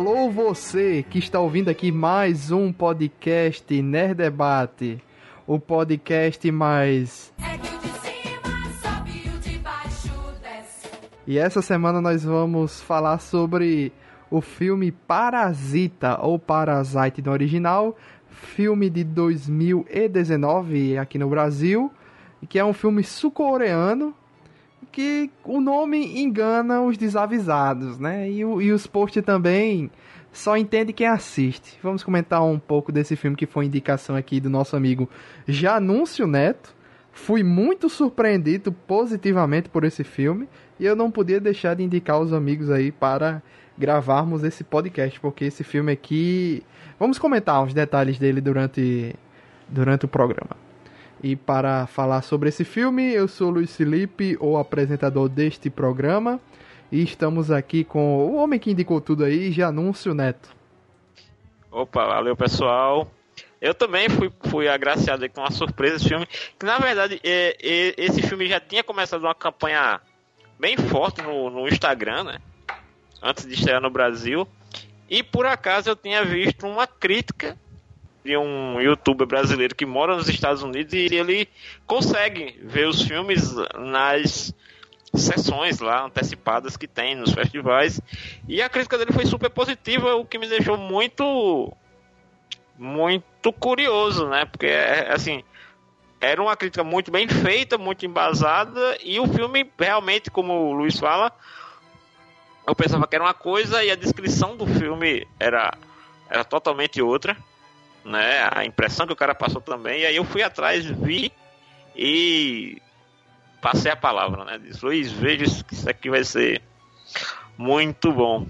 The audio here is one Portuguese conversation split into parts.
Alô você que está ouvindo aqui mais um podcast Nerd Debate, o podcast mais É cima e baixo. E essa semana nós vamos falar sobre o filme Parasita ou Parasite no original, filme de 2019 aqui no Brasil, que é um filme sul-coreano que o nome engana os desavisados, né? E, e os posts também só entende quem assiste. Vamos comentar um pouco desse filme que foi indicação aqui do nosso amigo Janúncio Neto. Fui muito surpreendido positivamente por esse filme e eu não podia deixar de indicar os amigos aí para gravarmos esse podcast, porque esse filme aqui. Vamos comentar uns detalhes dele durante, durante o programa. E para falar sobre esse filme, eu sou Luiz Felipe, o apresentador deste programa. E estamos aqui com o homem que indicou tudo aí, Janúncio Neto. Opa, valeu pessoal. Eu também fui, fui agraciado com uma surpresa esse filme. Que na verdade é, é, esse filme já tinha começado uma campanha bem forte no, no Instagram, né? Antes de estrear no Brasil. E por acaso eu tinha visto uma crítica de um youtuber brasileiro que mora nos Estados Unidos e ele consegue ver os filmes nas sessões lá antecipadas que tem nos festivais. E a crítica dele foi super positiva, o que me deixou muito muito curioso, né? Porque assim, era uma crítica muito bem feita, muito embasada e o filme realmente, como o Luiz fala, eu pensava que era uma coisa e a descrição do filme era era totalmente outra, né? A impressão que o cara passou também. E aí eu fui atrás, vi e passei a palavra, né? Disse, Luiz, veja que isso aqui vai ser muito bom.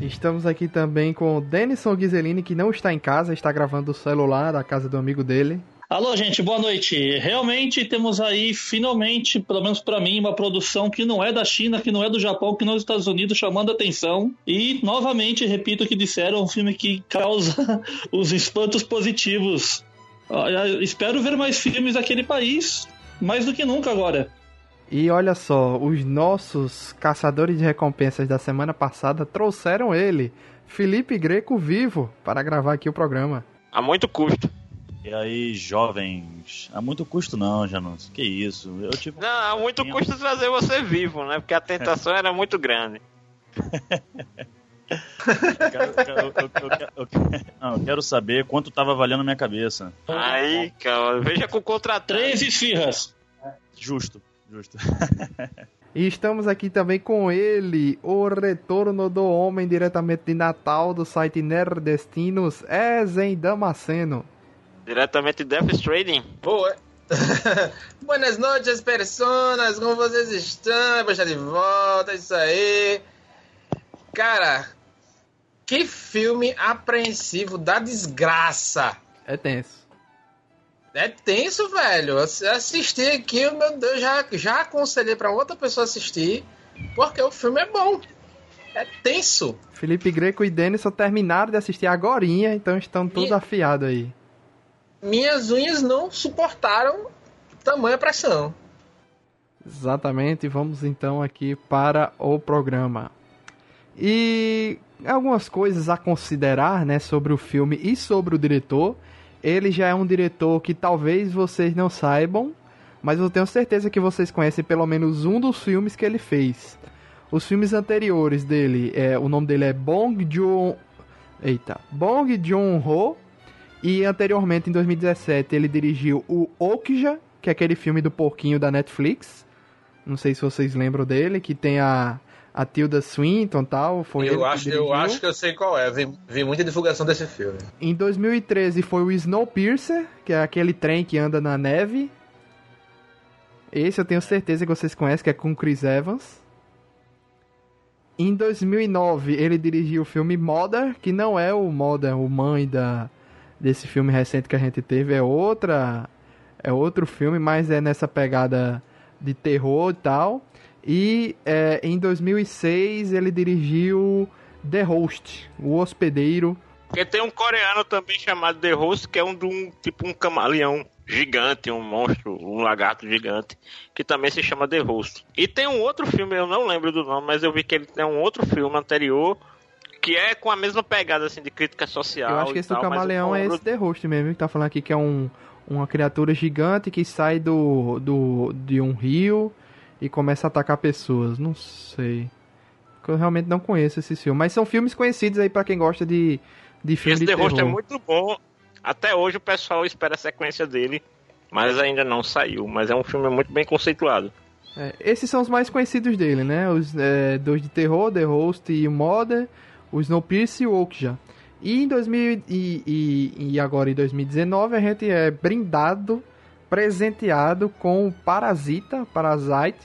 Estamos aqui também com o Denison Ghiselini, que não está em casa, está gravando do celular da casa do amigo dele. Alô, gente, boa noite. Realmente temos aí, finalmente, pelo menos pra mim, uma produção que não é da China, que não é do Japão, que não é dos Estados Unidos, chamando a atenção. E, novamente, repito o que disseram, é um filme que causa os espantos positivos. Ah, eu espero ver mais filmes daquele país, mais do que nunca agora. E olha só, os nossos caçadores de recompensas da semana passada trouxeram ele, Felipe Greco, vivo, para gravar aqui o programa. A muito custo. E aí, jovens? Há muito custo não, Janus. Que isso? Eu tipo. Não, há muito custo trazer você vivo, né? Porque a tentação era muito grande. Eu quero, saber quanto tava valendo minha cabeça. Aí, cara, veja com o contratante. Três esfirras. Justo, justo. E estamos aqui também com ele, o retorno do homem diretamente de Natal do site Nerdestinos, Ezen Damasceno. Diretamente de Death Stranding. Boa. Buenas noches, personas. Como vocês estão? Estar de volta, é isso aí. Cara, que filme apreensivo da desgraça. É tenso. É tenso, velho. Ass- Assistir aqui, meu Deus, já, já aconselhei pra outra pessoa assistir, porque o filme é bom. É tenso. Felipe Greco e Denison terminaram de assistir agorinha, então estão tudo E- afiado aí. Minhas unhas não suportaram tamanha pressão. Exatamente, vamos então aqui para o programa. E algumas coisas a considerar, né, sobre o filme e sobre o diretor. Ele já é um diretor que talvez vocês não saibam, mas eu tenho certeza que vocês conhecem pelo menos um dos filmes que ele fez. Os filmes anteriores dele, é, o nome dele é Bong Joon, eita, Bong Joon-ho, e anteriormente em 2017 ele dirigiu o Okja, que é aquele filme do porquinho da Netflix. Não sei se vocês lembram dele, que tem a, a Tilda Swinton e tal. Foi Eu acho, eu acho que eu sei qual é. Vi, vi muita divulgação desse filme. Em 2013 foi o Snowpiercer, que é aquele trem que anda na neve. Esse eu tenho certeza que vocês conhecem, que é com Chris Evans. Em 2009 ele dirigiu o filme Mother, que não é o Mother, o mãe da desse filme recente que a gente teve, é outra é outro filme, mas é nessa pegada de terror e tal. E é, em 2006 ele dirigiu The Host, o hospedeiro, Porque tem um coreano também chamado The Host, que é um, um tipo um camaleão gigante, um monstro, um lagarto gigante, que também se chama The Host. E tem um outro filme, eu não lembro do nome, mas eu vi que ele tem um outro filme anterior que é com a mesma pegada assim de crítica social. Eu acho que esse do tal, mas camaleão é esse The Host mesmo, que tá falando aqui que é um, uma criatura gigante que sai do, do de um rio e começa a atacar pessoas. Não sei. Eu realmente não conheço esse filme. Mas são filmes conhecidos aí pra quem gosta de, de filme Esse de The Host terror. é muito bom. Até hoje o pessoal espera a sequência dele, mas ainda não saiu. Mas é um filme muito bem conceituado. É, esses são os mais conhecidos dele, né? Os é, dois de terror, The Host e o Mother, o Snowpiercer e o Okja. E em 2000 e, e, e agora em 2019 a gente é brindado, presenteado com Parasita, Parasite,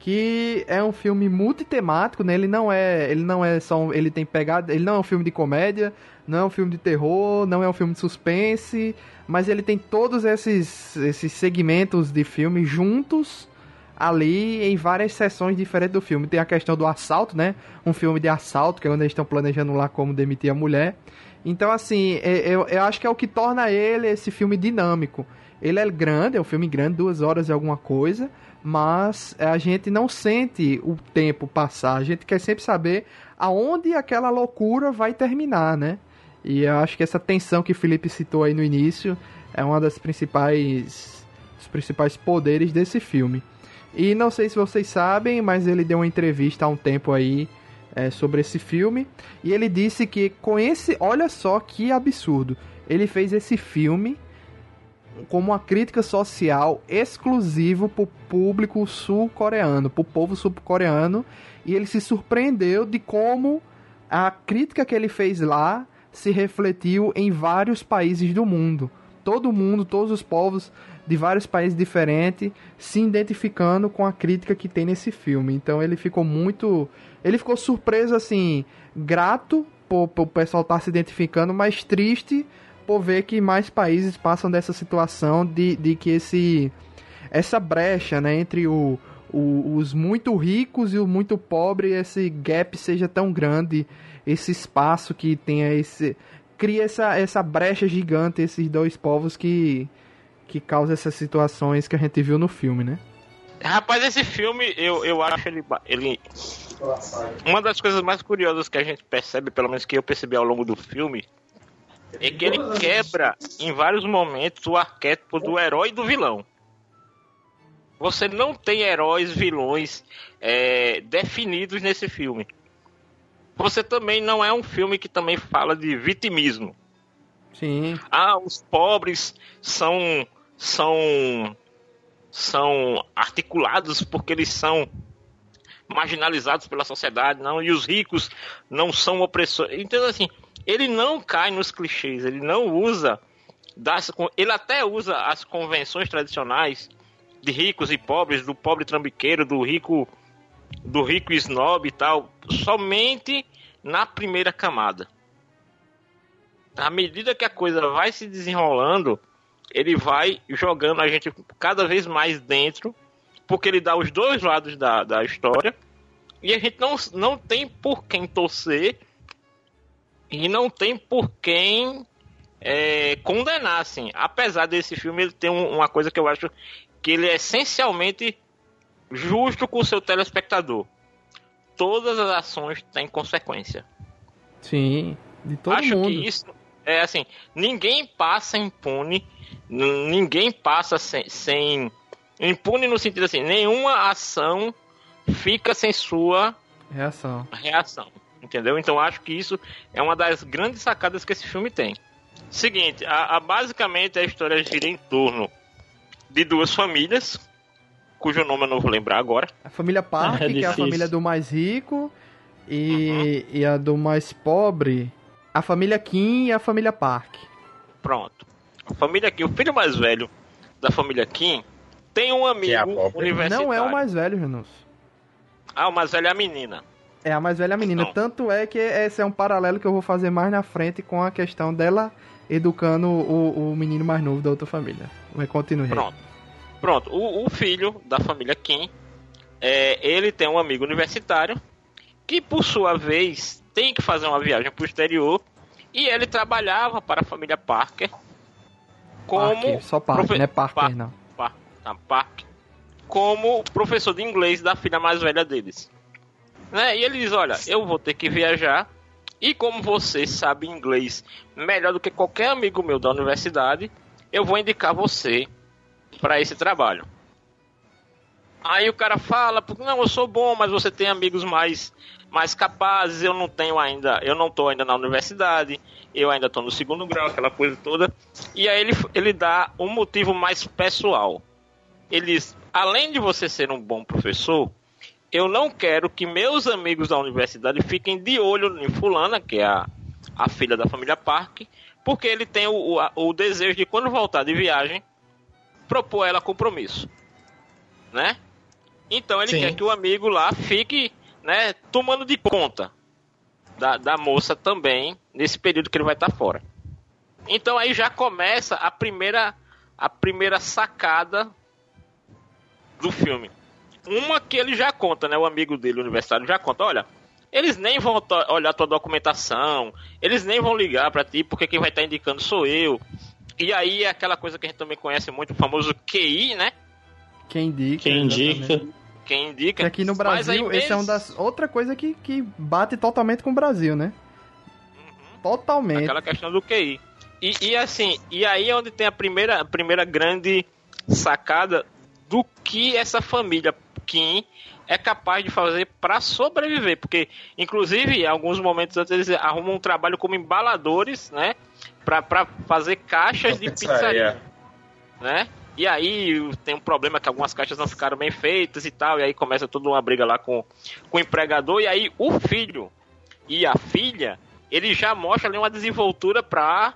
que é um filme multitemático, né? Ele não é, ele não é só, um- ele tem pegada, ele não é um filme de comédia, não é um filme de terror, não é um filme de suspense, mas ele tem todos esses esses segmentos de filme juntos ali em várias sessões diferentes do filme. Tem a questão do assalto, né? Um filme de assalto, que é onde eles estão planejando lá como demitir a mulher. Então, assim, é- eu, eu acho que é o que torna ele esse filme dinâmico. Ele é grande, é um filme grande, duas horas e alguma coisa, mas a gente não sente o tempo passar. A gente quer sempre saber aonde aquela loucura vai terminar, né? E eu acho que essa tensão que o Felipe citou aí no início é uma das principais dos principais poderes desse filme. E não sei se vocês sabem, mas ele deu uma entrevista há um tempo aí é, sobre esse filme. E ele disse que com esse. Olha só que absurdo. Ele fez esse filme como uma crítica social exclusivo pro público sul-coreano, pro povo sul-coreano. E ele se surpreendeu de como a crítica que ele fez lá se refletiu em vários países do mundo. Todo mundo, todos os povos de vários países diferentes se identificando com a crítica que tem nesse filme. Então ele ficou muito. Ele ficou surpreso, assim, grato por, por o pessoal estar se identificando, mas triste por ver que mais países passam dessa situação de, de que esse essa brecha né, entre o, o- os muito ricos e os muito pobres, esse gap seja tão grande, esse espaço que tenha esse. cria essa, essa brecha gigante, esses dois povos que, que causa essas situações que a gente viu no filme, né? Rapaz, esse filme, eu, eu acho ele, ele. Uma das coisas mais curiosas que a gente percebe, pelo menos que eu percebi ao longo do filme, é que ele quebra em vários momentos o arquétipo do herói e do vilão. Você não tem heróis, vilões é, definidos nesse filme. Você também não é um filme que também fala de vitimismo. Sim. Ah, os pobres são são são articulados porque eles são marginalizados pela sociedade, não, e os ricos não são opressores. Então assim, ele não cai nos clichês, ele não usa das ele até usa as convenções tradicionais de ricos e pobres, do pobre trambiqueiro, do rico do rico snob e tal, somente na primeira camada à medida que a coisa vai se desenrolando, ele vai jogando a gente cada vez mais dentro, porque ele dá os dois lados da, da história, e a gente não, não tem por quem torcer, e não tem por quem é, condenar, assim. Apesar desse filme, ele tem um- uma coisa que eu acho que ele é essencialmente justo com o seu telespectador. Todas as ações têm consequência. Sim. De todo Acho mundo. que isso é assim, ninguém passa impune, ninguém passa sem, sem impune no sentido assim, nenhuma ação fica sem sua Reação. reação, entendeu? Então acho que isso é uma das grandes sacadas que esse filme tem. Seguinte, a, a- basicamente a história gira em torno de duas famílias, cujo nome eu não vou lembrar agora. A família Park, É que é a família do mais rico, e, e a do mais pobre, a família Kim e a família Park. Pronto. A família Kim, o filho mais velho da família Kim tem um amigo é a pobre. universitário. Não é o mais velho, Janus. Ah, o mais velho é a menina. É a mais velha menina. Não. Tanto é que esse é um paralelo que eu vou fazer mais na frente com a questão dela educando o, o menino mais novo da outra família. Mas continue. Pronto. Pronto. O, o filho da família Kim, é, ele tem um amigo universitário que, por sua vez, tem que fazer uma viagem para o exterior e ele trabalhava para a família Parker como Parker, só Parker, profe- não é Parker, Par- não. Par- tá, Parker, como professor de inglês da filha mais velha deles. Né? E ele diz, olha, eu vou ter que viajar E como você sabe inglês melhor do que qualquer amigo meu da universidade, eu vou indicar você para esse trabalho. Aí o cara fala, não, eu sou bom, mas você tem amigos mais mais capazes, eu não tenho ainda, eu não tô ainda na universidade, eu ainda tô no segundo grau, aquela coisa toda. E aí ele, ele dá um motivo mais pessoal. Ele diz, além de você ser um bom professor, eu não quero que meus amigos da universidade fiquem de olho em fulana, que é a, a filha da família Park, porque ele tem o, o, o desejo de quando voltar de viagem, propor ela compromisso. Né? Então ele Sim. quer que o amigo lá fique, né, tomando de conta da, da moça também nesse período que ele vai estar fora. Então aí já começa a primeira a primeira sacada do filme. Uma que ele já conta, né? O amigo dele, o universitário, já conta, olha, eles nem vão olhar tua documentação, eles nem vão ligar pra ti, porque quem vai estar indicando sou eu. E aí é aquela coisa que a gente também conhece muito, o famoso QI, né? Quem indica. Quem indica. exatamente. Quem indica. Que aqui no Mas aí Brasil, esse é um mesmo- das. Outra coisa que, que bate totalmente com o Brasil, né? Totalmente. Aquela questão do QI. E, e assim, e aí é onde tem a primeira, a primeira grande sacada do que essa família Kim é capaz de fazer para sobreviver. Porque, inclusive, em alguns momentos antes eles arrumam um trabalho como embaladores, né? Pra, pra fazer caixas de pizzaria. né? E aí tem um problema que algumas caixas não ficaram bem feitas e tal, e aí começa toda uma briga lá com, com o empregador, e aí o filho e a filha, ele já mostra ali uma desenvoltura pra,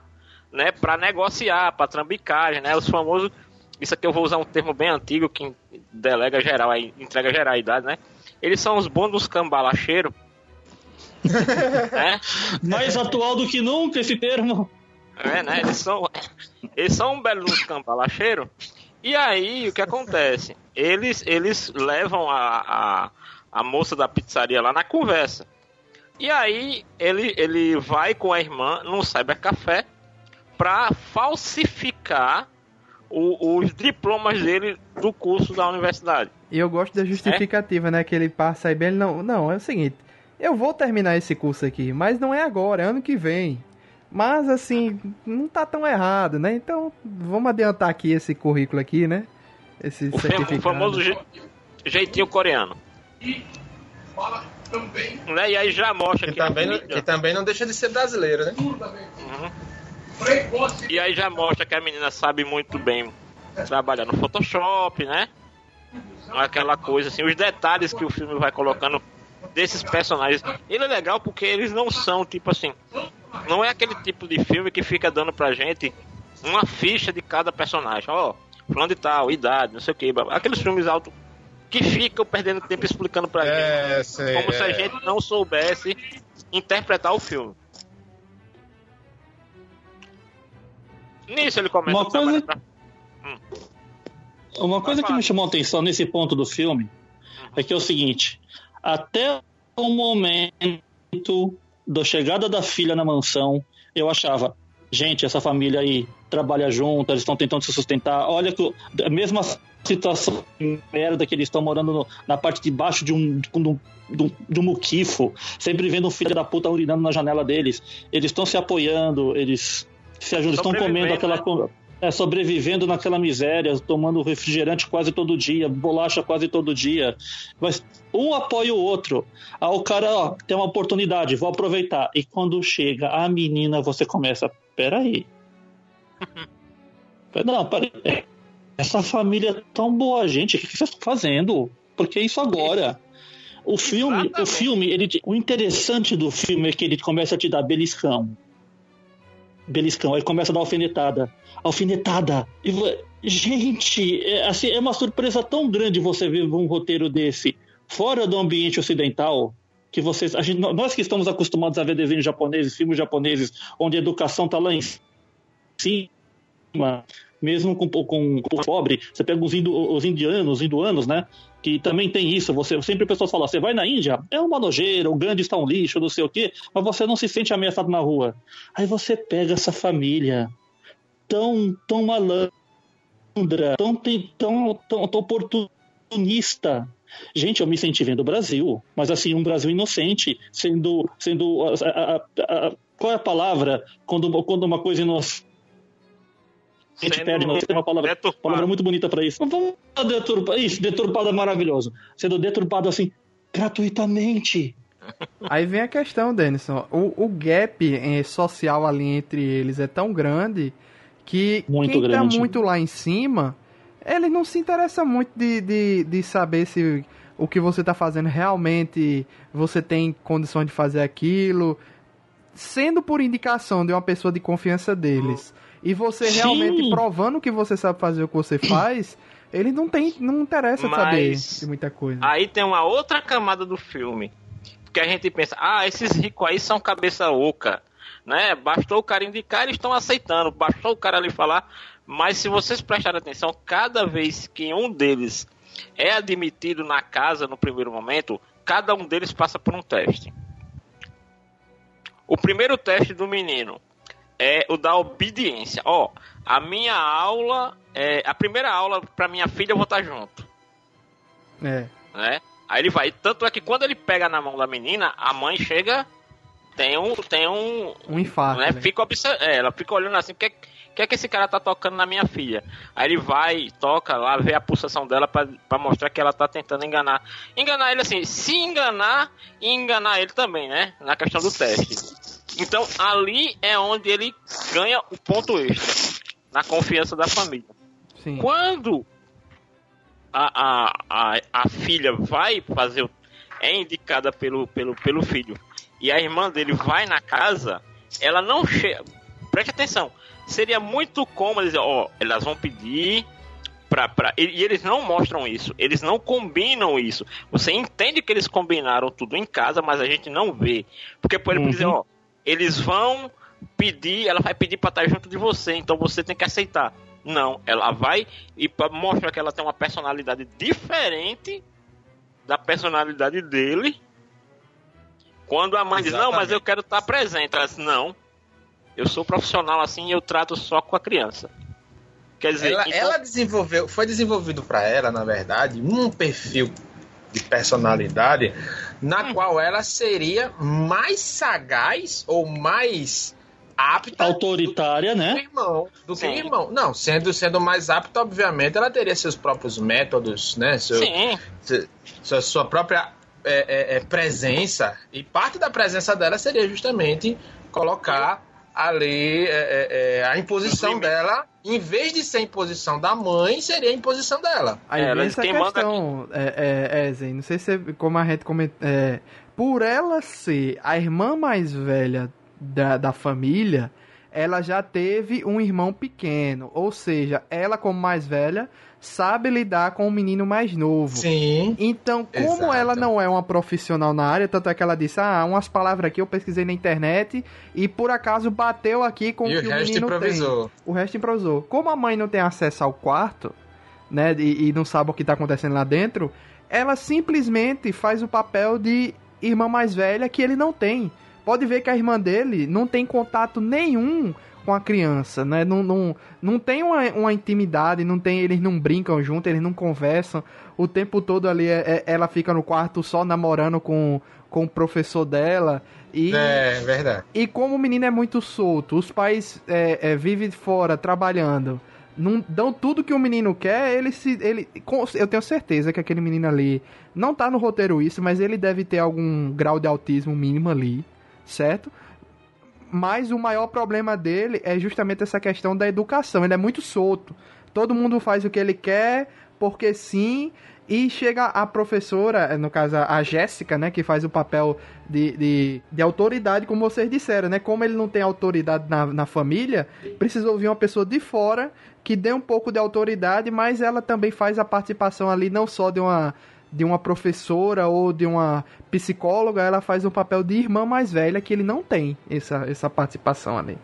né, pra negociar, pra trambicagem, né? Os famosos. Isso aqui eu vou usar um termo bem antigo que delega geral, aí, entrega geral a idade, né? Eles são os bons dos cambalacheiros. né? Mais atual do que nunca esse termo. É, né? Eles são, eles são um belo cambalacheiro. E aí, o que acontece? Eles, eles levam a, a, a moça da pizzaria lá na conversa. E aí, ele, ele vai com a irmã num cybercafé pra falsificar o- os diplomas dele do curso da universidade. E eu gosto da justificativa, né? Que ele passa aí bem. Ele não, não, é o seguinte. Eu vou terminar esse curso aqui, mas não é agora, é ano que vem. Mas assim, não tá tão errado, né? Então, vamos adiantar aqui esse currículo aqui, né? Esse O, famoso je- jeitinho coreano. Né? E aí já mostra Que que, a também, não, que também não deixa de ser brasileiro, né? E aí já mostra que a menina sabe muito bem trabalhar no Photoshop, né? Aquela coisa assim, os detalhes que o filme vai colocando desses personagens. Ele é legal porque eles não são tipo assim, não é aquele tipo de filme que fica dando pra gente uma ficha de cada personagem. Ó, fulano de tal, idade, não sei o que. Aqueles filmes altos que ficam perdendo tempo explicando pra gente. É, sei. Como se a é. gente não soubesse interpretar o filme. Nisso ele começa Uma coisa- pra- Uma coisa que me chamou a atenção nesse ponto do filme é que é o seguinte: até o momento da chegada da filha na mansão, eu achava, gente, essa família aí trabalha junto, eles estão tentando se sustentar. Olha que a mesma situação de merda que eles estão morando no- na parte de baixo de um, de um, de um- de um muquifo, sempre vendo um filho da puta urinando na janela deles. Eles estão se apoiando, eles se ajudam, estão comendo aquela. né? É, sobrevivendo naquela miséria, tomando refrigerante quase todo dia, bolacha quase todo dia. Mas um apoia o outro. Aí o cara, ó, tem uma oportunidade, vou aproveitar. E quando chega a menina, você começa, peraí. Não, peraí. Essa família é tão boa, gente. O que vocês estão fazendo? Por que isso agora? O filme, o Exatamente. filme, ele, o interessante do filme é que ele começa a te dar beliscão. Beliscão, aí começa a dar alfinetada. Alfinetada. E, gente, é, assim, é uma surpresa tão grande você ver um roteiro desse fora do ambiente ocidental que vocês, a gente, nós que estamos acostumados a ver desenhos japoneses, filmes japoneses, onde a educação está lá em cima, mesmo com, com, com pobre, você pega os, indo, os indianos, os hinduanos, né? Que também tem isso. Você sempre pessoas falam, você vai na Índia, é uma nojeira, o Gandhi está um lixo, não sei o quê, mas você não se sente ameaçado na rua. Aí você pega essa família tão, tão malandra, tão, tão, tão, tão oportunista. Gente, eu me senti vendo o Brasil, mas assim, um Brasil inocente, sendo. sendo a- a- a- qual é a palavra quando, quando uma coisa inocente Sendo perde? Não tem uma palavra, deturpado. palavra muito bonita pra isso. Vamos deturpar. Isso, deturpado é maravilhoso. Sendo deturpado assim, gratuitamente. Aí vem a questão, Denison. O, o gap eh, social ali entre eles é tão grande que Muito quem grande. tá muito lá em cima, ele não se interessa muito de, de, de saber se o que você tá fazendo realmente você tem condição de fazer aquilo, sendo por indicação de uma pessoa de confiança deles. E você Sim. realmente provando que você sabe fazer o que você faz, ele não tem, não interessa saber Mas- de muita coisa. Aí tem uma outra camada do filme. Porque a gente pensa, ah, esses ricos aí são cabeça oca. Né? Bastou o cara indicar, eles estão aceitando. Bastou o cara ali falar. Mas se vocês prestarem atenção, cada vez que um deles é admitido na casa no primeiro momento, cada um deles passa por um teste. O primeiro teste do menino é o da obediência. Ó, a minha aula, é, a primeira aula para minha filha eu vou estar junto É. né? Aí ele vai. Tanto é que quando ele pega na mão da menina, a mãe chega, tem um. Tem um. Um infarto. né? né? Fica é, ela fica olhando assim, o que, que é que esse cara tá tocando na minha filha? Aí ele vai, toca lá, vê a pulsação dela pra mostrar que ela tá tentando enganar. Enganar ele assim, se enganar e enganar ele também, né? Na questão do teste. Então ali é onde ele ganha o ponto extra. Na confiança da família. Sim. Quando a, a, a, a filha vai fazer é indicada pelo, pelo, pelo filho e a irmã dele vai na casa, ela não chega. Preste atenção. Seria muito cômodo dizer, ó, elas vão pedir pra, pra. E, e eles não mostram isso. Eles não combinam isso. Você entende que eles combinaram tudo em casa, mas a gente não vê. Porque por exemplo, Uhum. dizer, ó, eles vão pedir, ela vai pedir pra estar junto de você, então você tem que aceitar. Não, ela vai e mostra que ela tem uma personalidade diferente da personalidade dele. Quando a mãe diz, não, mas Exatamente. eu quero estar presente. Ela diz, não, eu sou profissional assim e eu trato só com a criança. Quer dizer, Ela, então- ela desenvolveu, foi desenvolvido pra ela, na verdade, um perfil de personalidade na Hum. qual ela seria mais sagaz ou mais apta Autoritária, do que né? irmão. Do que Sim. o irmão. Não, sendo, sendo mais apta, obviamente, ela teria seus próprios métodos, né? Seu, sim, se- sua, sua própria é, é, é, presença. E parte da presença dela seria justamente colocar ali é, é, é, a imposição dela, em vez de ser a imposição da mãe, seria a imposição dela. Aí É, ela- essa quem manda questão, é, é, é, Zen, não sei se, é- como a gente comenta, é, por ela ser a irmã mais velha da, da família, ela já teve um irmão pequeno, ou seja, ela como mais velha, sabe lidar com um menino mais novo. Sim. Então, como Exato. ela não é uma profissional na área, tanto é que ela disse, ah, umas palavras aqui eu pesquisei na internet e por acaso bateu aqui com E o o que o resto menino tem. improvisou. O resto improvisou. Como a mãe não tem acesso ao quarto, né, e, e não sabe o que tá acontecendo lá dentro, ela simplesmente faz o papel de irmã mais velha que ele não tem. Pode ver que a irmã dele não tem contato nenhum com a criança, né? Não, não, não tem uma, uma intimidade, não tem, eles não brincam junto, eles não conversam. O tempo todo ali é- é- ela fica no quarto só namorando com, com o professor dela. E, É, verdade. e como o menino é muito solto, os pais é, é, vivem fora trabalhando, não dão tudo que o menino quer, ele se. Ele, eu tenho certeza que aquele menino ali não tá no roteiro isso, mas ele deve ter algum grau de autismo mínimo ali, certo? Mas o maior problema dele é justamente essa questão da educação. Ele é muito solto. Todo mundo faz o que ele quer, porque sim. E chega a professora, no caso a Jéssica, né, que faz o papel de, de, de autoridade, como vocês disseram, né? Como ele não tem autoridade na, na família, precisou vir uma pessoa de fora que dê um pouco de autoridade, mas ela também faz a participação ali não só de uma de uma professora ou de uma psicóloga, ela faz o papel de irmã mais velha que ele não tem essa, essa participação ali.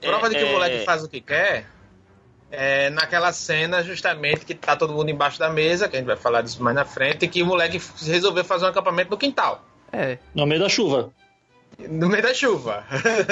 Prova de que É, o moleque faz o que quer é naquela cena justamente que tá todo mundo embaixo da mesa, que a gente vai falar disso mais na frente, que o moleque resolveu fazer um acampamento no quintal, É, No meio da chuva. no meio da chuva.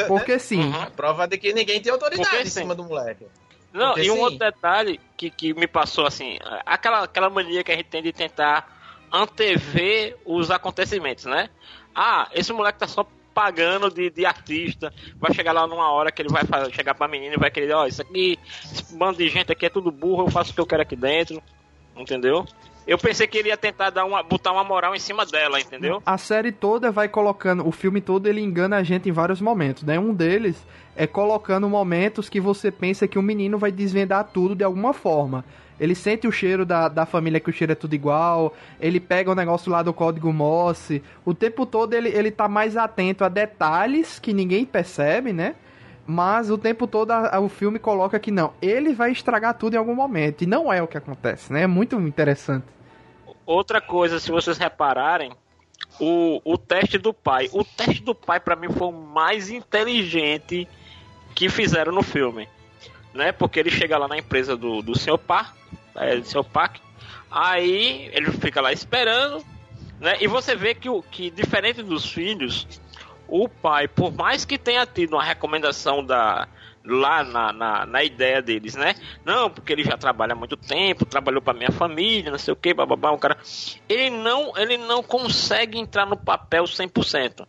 porque sim. Uhum. Prova de que ninguém tem autoridade Porque em sim. cima do moleque. Não, Porque, e um assim- outro detalhe que, que me passou assim, aquela, aquela mania que a gente tem de tentar antever os acontecimentos, né? Ah, esse moleque tá só pagando de, de artista, vai chegar lá numa hora que ele vai chegar pra menina e vai querer, ó, isso aqui, esse bando de gente aqui é tudo burro, eu faço o que eu quero aqui dentro, entendeu? Eu pensei que ele ia tentar dar uma, botar uma moral em cima dela, entendeu? A série toda vai colocando, o filme todo ele engana a gente em vários momentos, né? Um deles é colocando momentos que você pensa que o menino vai desvendar tudo de alguma forma. Ele sente o cheiro da, da família, que o cheiro é tudo igual. Ele pega o negócio lá do código Morse. O tempo todo ele, ele tá mais atento a detalhes que ninguém percebe, né? Mas o tempo todo a- a- o filme coloca que não. Ele vai estragar tudo em algum momento. E não é o que acontece, né? É muito interessante. Outra coisa, se vocês repararem, o, o teste do pai. O teste do pai, pra mim, foi o mais inteligente que fizeram no filme. Né? Porque ele chega lá na empresa do, do Sr. Park, é, do Sr. Park, aí ele fica lá esperando, né? E você vê que, que diferente dos filhos, o pai, por mais que tenha tido uma recomendação da lá na, na, na ideia deles, né? Não, porque ele já trabalha há muito tempo, trabalhou para minha família, não sei o que, bababá, um cara. Ele não, ele não consegue entrar no papel 100%.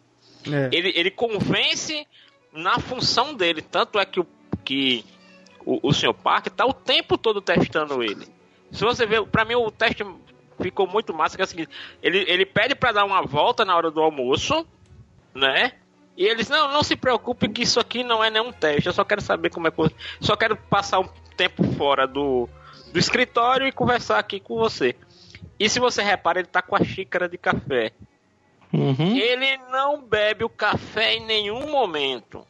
É. Ele, ele convence na função dele, tanto é que o que o, o Sr. Park tá o tempo todo testando ele. Se você ver, para mim o teste ficou muito massa, que é o seguinte, ele, ele pede para dar uma volta na hora do almoço, né? E eles, não, não se preocupe que isso aqui não é nenhum teste, eu só quero saber como é que. eu- Só quero passar um tempo fora do, do escritório e conversar aqui com você. E se você repara, ele tá com a xícara de café. Uhum. Ele não bebe o café em nenhum momento.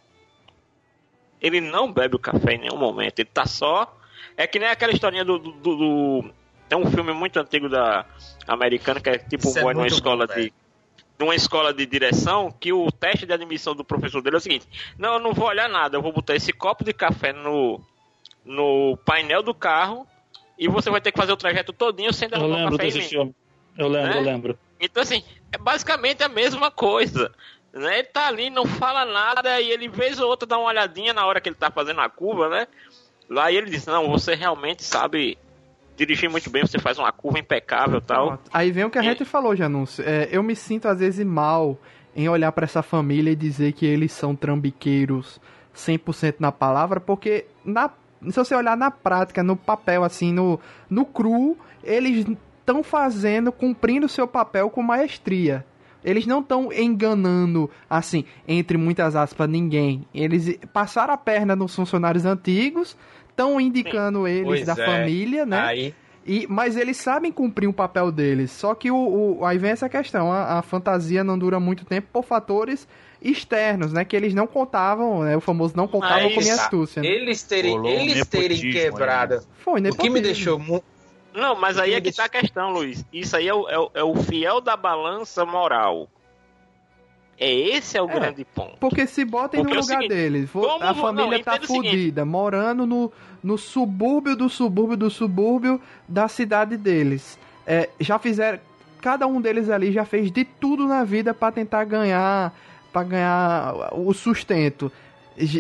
Ele não bebe o café em nenhum momento. Ele tá só. É que nem aquela historinha do. do, do- do- Tem um filme muito antigo da americana que é tipo Isso é um boy numa escola bom, de. Numa escola de direção, que o teste de admissão do professor dele é o seguinte: Não, eu não vou olhar nada, eu vou botar esse copo de café no, no painel do carro e você vai ter que fazer o trajeto todinho sem Eu derramar o lembro café em desse filme. Eu lembro, Né? eu lembro. Então, assim, é basicamente a mesma coisa. Né? Ele tá ali, não fala nada, e ele, vez ou outra, dá uma olhadinha na hora que ele tá fazendo a curva, né? Lá e ele diz, não, você realmente sabe dirigir muito bem, você faz uma curva impecável e tal. Aí vem o que a E- gente falou, Janúncio. É, eu me sinto às vezes mal em olhar pra essa família e dizer que eles são trambiqueiros 100% na palavra, porque na, se você olhar na prática, no papel, assim, no, no cru, eles estão fazendo, cumprindo o seu papel com maestria. Eles não estão enganando, assim, entre muitas aspas, ninguém. Eles passaram a perna nos funcionários antigos, estão indicando eles Pois da é. família, né? Aí, E, mas eles sabem cumprir o papel deles. Só que o, o- aí vem essa questão: a, a fantasia não dura muito tempo por fatores externos, né? Que eles não contavam, né? O famoso não contavam Mas com minha astúcia. né? eles terem, Rolou eles terem nepotismo quebrado. Foi, O que me nepotismo. deixou mu- Não, mas aí é que tá a questão, Luiz. Isso aí é o, é o- é o fiel da balança moral. É esse é o É. grande ponto. Porque se botem Porque no é lugar seguinte, deles. como a família não, tá fodida, morando no, no subúrbio do subúrbio do subúrbio da cidade deles. É, já fizeram. Cada um deles ali já fez de tudo na vida pra tentar ganhar. para ganhar o sustento.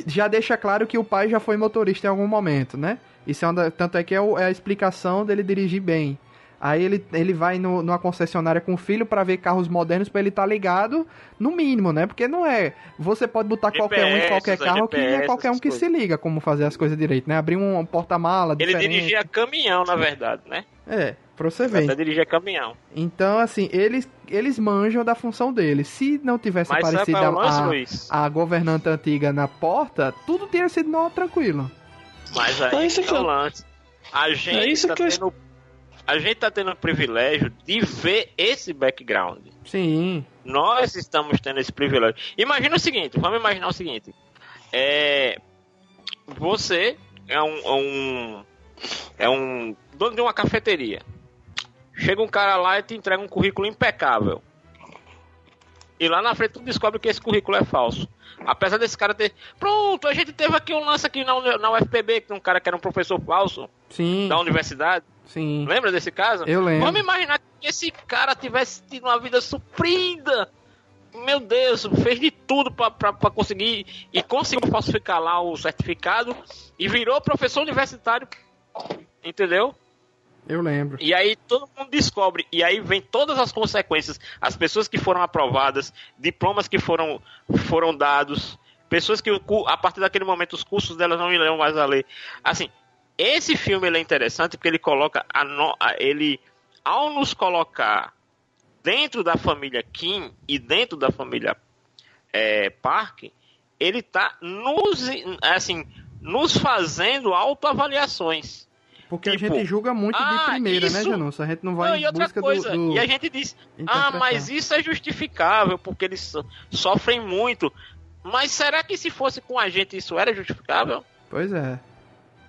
Já deixa claro que o pai já foi motorista em algum momento, né? Isso é uma tanto é que é, é a explicação dele dirigir bem. Aí ele, ele vai no, numa concessionária com o filho pra ver carros modernos pra ele estar ligado, no mínimo, né? Porque não é. Você pode botar qualquer um em GPS, qualquer carro que é GPS, qualquer um que essas se liga como fazer as coisas direito, né? Abrir um porta-mala Ele diferente. dirigia caminhão, na verdade, né? É, pra você Até ver. dirigia caminhão. Então, assim, eles, eles manjam da função deles. Se não tivesse Mas aparecido é a, a governanta antiga na porta, tudo teria sido não, tranquilo. Mas É aí isso que que é o eu- lance. A gente É isso tá que eu- tendo... A gente tá tendo o privilégio de ver esse background. Sim. Nós estamos tendo esse privilégio. Imagina o seguinte, vamos imaginar o seguinte. É, você é um, é um é um dono de uma cafeteria. Chega um cara lá e te entrega um currículo impecável. E lá na frente tu descobre que esse currículo é falso. Apesar desse cara ter. Pronto, a gente teve aqui um lance aqui na, na UFPB, que um cara que era um professor falso Sim. da universidade. Sim. Lembra desse caso? Eu lembro. Vamos imaginar que esse cara tivesse tido uma vida suprida meu Deus, fez de tudo pra conseguir e conseguiu falsificar lá o certificado e virou professor universitário, entendeu? Eu lembro. E aí todo mundo descobre, e aí vem todas as consequências, as pessoas que foram aprovadas, diplomas que foram, foram dados, pessoas que a partir daquele momento os cursos delas não irão mais a ler. Assim, esse filme é interessante porque ele coloca a no- a- ele ao nos colocar dentro da família Kim e dentro da família é, Park, ele tá nos assim nos fazendo autoavaliações. Porque a Tipo, gente julga muito de ah, primeira, né, isso- Janus? A gente não vai Não, em e outra busca coisa, do, do... e a gente diz, ah, mas isso é justificável, porque eles so- sofrem muito. Mas será que se fosse com a gente isso era justificável? Pois é.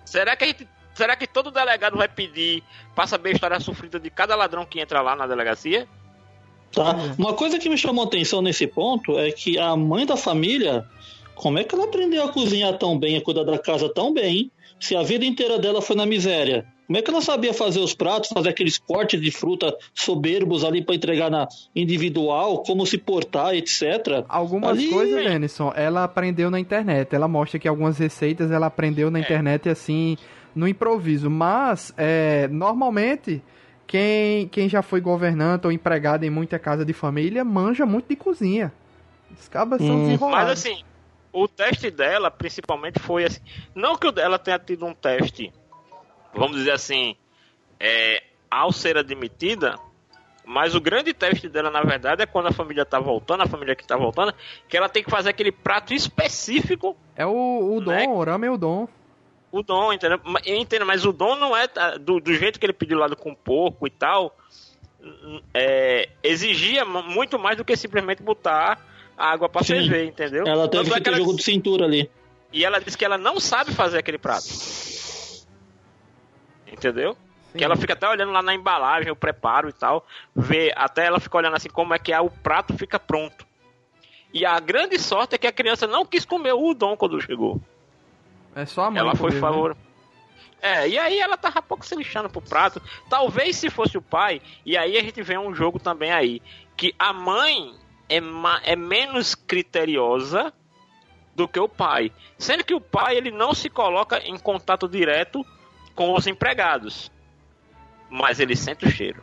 Será que a gente. Será que todo delegado vai pedir pra saber a história sofrida de cada ladrão que entra lá na delegacia? Tá? Uma coisa que me chamou atenção nesse ponto é que a mãe da família, como é que ela aprendeu a cozinhar tão bem, a cuidar da casa tão bem, se a vida inteira dela foi na miséria? Como é que ela sabia fazer os pratos, fazer aqueles cortes de fruta soberbos ali para entregar na individual, como se portar, etc. Algumas Ali- coisas, Denison, ela aprendeu na internet. Ela mostra que algumas receitas ela aprendeu É. na internet assim, no improviso. Mas, é, normalmente, quem, quem já foi governante ou empregado em muita casa de família manja muito de cozinha. Os cabas são Hum. desenrolados. Mas assim, o teste dela, principalmente, foi assim. Não que o dela tenha tido um teste, vamos dizer assim, é, ao ser admitida, mas o grande teste dela, na verdade, é quando a família tá voltando, a família que tá voltando, que ela tem que fazer aquele prato específico, É o, o dom, Né? o rama é o dom. o dom, entendeu? Eu entendo, mas o dom não é tá, do, do jeito que ele pediu lá do com porco e tal. é, exigia mu- muito mais do que simplesmente botar água pra Sim. ferver, entendeu? Ela teve Tanto é que ter ela jogo de cintura ali. E ela disse que ela não sabe fazer aquele prato. Entendeu? Sim. Que ela fica até olhando lá na embalagem, o preparo e tal. Vê, até ela fica olhando assim como é que é, o prato fica pronto. E a grande sorte é que a criança não quis comer o udon quando chegou. É só a mãe. ela foi né? favor. É, e aí ela tava pouco se lixando pro prato. Talvez se fosse o pai, e aí a gente vê um jogo também aí. Que a mãe é, é menos criteriosa do que o pai. Sendo que o pai ele não se coloca em contato direto com os empregados. Mas ele sente o cheiro.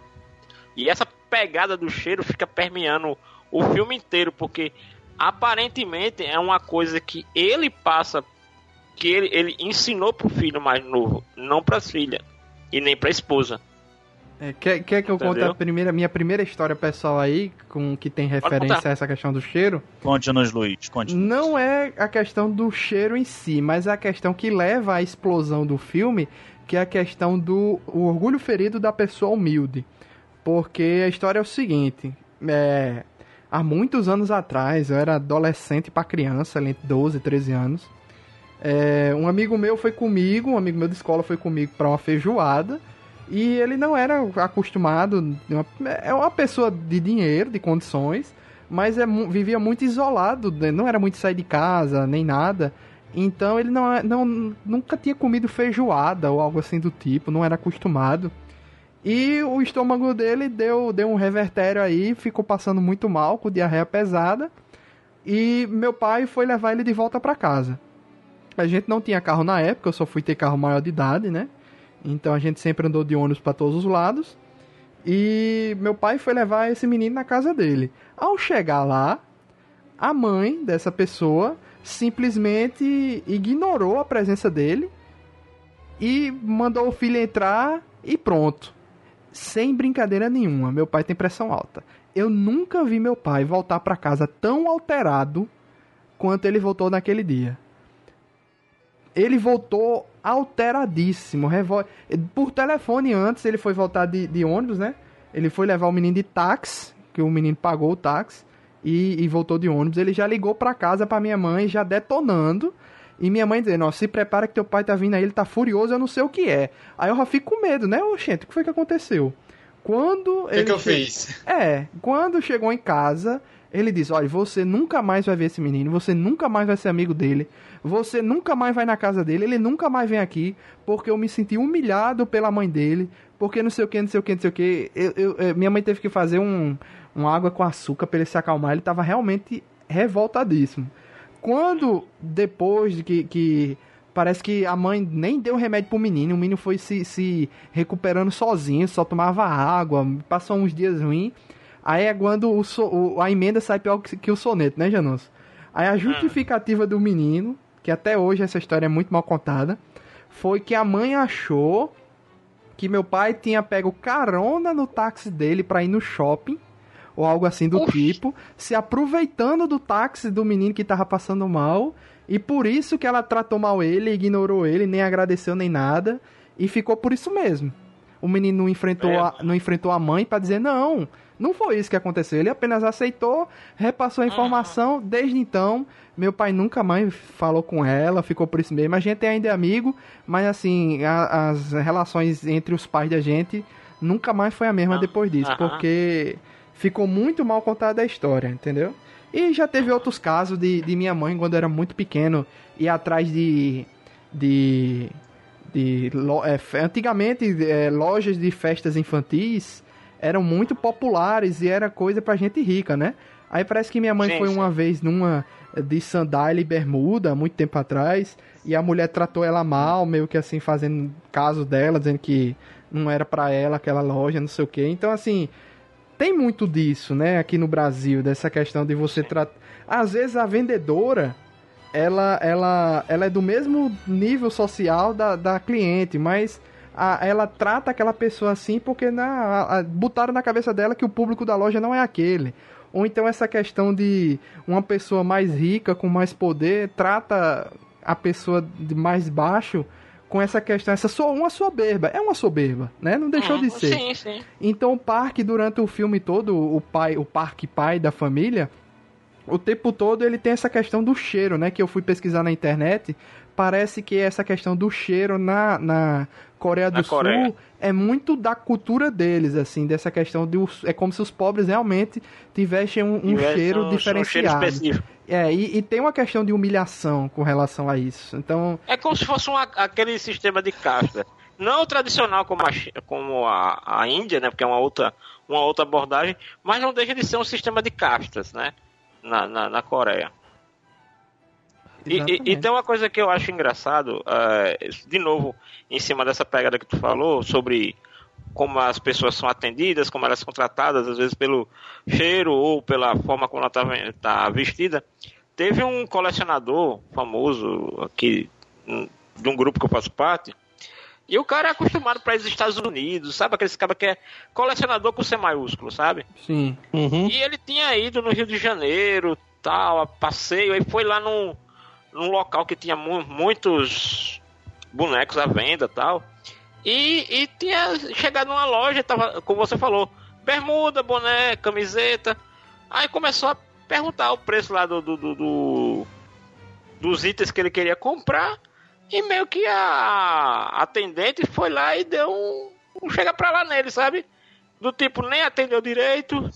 E essa pegada do cheiro fica permeando o filme inteiro, porque aparentemente é uma coisa que ele passa que ele, ele ensinou pro filho mais novo, não pra filha e nem pra esposa. É, quer, quer que eu conte Entendeu? a primeira, minha primeira história pessoal aí, com que tem referência a essa questão do cheiro? Conte-nos, Luiz. Conte Não é a questão do cheiro em si, mas é a questão que leva à explosão do filme, que é a questão do orgulho ferido da pessoa humilde. Porque a história é o seguinte, é, há muitos anos atrás, eu era adolescente para criança, ali entre 12 e 13 anos. É, um amigo meu foi comigo, um amigo meu de escola foi comigo para uma feijoada. E ele não era acostumado, é uma pessoa de dinheiro, de condições, mas é, vivia muito isolado, né? não era muito sair de casa, nem nada. Então ele não, é- não nunca tinha comido feijoada ou algo assim do tipo, não era acostumado. E o estômago dele deu, deu um revertério aí, ficou passando muito mal, com diarreia pesada. E meu pai foi levar ele de volta para casa. A gente não tinha carro na época, eu só fui ter carro maior de idade, né? Então a gente sempre andou de ônibus para todos os lados. E meu pai foi levar esse menino na casa dele. Ao chegar lá, a mãe dessa pessoa simplesmente ignorou a presença dele e mandou o filho entrar e pronto. Sem brincadeira nenhuma, meu pai tem pressão alta. Eu nunca vi meu pai voltar para casa tão alterado quanto ele voltou naquele dia. Ele voltou alteradíssimo. revol- Por telefone antes, ele foi voltar de, de ônibus, né? Ele foi levar o menino de táxi, que o menino pagou o táxi, e, e voltou de ônibus. Ele já ligou pra casa pra minha mãe, já detonando. E minha mãe dizendo, ó, se prepara que teu pai tá vindo aí, ele tá furioso, eu não sei o que é. Aí eu já fico com medo, né? Oxente, o que foi que aconteceu? Quando O que, ele que eu che- fiz? é, quando chegou em casa, Ele diz: olha, você nunca mais vai ver esse menino, você nunca mais vai ser amigo dele, você nunca mais vai na casa dele, ele nunca mais vem aqui, porque eu me senti humilhado pela mãe dele, porque não sei o que, não sei o que, não sei o que. Eu, eu- eh, minha mãe teve que fazer um, um água com açúcar pra ele se acalmar, ele tava realmente revoltadíssimo. Quando, depois de que, que parece que a mãe nem deu remédio pro menino, o menino foi se, se recuperando sozinho, só tomava água, passou uns dias ruins. Aí é quando o, so- o- a emenda sai pior que, que o soneto, né, Janus? Aí a justificativa do menino, que até hoje essa história é muito mal contada, foi que a mãe achou que meu pai tinha pego carona no táxi dele pra ir no shopping, ou algo assim do tipo, se aproveitando do táxi do menino que tava passando mal, e por isso que ela tratou mal ele, ignorou ele, nem agradeceu nem nada, e ficou por isso mesmo. O menino não enfrentou, É. a, não enfrentou a mãe pra dizer não, não foi isso que aconteceu. Ele apenas aceitou, repassou a informação. Desde então, meu pai nunca mais falou com ela, ficou por isso mesmo. A gente ainda é amigo, mas assim, a- as relações entre os pais da gente nunca mais foi a mesma Ah, depois disso, aham. porque ficou muito mal contada a história, entendeu? E já teve outros casos de, de minha mãe, quando era muito pequeno, ir atrás de. de. de é, antigamente, é, lojas de festas infantis eram muito populares e era coisa pra gente rica, né? Aí parece que minha mãe Sim, foi sim. uma vez numa de sandália e bermuda, muito tempo atrás, e a mulher tratou ela mal, meio que assim, fazendo caso dela, dizendo que não era pra ela aquela loja, não sei o quê. Então, assim, tem muito disso, né, aqui no Brasil, dessa questão de você tratar. Às vezes a vendedora, ela, ela, ela é do mesmo nível social da, da cliente, mas a- ela trata aquela pessoa assim porque na, a- a- botaram na cabeça dela que o público da loja não é aquele. Ou então essa questão de uma pessoa mais rica, com mais poder, trata a pessoa de mais baixo com essa questão, essa so, uma soberba. É uma soberba, né? Não deixou de Uhum, ser. Sim, sim. Então o parque, durante o filme todo, o pai, o parque pai da família, o tempo todo ele tem essa questão do cheiro, né? Que eu fui pesquisar na internet. Parece que essa questão do cheiro na, na Coreia do Na Sul Coreia. é muito da cultura deles, assim, dessa questão de é como se os pobres realmente tivessem um, um cheiro um- um cheiro diferenciado. específico. É, e, e tem uma questão de humilhação com relação a isso. Então, É como se fosse aquele sistema de casta. Não tradicional como, a, como a, a Índia, né? Porque é uma outra, uma outra abordagem, mas não deixa de ser um sistema de castas, né? Na, na, na Coreia. E, e, e tem uma coisa que eu acho engraçado, eh, de novo, em cima dessa pegada que tu falou, sobre como as pessoas são atendidas, como elas são tratadas, às vezes pelo cheiro ou pela forma como ela está tá vestida. Teve um colecionador famoso aqui, hum, de um grupo que eu faço parte, e o cara é acostumado para dos Estados Unidos, sabe? Aquele cara que é colecionador com C maiúsculo, sabe? sim. Uhum. E ele tinha ido no Rio de Janeiro, tal, a passeio, aí foi lá num, num local que tinha mu- muitos bonecos à venda tal. E, e tinha chegado numa loja, tava, como você falou, bermuda, boné, camiseta. Aí começou a perguntar o preço lá do, do, do- do- dos itens que ele queria comprar. E meio que a atendente foi lá e deu um, um chega pra lá nele, sabe? Do tipo, nem atendeu direito,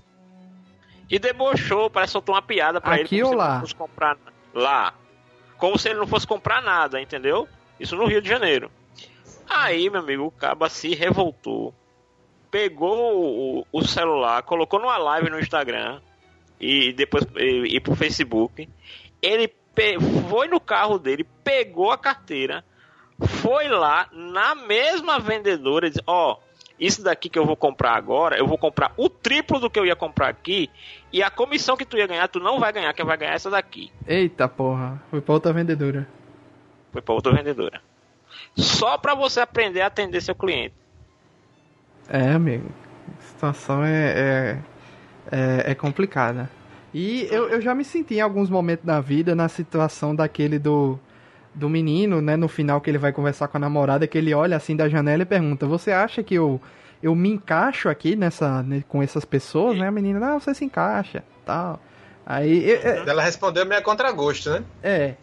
e debochou, parece que soltou uma piada pra Aqui ele. como ou lá? comprar lá. Como se ele não fosse comprar nada, entendeu? Isso no Rio de Janeiro. Aí, meu amigo, o caba se revoltou. Pegou o, o celular, colocou numa live no Instagram e depois e, e pro Facebook. Ele foi no carro dele, pegou a carteira, foi lá na mesma vendedora e disse: Ó, isso daqui que eu vou comprar agora, eu vou comprar o triplo do que eu ia comprar aqui, e a comissão que tu ia ganhar, tu não vai ganhar, quem vai ganhar é essa daqui. Eita porra, foi pra outra vendedora. Foi pra outra vendedora. Só pra você aprender a atender seu cliente. É, amigo. A situação é, é, é, é complicada. E eu, eu já me senti em alguns momentos da vida na situação daquele do, do menino, né? No final que ele vai conversar com a namorada, que ele olha assim da janela e pergunta: Você acha que eu, eu me encaixo aqui nessa, né, com essas pessoas, né? A menina, não, você se encaixa, tal. Aí, eu- eu- Ela respondeu meio a contragosto, né? é.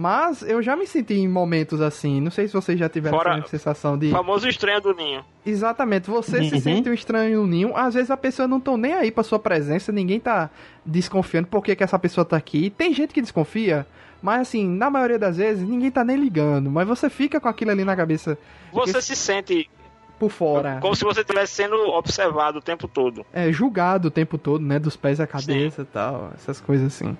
Mas eu já me senti em momentos assim. Não sei se vocês já tiveram Fora- essa sensação de. O famoso estranho do ninho. Exatamente, você se Uhum. sente um estranho no ninho. Às vezes a pessoa não tá nem aí pra sua presença, ninguém tá desconfiando por que, que essa pessoa tá aqui. Tem gente que desconfia, mas assim, na maioria das vezes, ninguém tá nem ligando. Mas você fica com aquilo ali na cabeça Você se sente por fora. como se você estivesse sendo observado o tempo todo. É, julgado o tempo todo, né? Dos pés à cabeça e tal, essas coisas assim.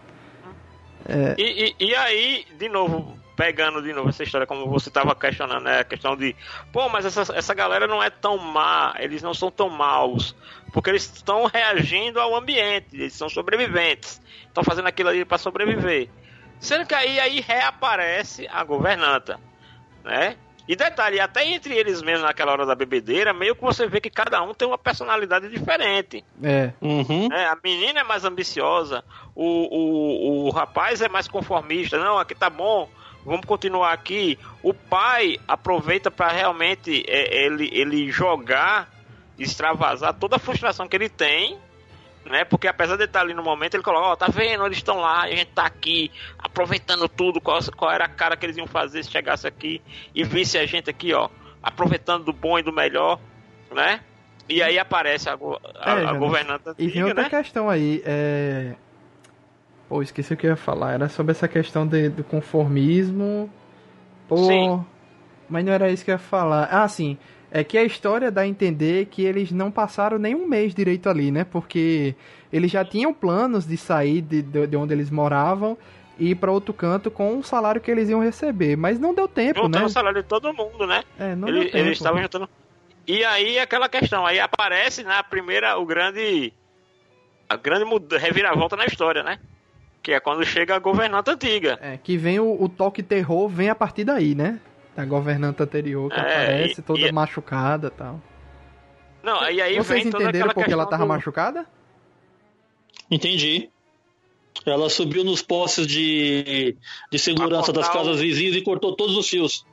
E, e, e aí, de novo, pegando de novo essa história, como você estava questionando, né? A questão de, pô, mas essa, essa galera não é tão má, eles não são tão maus, porque eles estão reagindo ao ambiente, eles são sobreviventes, estão fazendo aquilo ali para sobreviver. Sendo que aí, aí reaparece a governanta, né? E detalhe, até entre eles mesmos naquela hora da bebedeira, meio que você vê que cada um tem uma personalidade diferente. É. Uhum. É, a menina é mais ambiciosa, o, o, o rapaz é mais conformista. Não, aqui tá bom, vamos continuar aqui. O pai aproveita para realmente é, ele, ele jogar, extravasar toda a frustração que ele tem. Né? Porque apesar de estar ali no momento, ele coloca, ó, tá vendo, eles estão lá, a gente tá aqui, aproveitando tudo, qual, qual era a cara que eles iam fazer se chegasse aqui e visse a gente aqui, ó, aproveitando do bom e do melhor, né? E aí aparece a, go- a, É, a governanta E antiga, outra né? questão aí, é. Pô, esqueci o que eu ia falar. Era sobre essa questão de, do conformismo. Pô. Sim. Mas não era isso que eu ia falar. Ah, sim. É que a história dá a entender que eles não passaram nem um mês direito ali, né? Porque eles já tinham planos de sair de, de, de onde eles moravam e ir pra outro canto com o salário que eles iam receber. Mas não deu tempo, juntando né? o salário de todo mundo, né? É, não Ele- deu tempo. eles estavam juntando. E aí aquela questão, aí aparece na primeira o grande a grande reviravolta na história, né? Que é quando chega a governanta antiga. É, que vem o, o toque terror, vem a partir daí, né? Da governanta anterior que É, aparece e- toda e- machucada e tal. Não, e aí Vocês entenderam porque ela tava do- machucada? Entendi. Ela subiu nos postes de, de segurança das casas vizinhas e cortou todos os fios.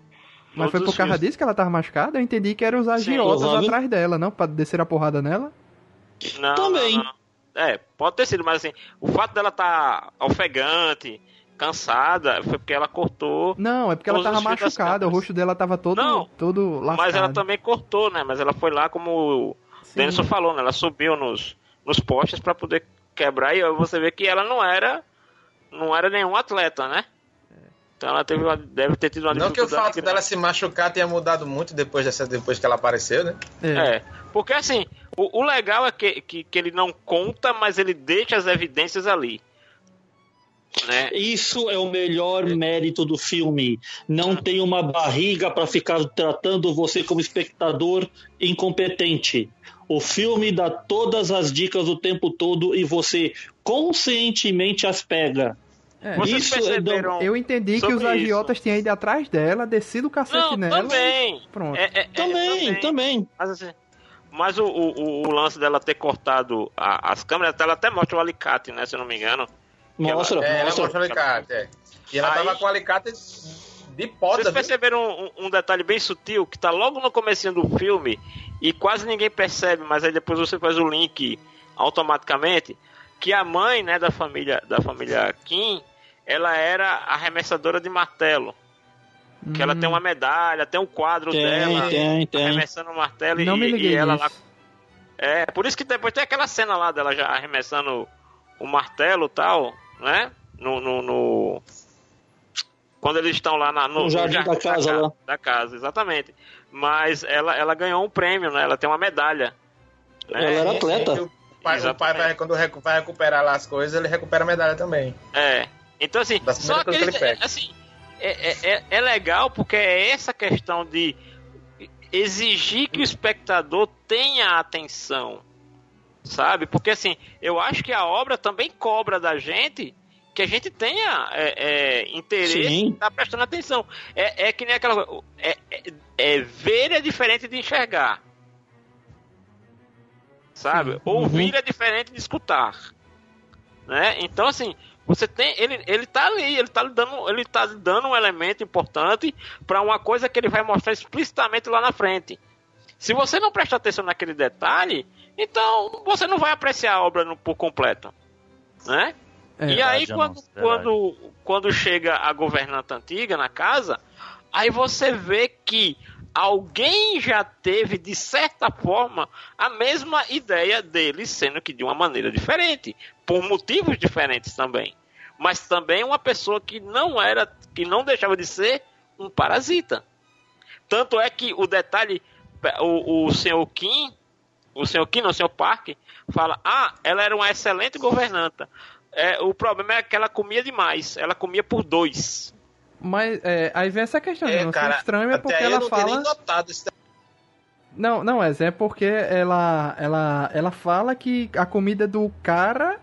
Mas foi Todos por os causa fios. disso que ela tava machucada? Eu entendi que eram os Sim, agiotas provável. atrás dela, não? Pra descer a porrada nela? Não, Também. não, não. É, pode ter sido, mas assim, o fato dela estar ofegante, cansada, foi porque ela cortou. Não, é porque ela tava machucada, o rosto dela tava todo, Não, todo lascado. Mas ela também cortou, né? Mas ela foi lá como o. Denison falou, né? Ela subiu nos, nos postes pra poder quebrar e você vê que ela não era não era nenhum atleta, né? Então ela teve uma- deve ter tido uma Não que o fato dela se machucar tenha mudado muito depois, dessa, depois que ela apareceu, né? É. É, porque assim, o, o legal é que, que, que ele não conta, mas ele deixa as evidências ali. Né? Isso é o melhor mérito do filme. Não tem uma barriga para ficar tratando você como espectador incompetente. O filme dá todas as dicas o tempo todo e você conscientemente as pega. É. Vocês Isso é perceberam? Eu entendi que os agiotas tinham ido atrás dela, descido o cacete Não, nela. também. Pronto. É, é, é, Também, também. Mas, assim, mas o, o, o lance dela ter cortado a- as câmeras, ela até mostra o alicate, né? Se eu não me engano. Mostra, É, ela mostra. mostrou o alicate, é. E ela Aí- tava com o alicate de Vocês poda, viu? perceberam um, um detalhe bem sutil que tá logo no comecinho do filme e quase ninguém percebe, mas aí depois você faz o link automaticamente que a mãe, né, da família da família Kim, ela era arremessadora de martelo. Que ela Hum, tem uma medalha, tem um quadro Tem, dela tem, tem. arremessando o martelo e, Não me liguei e ela lá. É, por isso que depois tem aquela cena lá dela já arremessando o martelo e tal, né? No, no, no- Quando eles estão lá na, no, No jardim da casa ca- lá. Da casa, exatamente. Mas ela, ela ganhou um prêmio, né? Ela tem uma medalha. né? Ela era atleta. sim, O pai, o pai vai, quando recu- vai recuperar lá as coisas, ele recupera a medalha também. É. Então, assim, só que que pega. assim, é, é, é- é legal porque é essa questão de exigir que o espectador tenha atenção, sabe? Porque, assim, eu acho que a obra também cobra da gente que a gente tenha é, é, interesse Sim. em estar prestando atenção. É, é que nem aquela coisa, é, é, é ver é diferente de enxergar. Sabe? Ouvir é diferente de escutar. Né? Então, assim, você tem. Ele, ele tá ali, ele tá lhe dando, ele tá lhe dando um elemento importante para uma coisa que ele vai mostrar explicitamente lá na frente. Se você não prestar atenção naquele detalhe, então você não vai apreciar a obra no- por completo. Né? É, e aí, quando, Afonso, verdade. quando, quando chega a governanta antiga na casa, aí você vê que alguém já teve, de certa forma, a mesma ideia dele, sendo que de uma maneira diferente, por motivos diferentes também. Mas também uma pessoa que não era, que não deixava de ser um parasita. Tanto é que o detalhe, o, o senhor Kim, o senhor Kim, não, o senhor Park, fala: Ah, ela era uma excelente governanta. É, o problema é que ela comia demais, ela comia por dois. Mas é, aí vem essa questão, É, não cara, estranho é porque ela não fala. nem notado isso. Não, não, é, é porque ela, ela, ela fala que a comida do cara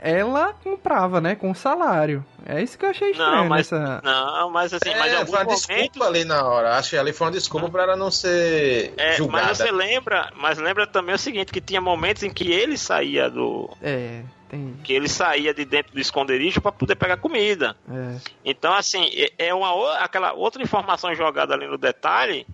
ela comprava, né, com salário. É isso que eu achei estranho Não, mas, nessa. não, mas assim, mas em É, alguns foi uma momentos. desculpa ali na hora. Acho que ali foi uma desculpa pra ela não ser É, julgada. mas você lembra, mas lembra também o seguinte, que tinha momentos em que ele saía do, É, tem. que ele saía de dentro do esconderijo para poder pegar comida. É. Então assim, é- é uma aquela outra informação jogada ali no detalhe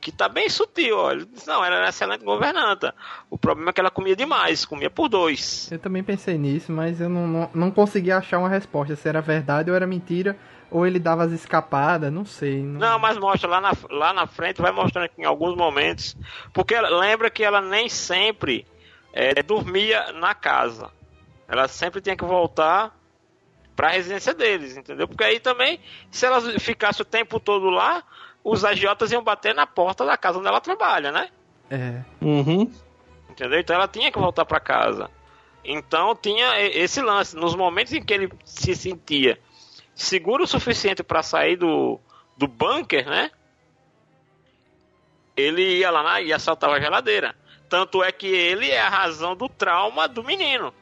que tá bem sutil, ó. Ele disse, não, ela era excelente governanta. O problema é que ela comia demais, comia por dois. Eu também pensei nisso, mas eu não, não, não consegui achar uma resposta se era verdade ou era mentira, ou ele dava as escapadas, não sei. Não, Não, mas mostra lá na, lá na frente, vai mostrando aqui em alguns momentos. Porque ela- lembra que ela nem sempre é, dormia na casa. Ela sempre tinha que voltar para a residência deles, entendeu? Porque aí também, se ela ficasse o tempo todo lá, os agiotas iam bater na porta da casa onde ela trabalha, né? É. Uhum. Entendeu? Então ela tinha que voltar para casa. Então tinha esse lance. Nos momentos em que ele se sentia seguro o suficiente para sair do, do bunker, né? Ele ia lá na, e assaltava a geladeira. Tanto é que ele é a razão do trauma do menino.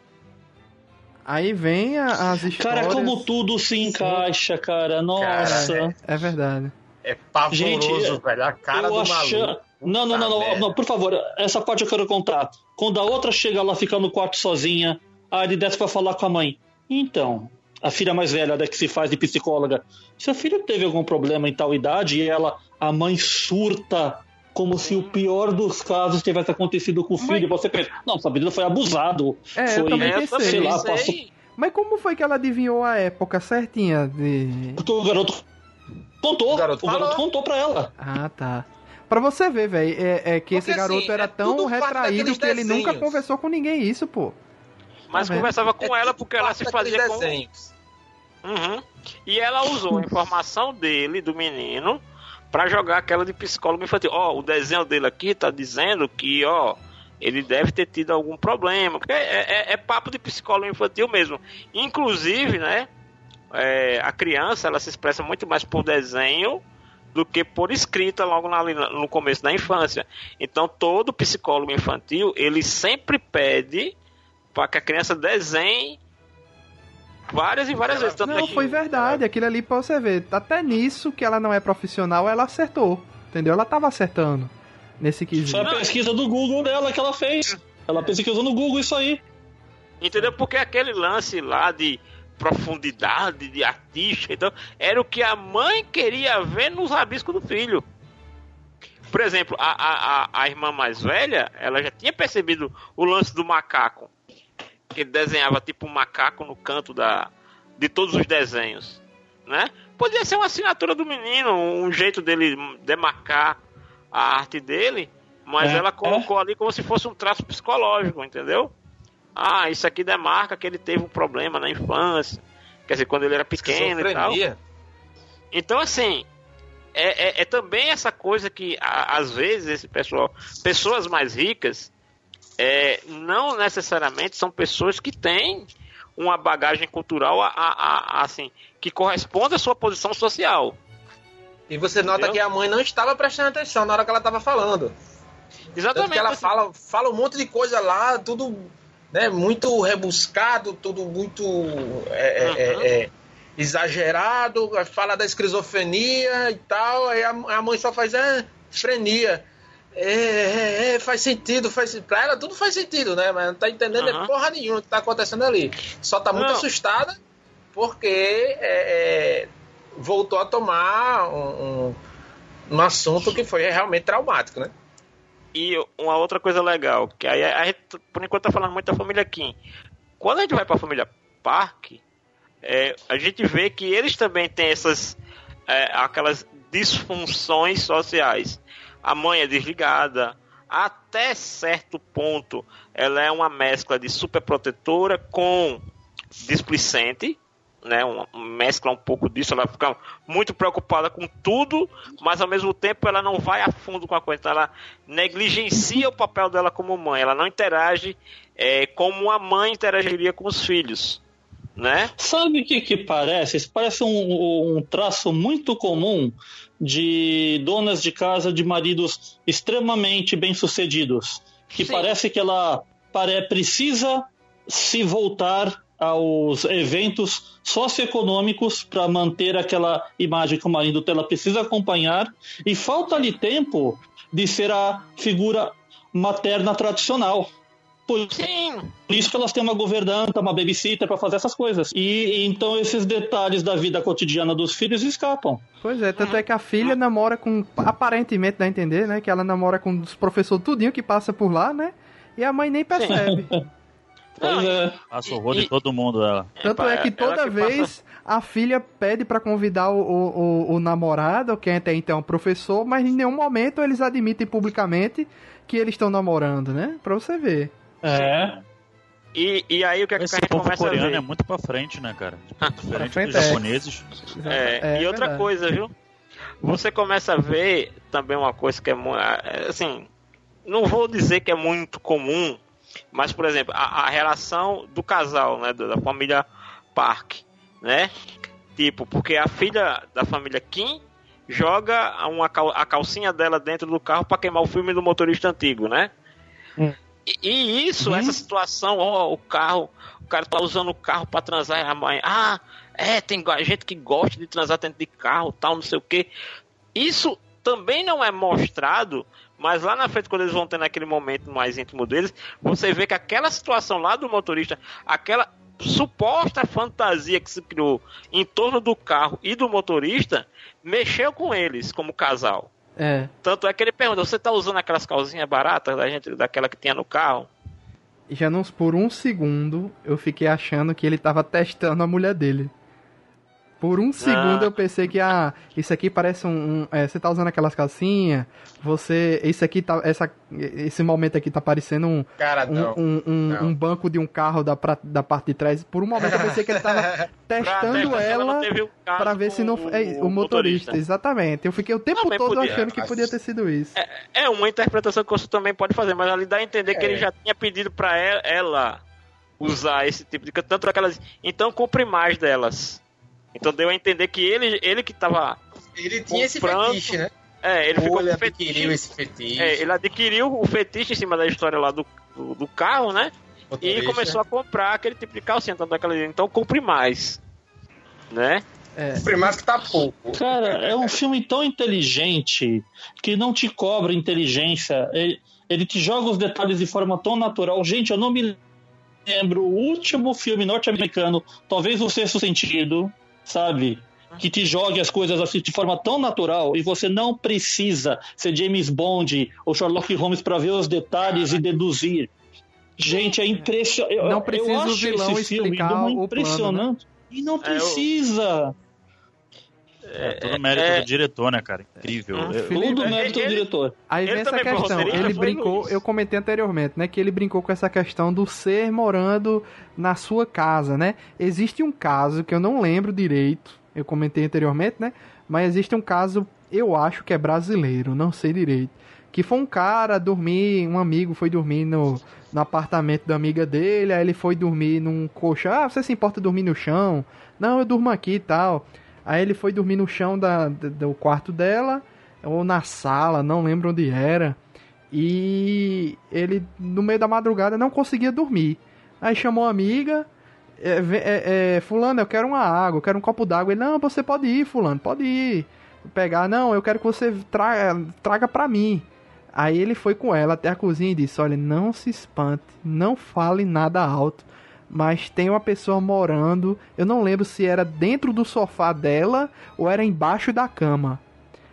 Aí vem a- as histórias. Cara, como tudo se encaixa, cara. Nossa. É verdade. É pavoroso, Gente, velho. A cara eu do acha- maluco. Não, não, não, não, não, por favor, essa parte eu quero contar. Quando a outra chega lá, fica no quarto sozinha, aí ele desce pra falar com a mãe. Então, a filha mais velha, da que se faz de psicóloga, seu filho teve algum problema em tal idade e ela, a mãe surta como se o pior dos casos tivesse acontecido com o filho. E Você pensa, não, sua menina foi abusado. É, eu foi, também É, eu sei lá, passou Mas como foi que ela adivinhou a época certinha de. Porque o garoto contou. O O garoto garoto, falou. contou pra ela. Ah, tá. Pra você ver, velho, é, é que esse Porque, garoto assim, era é tão retraído que ele nunca conversou com ninguém isso, pô. Mas Tá conversava com É ela porque ela se fazia com. desenhos. Uhum. E ela usou a informação dele, do menino, pra jogar aquela de psicólogo infantil. Ó, o desenho dele aqui tá dizendo que, ó, ele deve ter tido algum problema. Porque é, é- é papo de psicólogo infantil mesmo. Inclusive, né, é, a criança, ela se expressa muito mais por desenho do que por escrita logo na- no começo da infância. Então, todo psicólogo infantil, ele sempre pede para que a criança desenhe várias e várias vezes. Tanto é Não, que- foi verdade. Aquilo ali pra você ver. Até nisso que ela não é profissional, ela acertou. Entendeu? Ela tava acertando. Nesse quesito. Foi a pesquisa do Google dela que ela fez. Ela pesquisou no Google isso aí. Entendeu? Porque aquele lance lá de profundidade de artista, então, era o que a mãe queria ver nos rabiscos do filho. Por exemplo, a, a, a, irmã mais velha, ela já tinha percebido o lance do macaco. Que ele desenhava tipo um macaco no canto da, de todos os desenhos. Né? Podia ser uma assinatura do menino, um jeito dele demarcar a arte dele, mas É, ela colocou ali como se fosse um traço psicológico, entendeu? Ah, isso aqui demarca que ele teve um problema na infância. Quer dizer, quando ele era pequeno e tal. Então, assim, é, é- é também essa coisa que, às vezes, esse pessoal, pessoas mais ricas, é, não necessariamente são pessoas que têm uma bagagem cultural, a, a- a- assim, que corresponde à sua posição social. E você nota Entendeu? que a mãe não estava prestando atenção na hora que ela estava falando. Tanto Exatamente. que ela assim, fala, fala um monte de coisa lá, tudo né, muito rebuscado, tudo muito é, é, Uhum. é, é, exagerado, fala da esquizofrenia e tal, aí a, a mãe só faz ah, frenia. É, é, é, faz sentido, faz Pra ela tudo faz sentido, né? Mas não tá entendendo Uhum. é porra nenhuma o que tá acontecendo ali. Só tá muito Não. assustada porque é, é, voltou a tomar um, um, um assunto que foi realmente traumático, né? E uma outra coisa legal, que aí a gente, por enquanto, tá falando muito da família Kim. Quando a gente vai pra família Park, é, a gente vê que eles também têm essas é, aquelas disfunções sociais. A mãe é desligada, até certo ponto ela é uma mescla de superprotetora com displicente, né? Uma mescla um pouco disso, ela fica muito preocupada com tudo, mas ao mesmo tempo ela não vai a fundo com a coisa, então ela negligencia o papel dela como mãe, ela não interage é, como uma mãe interagiria com os filhos, né? Sabe o que, que parece? Isso parece um, um traço muito comum de donas de casa de maridos extremamente bem-sucedidos. Que Sim. parece que ela precisa se voltar aos eventos socioeconômicos para manter aquela imagem que o marido dela precisa acompanhar e falta-lhe tempo de ser a figura materna tradicional. Por Sim, por isso que elas têm uma governanta, uma babysitter para fazer essas coisas. E então esses detalhes da vida cotidiana dos filhos escapam. Pois é, tanto é que a filha namora com. Aparentemente dá a entender, né? Que ela namora com os professores tudinho que passa por lá, né? E a mãe nem percebe. Pois Não, é. Passa o rodo E- em todo mundo, ela. Tanto é que ela toda que vez passa- a filha pede pra convidar o, o, o, o namorado, que até então é um professor, mas em nenhum momento eles admitem publicamente que eles estão namorando, né? Pra você ver. É. E, e aí o que, é que a gente povo a coreano ver? é muito pra frente, né, cara? Diferente frente, dos é. japoneses. É, e outra verdade. coisa, viu? Você começa a ver também uma coisa que é muito. Assim, não vou dizer que é muito comum, mas, por exemplo, a, a relação do casal, né? Da família Park, né? Tipo, porque a filha da família Kim joga uma, a calcinha dela dentro do carro para queimar o filme do motorista antigo, né? Hum. E, e isso, essa situação, ó, o carro, o cara tá usando o carro para transar, e a mãe, ah, é, tem gente que gosta de transar dentro de carro, tal, não sei o que. Isso também não é mostrado, mas lá na frente, quando eles vão ter naquele momento mais íntimo deles, você vê que aquela situação lá do motorista, aquela suposta fantasia que se criou em torno do carro e do motorista, mexeu com eles como casal. É. Tanto é que ele pergunta, você tá usando aquelas calcinhas baratas da gente, daquela que tinha no carro? Já não, por um segundo eu fiquei achando que ele tava testando a mulher dele. Por um segundo eu pensei que, ah, isso aqui parece um. um- é, você tá usando aquelas calcinhas, você. Isso aqui tá. Essa, esse momento aqui tá parecendo um, Cara, um, não. um, um- não. um banco de um carro da, pra- da parte de trás. Por um momento eu pensei que ele tava Pra testando se ela caso pra ver se não. com É, o motorista, exatamente. Eu fiquei o tempo todo podia, achando que podia ter sido isso. É uma interpretação que você também pode fazer, mas ali dá a entender que É. ele já tinha pedido pra e- ela usar esse tipo de tanto aquelas, então compre mais delas. Então deu a entender que ele, ele que tava, Ele tinha esse fetiche, né? é, ele Ou ficou ele com fetiche, adquiriu esse fetiche. é, ele adquiriu o fetiche em cima da história lá do, do, do carro, né? E motorista. começou a comprar aquele tipo de calcinha, tanto aquela, então compre mais, né? É. Primário que tá pouco. Cara, é um filme tão inteligente que não te cobra inteligência. Ele, ele te joga os detalhes de forma tão natural. Gente, eu não me lembro o último filme norte-americano, talvez o sexto sentido, sabe? Que te jogue as coisas assim de forma tão natural e você não precisa ser James Bond ou Sherlock Holmes para ver os detalhes e deduzir. Gente, é impressionante. Não precisa o vilão explicar o plano, impressionante. E não É, eu- precisa. É, todo mérito é- do diretor, né, cara? Incrível. Eu- Felipe, Todo mérito do ele- diretor. Aí vem essa questão. Ele brincou, Luiz? eu comentei anteriormente, né? Que ele brincou com essa questão do ser morando na sua casa, né? Existe um caso que eu não lembro direito, eu comentei anteriormente, né? Mas existe um caso, eu acho que é brasileiro, não sei direito. Que foi um cara dormir, um amigo foi dormir no, no apartamento da amiga dele, aí ele foi dormir num colchão. Ah, você se importa dormir no chão? Não, eu durmo aqui e tal. Aí ele foi dormir no chão da, do quarto dela, ou na sala, não lembro onde era. E ele, no meio da madrugada, não conseguia dormir. Aí chamou a amiga, é, é, é, fulano, eu quero uma água, eu quero um copo d'água. Ele, não, você pode ir, fulano, pode ir. Pegar, não, eu quero que você traga, traga pra mim. Aí ele foi com ela até a cozinha e disse, olha, não se espante, não fale nada alto. Mas tem uma pessoa morando, eu não lembro se era dentro do sofá dela ou era embaixo da cama.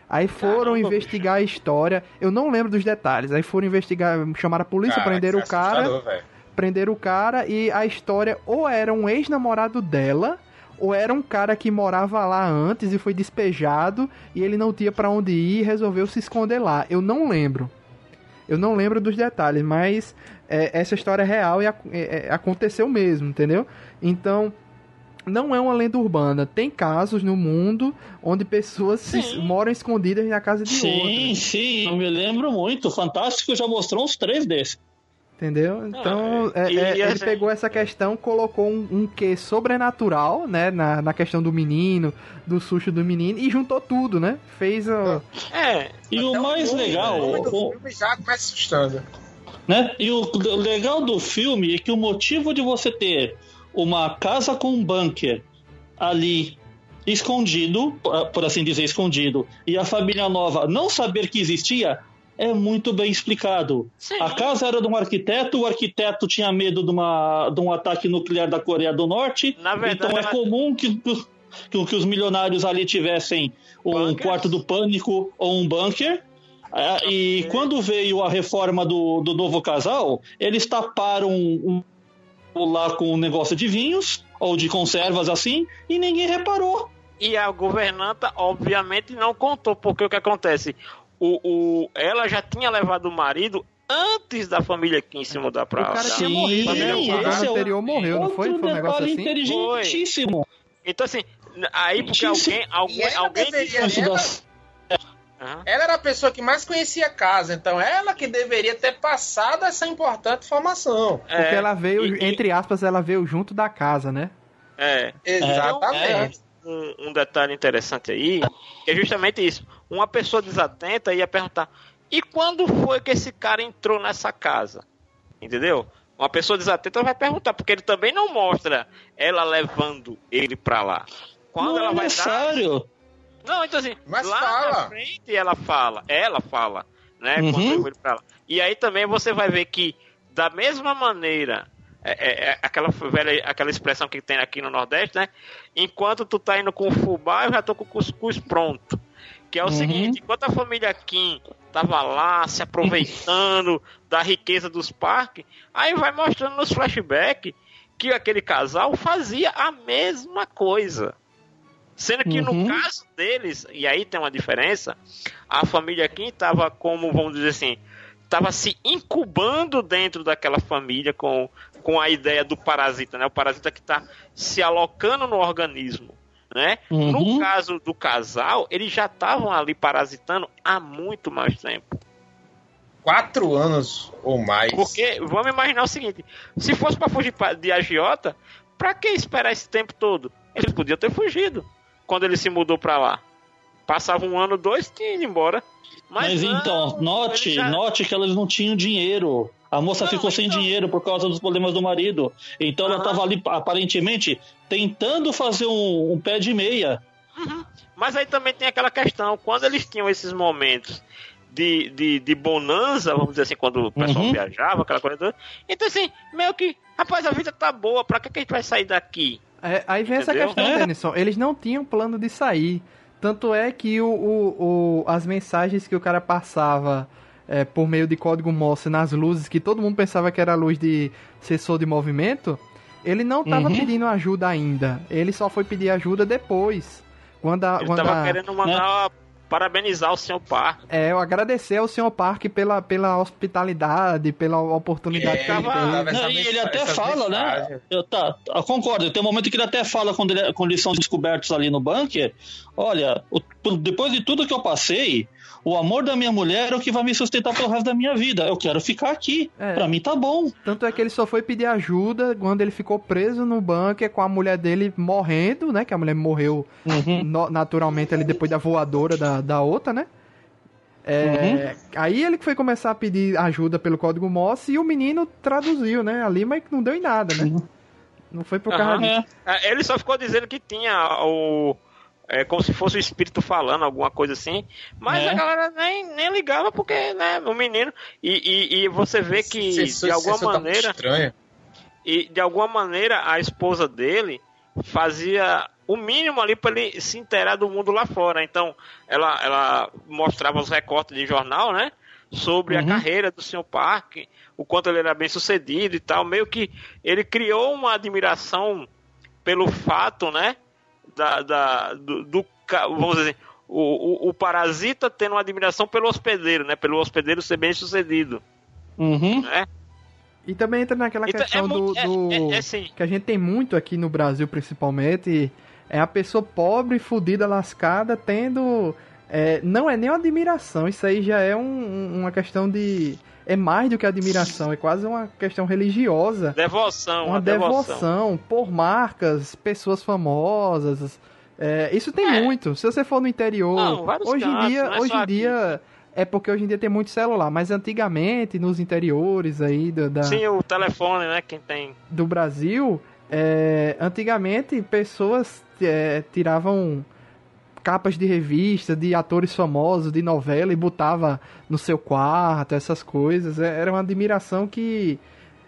Aí foram Caramba, investigar a história. Eu não lembro dos detalhes. Aí foram investigar, chamaram a polícia, Cara, prenderam o cara, velho. prenderam o cara e a história ou era um ex-namorado dela, ou era um cara que morava lá antes e foi despejado e ele não tinha pra onde ir e resolveu se esconder lá. Eu não lembro. Eu não lembro dos detalhes, mas é, essa história é real e é- é- aconteceu mesmo, entendeu? Então, não é uma lenda urbana. Tem casos no mundo onde pessoas se- Sim. moram escondidas na casa de Sim, outra. sim, eu me lembro muito. O Fantástico já mostrou uns três desses. Entendeu? Então, é, é- e- é, e ele assim- pegou essa questão, colocou um, um quê sobrenatural, né? Na, na questão do menino, do susto do menino, e juntou tudo, né? Fez a. É, E o mais nome- legal, O nome do o- filme já começa assustando. Né? E o legal do filme é que o motivo de você ter uma casa com um bunker ali escondido, por- assim dizer, escondido, e a família nova não saber que existia, é muito bem explicado. sim. A casa era de um arquiteto, o arquiteto tinha medo de, uma, de um ataque nuclear da Coreia do Norte, Na verdade, então é ela- comum que, que, que os milionários ali tivessem um Bunkers. quarto do pânico ou um bunker. Ah, E quando veio a reforma do, do novo casal, eles taparam um, um- lá com um negócio de vinhos ou de conservas assim e ninguém reparou. E a governanta, obviamente, não contou, porque o que acontece? O, o, ela já tinha levado o marido antes da família Kim se mudar pra o cara tinha Sim, morrido, né? O é o- anterior morreu, não foi? Foi um negócio detalhe assim? inteligentíssimo. Então, assim, aí porque alguém. alguém, alguém deveria- Ela- era a pessoa que mais conhecia a casa, então ela que deveria ter passado essa importante informação. Porque É, ela veio, e- entre aspas, ela veio junto da casa, né? É. Exatamente. Um, um detalhe interessante aí, que é justamente isso. Uma pessoa desatenta ia perguntar: e quando foi que esse cara entrou nessa casa? Entendeu? Uma pessoa desatenta vai perguntar, porque ele também não mostra ela levando ele pra lá. Quando Não ela é vai dar. Não, então assim, Mas lá fala. na frente ela fala, ela fala, né? Uhum. Quando ele pra lá. E aí também você vai ver que, da mesma maneira, é, é- é aquela velha, aquela expressão que tem aqui no Nordeste, né? Enquanto tu tá indo com o fubá, eu já tô com o cuscuz pronto. Que é o Uhum. seguinte, enquanto a família Kim tava lá se aproveitando da riqueza dos parques, aí vai mostrando nos flashbacks que aquele casal fazia a mesma coisa. Sendo que Uhum. no caso deles, e aí tem uma diferença, a família Kim estava como, vamos dizer assim, estava se incubando dentro daquela família com, com a ideia do parasita, né? O parasita que está se alocando no organismo, né? Uhum. No caso do casal, eles já estavam ali parasitando há muito mais tempo. Quatro anos ou mais. Porque, vamos imaginar o seguinte, se fosse para fugir de agiota, para que esperar esse tempo todo? Eles podiam ter fugido quando ele se mudou para lá. Passava um ano, dois, tinha ido embora. Mas, Mas, não, então, note, já- note que elas não tinham dinheiro. A moça Não, ficou sem então- dinheiro por causa dos problemas do marido. Então ela Aham. estava ali, aparentemente, tentando fazer um, um pé de meia. Mas aí também tem aquela questão, quando eles tinham esses momentos de, de, de bonança, vamos dizer assim, quando o pessoal Uhum. viajava, aquela coisa toda. Então, assim, meio que, rapaz, a vida tá boa, pra que, que a gente vai sair daqui? É, aí vem essa Entendeu? questão, É. Denison. Eles não tinham plano de sair. Tanto é que o, o- o- as mensagens que o cara passava é, por meio de código Morse nas luzes, que todo mundo pensava que era luz de sensor de movimento, ele não estava Uhum. pedindo ajuda ainda. Ele só foi pedir ajuda depois. Quando a, Ele quando tava a- querendo mandar parabenizar o senhor Par. É, eu agradecer ao senhor Park pela, pela hospitalidade, pela oportunidade É, que ele tava- teve. Não, e ele até fala, né? Eu, tá, eu concordo. Tem um momento que ele até fala quando, ele- quando eles são descobertos ali no bunker. Olha, o- depois de tudo que eu passei, o amor da minha mulher é o que vai me sustentar pelo resto da minha vida. Eu quero ficar aqui. É. Pra mim tá bom. Tanto é que ele só foi pedir ajuda quando ele ficou preso no bunker com a mulher dele morrendo, né? Que a mulher morreu Uhum. no- naturalmente ali depois da voadora da, da outra, né? É, Aí ele que foi começar a pedir ajuda pelo código Morse e o menino traduziu, né? Ali, mas não deu em nada, né? Não foi por causa Aham. disso. É. É, Ele só ficou dizendo que tinha o. É como se fosse o espírito falando, alguma coisa assim. Mas É. a galera nem, nem ligava, porque, né, o menino. E, e, e você vê que, de alguma tá maneira. estranho. E de alguma maneira a esposa dele fazia o mínimo ali para ele se inteirar do mundo lá fora. Então ela, ela mostrava os recortes de jornal, né? sobre a Uhum. carreira do Sr. Park, o quanto ele era bem sucedido e tal. Meio que ele criou uma admiração pelo fato, né? Da, da- do, do vamos dizer, o, o, o parasita tendo uma admiração pelo hospedeiro, né? Pelo hospedeiro ser bem sucedido, Uhum. né? E também entra naquela Então, questão é do, muito- é- do- é- é assim. que a gente tem muito aqui no Brasil, principalmente, é a pessoa pobre, fudida, lascada, tendo. é, não é nem uma admiração, isso aí já é um- uma questão de. É mais do que admiração, é quase uma questão religiosa. Devoção, uma devoção, por marcas, pessoas famosas. É, isso tem É. muito. Se você for no interior, Não, hoje em cantos, dia, é hoje em dia é porque hoje em dia tem muito celular, mas antigamente nos interiores aí do, da, Sim, o telefone, né? Quem tem. do Brasil, é, antigamente pessoas é, tiravam capas de revista de atores famosos, de novela e botava no seu quarto, essas coisas. É, Era uma admiração que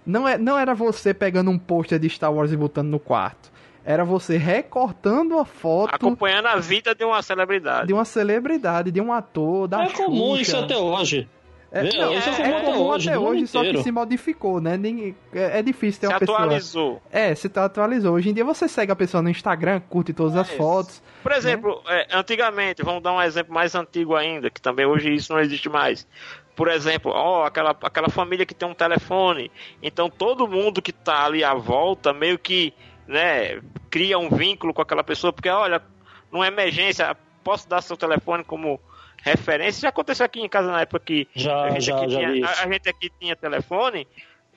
não, é, não era você pegando um pôster de Star Wars e botando no quarto. Era você recortando a foto Acompanhando a vida de uma celebridade. de uma celebridade, de um ator, da É comum Xuxa. isso até hoje. É, não, isso é, é é comum comum até hoje, hoje, só que se modificou, né? Ninguém- É, é difícil ter Se uma pessoa. atualizou. É, se tu atualizou. Hoje em dia você segue a pessoa no Instagram, curte todas as É isso. fotos. Por exemplo, é, antigamente, vamos dar um exemplo mais antigo ainda, que também hoje isso não existe mais. Por exemplo, ó, aquela, aquela família que tem um telefone. Então todo mundo que tá ali à volta meio que, né, cria um vínculo com aquela pessoa, porque olha, numa emergência, posso dar seu telefone como referência. Já aconteceu aqui em casa na época que Já, a, gente já, aqui já tinha, a, a gente aqui tinha telefone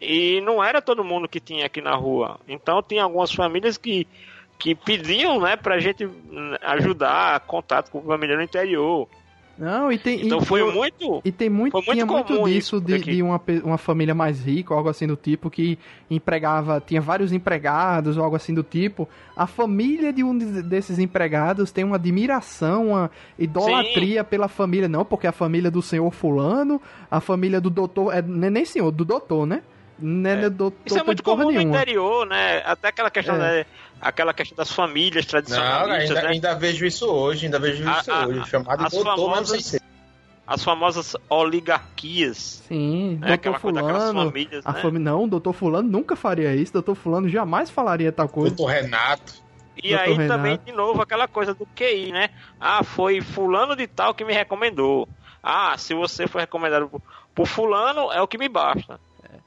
e não era todo mundo que tinha aqui na rua. Então tinha algumas famílias que, que pediam, né, pra gente hum, ajudar, contato com a família no interior. Não, e tem. Então e, foi e- muito. E tem muito, muito tinha muito disso isso de, de uma, uma família mais rica, algo assim do tipo, que empregava, tinha vários empregados, algo assim do tipo. A família de um de- desses empregados tem uma admiração, uma idolatria pela família, não, porque a família do senhor fulano, a família do doutor, é, não é nem senhor, do doutor, né? Não é, do doutor Isso é muito comum no nenhuma. interior, né? Até aquela questão, É. né, aquela questão das famílias Não, tradicionalistas, ainda, né? ainda vejo isso hoje, ainda vejo A- isso a- hoje. Chamado as doutor, não famosas- se. As famosas oligarquias. Sim, Né? doutor fulano. famílias, A né? fami... Não, doutor fulano nunca faria isso, doutor fulano jamais falaria tal coisa. Doutor Renato. E Doutor aí Renato. também, de novo, aquela coisa do QI, né? Ah, foi fulano de tal que me recomendou. Ah, se você foi recomendado por, por fulano, é o que me basta.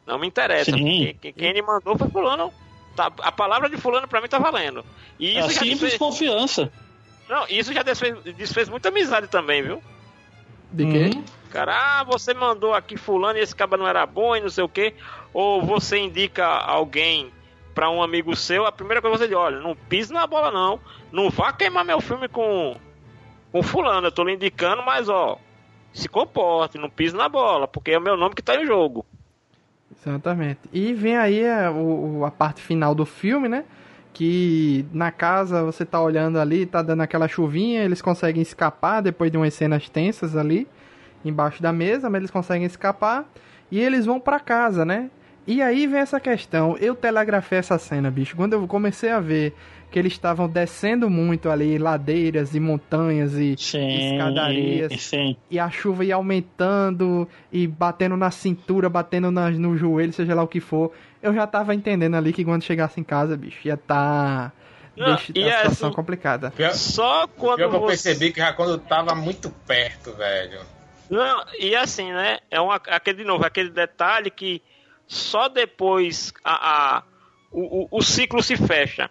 Não me interessa. Quem, quem ele mandou foi fulano. Tá, a palavra de fulano pra mim tá valendo. E É isso a já simples desfez, confiança. não, isso já desfez, desfez muita amizade também, viu? De quê? Uhum. Cara, ah, você mandou aqui fulano e esse cara não era bom e não sei o quê. Ou você indica alguém pra um amigo seu, a primeira coisa que você diz, olha, não pise na bola não. Não vá queimar meu filme com, com fulano. Eu tô lhe indicando, mas ó, se comporte, não pise na bola, porque é o meu nome que tá em jogo. Exatamente. E vem aí a, o- o- a parte final do filme, né? Que na casa você tá olhando ali, tá dando aquela chuvinha, eles conseguem escapar depois de umas cenas tensas ali embaixo da mesa, mas eles conseguem escapar e eles vão pra casa, né? E aí vem essa questão. Eu telegrafei essa cena, bicho. Quando eu comecei a ver que eles estavam descendo muito ali ladeiras e montanhas e Sim, escadarias sim. e a chuva ia aumentando e batendo na cintura, batendo nas, no joelho, seja lá o que for. Eu já tava entendendo ali que quando chegasse em casa, bicho, ia tá. Não, deixa, e a é situação assim- complicada. Pior, Só quando pior que eu você... percebi que já quando tava muito perto, velho. Não, e assim, né? É uma, aquele de novo, aquele detalhe que só depois a, a- o, o, o ciclo se fecha,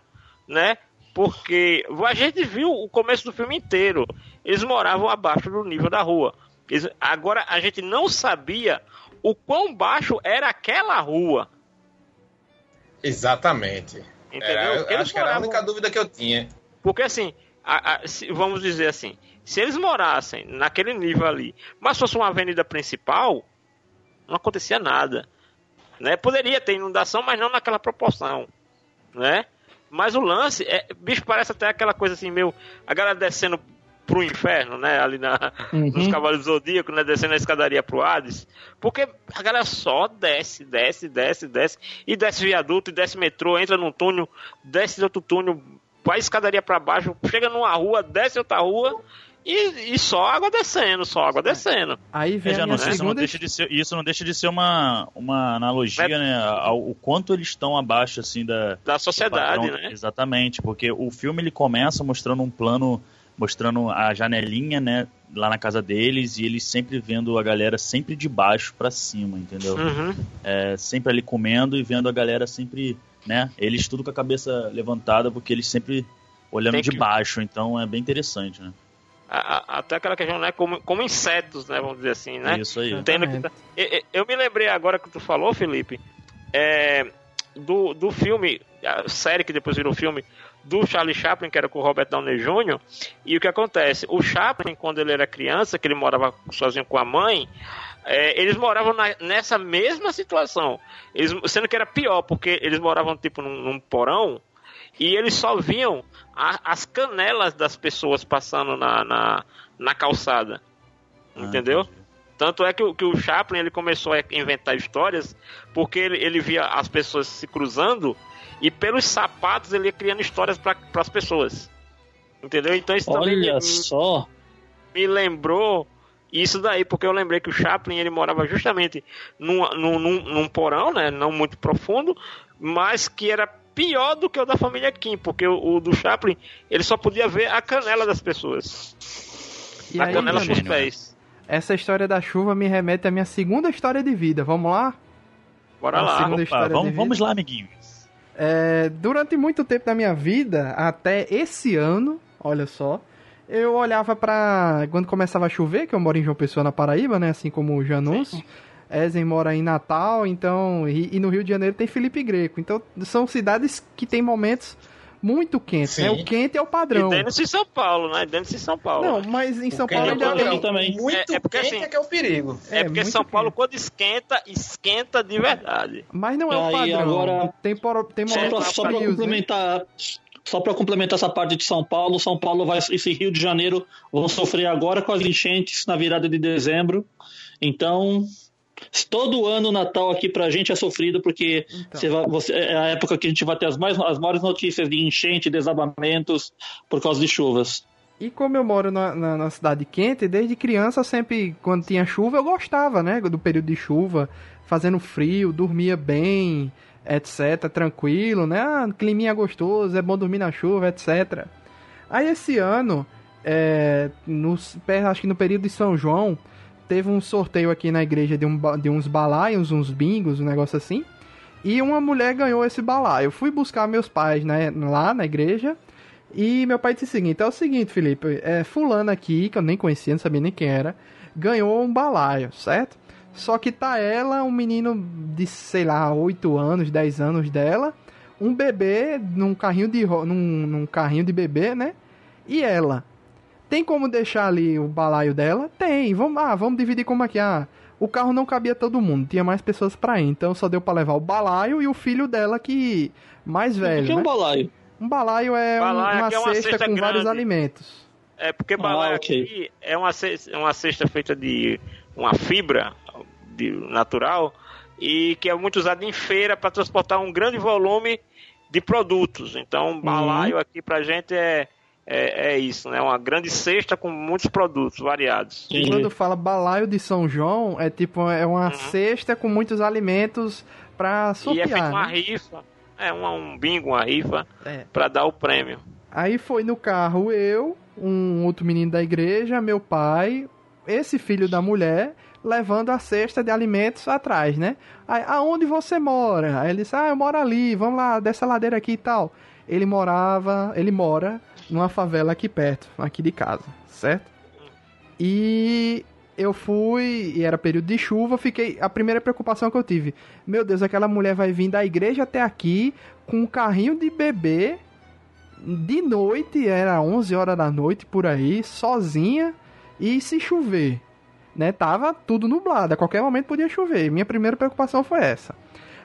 né? Porque a gente viu o começo do filme inteiro. Eles moravam abaixo do nível da rua. Eles- agora a gente não sabia o quão baixo era aquela rua. Exatamente. Entendeu? Era, acho que era a única dúvida que eu tinha. Porque assim, a- a- se- vamos dizer assim, se eles morassem naquele nível ali, mas fosse uma avenida principal, não acontecia nada. Né? Poderia ter inundação, mas não naquela proporção. Né? Mas o lance, é, bicho, parece até aquela coisa assim, meu, a galera descendo pro inferno, né? Ali na, nos Uhum. Cavalos do Zodíaco, né? Descendo a escadaria pro Hades. Porque a galera só desce, desce, desce, desce. E desce viaduto, e desce metrô, entra num túnel, desce outro túnel, vai escadaria pra baixo, chega numa rua, desce outra rua. E, e só água descendo, só água descendo. Aí vem não, isso, não segunda deixa de ser, isso não deixa de ser uma, uma analogia, Mas- né? Ao, o quanto eles estão abaixo, assim, da, Da sociedade, né? Exatamente, porque o filme ele começa mostrando um plano, mostrando a janelinha, né? Lá na casa deles, e eles sempre vendo a galera sempre de baixo pra cima, entendeu? Uhum. É, sempre ali comendo e vendo a galera sempre, né? Eles tudo com a cabeça levantada, porque eles sempre olhando Tem de que- baixo, então é bem interessante, né? A- a- Até aquela questão, né? Como, como insetos, né? Vamos dizer assim, né? Isso aí. Tendo que tá- E- e- Eu me lembrei agora que tu falou, Felipe, é, do, do filme, a série que depois virou filme, do Charlie Chaplin, que era com o Robert Downey Jr. E o que acontece? O Chaplin, quando ele era criança, que ele morava sozinho com a mãe, é, eles moravam na- nessa mesma situação. Eles, sendo que era pior, porque eles moravam tipo num, num porão e eles só viam a- as canelas das pessoas passando na, na, na calçada. Ah, Entendeu? entendi. Tanto é que, o- que o Chaplin ele começou a inventar histórias porque ele, ele via as pessoas se cruzando e pelos sapatos ele ia criando histórias para as pessoas. Entendeu? Então isso também Olha me, só. me lembrou isso daí, porque eu lembrei que o Chaplin ele morava justamente num, num, num, num porão, né? Não muito profundo, mas que era pior do que o da família Kim, porque o, o do Chaplin ele só podia ver a canela das pessoas. E a aí, canela dos pés. essa história da chuva me remete à minha segunda história de vida. Vamos lá? Bora a lá. segunda Opa, história de vamos, vida. vamos lá, amiguinhos. É, durante muito tempo da minha vida, até esse ano, olha só, eu olhava pra. Quando começava a chover, que eu moro em João Pessoa, na Paraíba, né? Assim como o Janus. Ezen mora em Natal, então. E, e no Rio de Janeiro tem Felipe Greco. Então, são cidades que tem momentos muito quentes, né? O quente é o E padrão. dentro de São Paulo, né? Dentro de São Paulo. Não, mas em São Paulo ele ainda é também. Muito É- é porque quente assim- é que é o perigo. É, É, porque São Paulo, quente. quando esquenta, esquenta de verdade. Mas não é o Aí, padrão. agora- Tem, por, tem Só momentos só pra frios, né? complementar. Só para complementar essa parte de São Paulo, São Paulo vai esse Rio de Janeiro vão sofrer agora com as enchentes na virada de dezembro. Então, todo ano o Natal aqui pra gente é sofrido porque Então. você vai- você- é a época que a gente vai ter as, mais, as maiores notícias de enchente, desabamentos por causa de chuvas. E como eu moro na, na, na cidade quente, desde criança, sempre, quando tinha chuva, eu gostava, né? Do período de chuva, fazendo frio, dormia bem, etc. Tranquilo, né? Ah, climinha gostoso, é bom dormir na chuva, etc. Aí esse ano, é, no, acho que no período de São João, teve um sorteio aqui na igreja de, um, de uns balaios, uns bingos, um negócio assim. E uma mulher ganhou esse balaio. Eu fui buscar meus pais né, lá na igreja. E meu pai disse o seguinte: é o seguinte, Felipe, é fulano aqui, que eu nem conhecia, não sabia nem quem era, ganhou um balaio, certo? Só que tá ela, um menino de, sei lá, 8 anos, 10 anos dela, um bebê num carrinho de num, num carrinho de bebê, né? E ela. Tem como deixar ali o balaio dela? Tem. Vamos, ah, vamos dividir como aqui. Ah, o carro não cabia todo mundo, tinha mais pessoas pra ir, então só deu pra levar o balaio e o filho dela que mais o velho, que é um né? balaio? Um balaio é um- Balaio uma, aqui é uma cesta, cesta com vários grande. alimentos. É porque balaio Ah, ok. aqui é uma cesta, uma cesta feita de uma fibra de, natural e que é muito usada em feira para transportar um grande volume de produtos. Então, balaio aqui pra gente é, é, é isso, né? Uma grande cesta com muitos produtos variados. E quando fala balaio de São João, é tipo, é uma Uhum. cesta com muitos alimentos pra e é feito sortear. uma né? rifa, é uma, um bingo, uma rifa É. para dar o prêmio. Aí foi no carro eu, um outro menino da igreja, meu pai, esse filho da mulher, levando a cesta de alimentos atrás, né? Aí, aonde você mora? Aí ele disse, ah, eu moro ali, vamos lá, dessa ladeira aqui e tal. Ele morava, ele mora numa favela aqui perto, aqui de casa, certo? E eu fui, e era período de chuva, fiquei. A primeira preocupação que eu tive, meu Deus, aquela mulher vai vir da igreja até aqui com um carrinho de bebê de noite, era 11 horas da noite por aí, sozinha, e se chover, né? Tava tudo nublado, a qualquer momento podia chover. Minha primeira preocupação foi essa.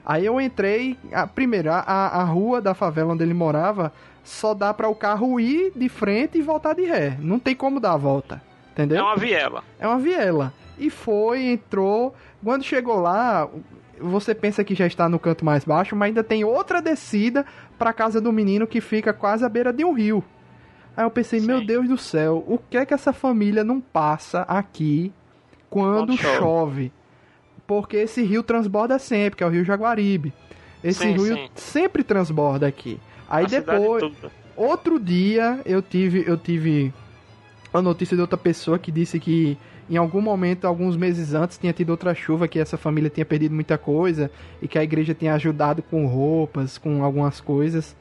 Aí eu entrei, a, primeiro, a, a rua da favela onde ele morava só dá para o carro ir de frente e voltar de ré. Não tem como dar a volta, entendeu? É uma viela. É uma viela. E foi, entrou. Quando chegou lá, você pensa que já está no canto mais baixo, mas ainda tem outra descida para casa do menino que fica quase à beira de um rio. Aí eu pensei, meu Sim. Deus do céu, o que é que essa família não passa aqui Quando chove. Porque esse rio transborda sempre, que é o rio Jaguaribe. Esse Sim, rio sim. sempre transborda aqui. Aí A depois, outro dia eu tive eu tive a notícia de outra pessoa que disse que em algum momento, alguns meses antes, tinha tido outra chuva que essa família tinha perdido muita coisa e que a igreja tinha ajudado com roupas, com algumas coisas.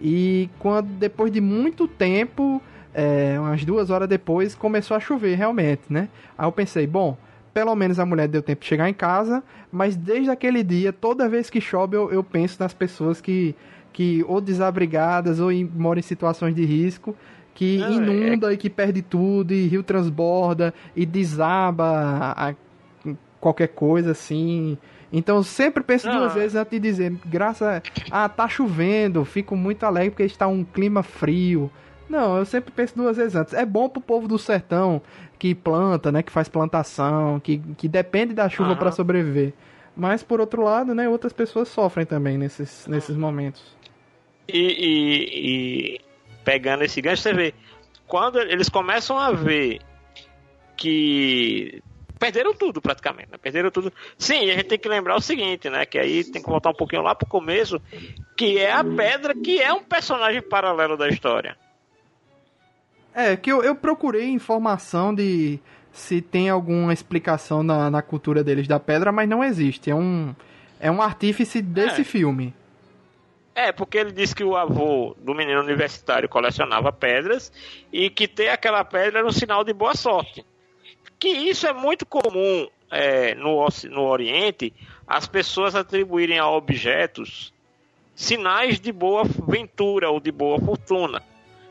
E quando depois de muito tempo, é, umas duas horas depois, começou a chover realmente, né? Aí eu pensei, bom, pelo menos a mulher deu tempo de chegar em casa, mas desde aquele dia, toda vez que chove, eu, eu penso nas pessoas que, que ou desabrigadas ou em- moram em situações de risco, que Não, é- inunda e que perde tudo, e rio transborda e desaba a- a- qualquer coisa assim. Então eu sempre penso Não. duas vezes antes de dizer, graças a. Ah, tá chovendo, fico muito alegre porque está um clima frio. Não, eu sempre penso duas vezes antes. É bom pro povo do sertão que planta, né? Que faz plantação, que, que depende da chuva para sobreviver. Mas por outro lado, né? Outras pessoas sofrem também nesses, nesses momentos. E, e- e pegando esse gancho, você vê, quando eles começam a ver que perderam tudo praticamente, né? Perderam tudo. Sim, a gente tem que lembrar o seguinte, né? Que aí tem que voltar um pouquinho lá pro começo, que é a pedra, que é um personagem paralelo da história. É, que eu, eu procurei informação de se tem alguma explicação na, na cultura deles da pedra, mas não existe. É um, é um artífice desse É. filme. É, porque ele disse que o avô do menino universitário colecionava pedras e que ter aquela pedra era um sinal de boa sorte. Que isso é muito comum é, no, no Oriente, as pessoas atribuírem a objetos sinais de boa ventura ou de boa fortuna.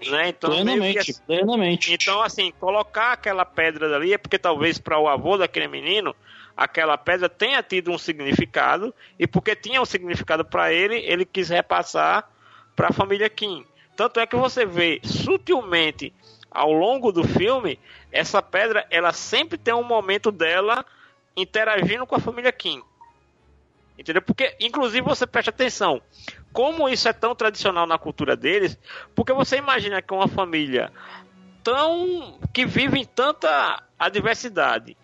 Né? Então, que Plenamente, plenamente. então, assim, colocar aquela pedra dali é porque talvez para o avô daquele menino aquela pedra tenha tido um significado e porque tinha um significado para ele, ele quis repassar para a família Kim. Tanto é que você vê sutilmente ao longo do filme essa pedra, ela sempre tem um momento dela interagindo com a família Kim. Entendeu? Porque, inclusive, você presta atenção. Como isso é tão tradicional na cultura deles, porque você imagina que uma família tão. que vive em tanta adversidade,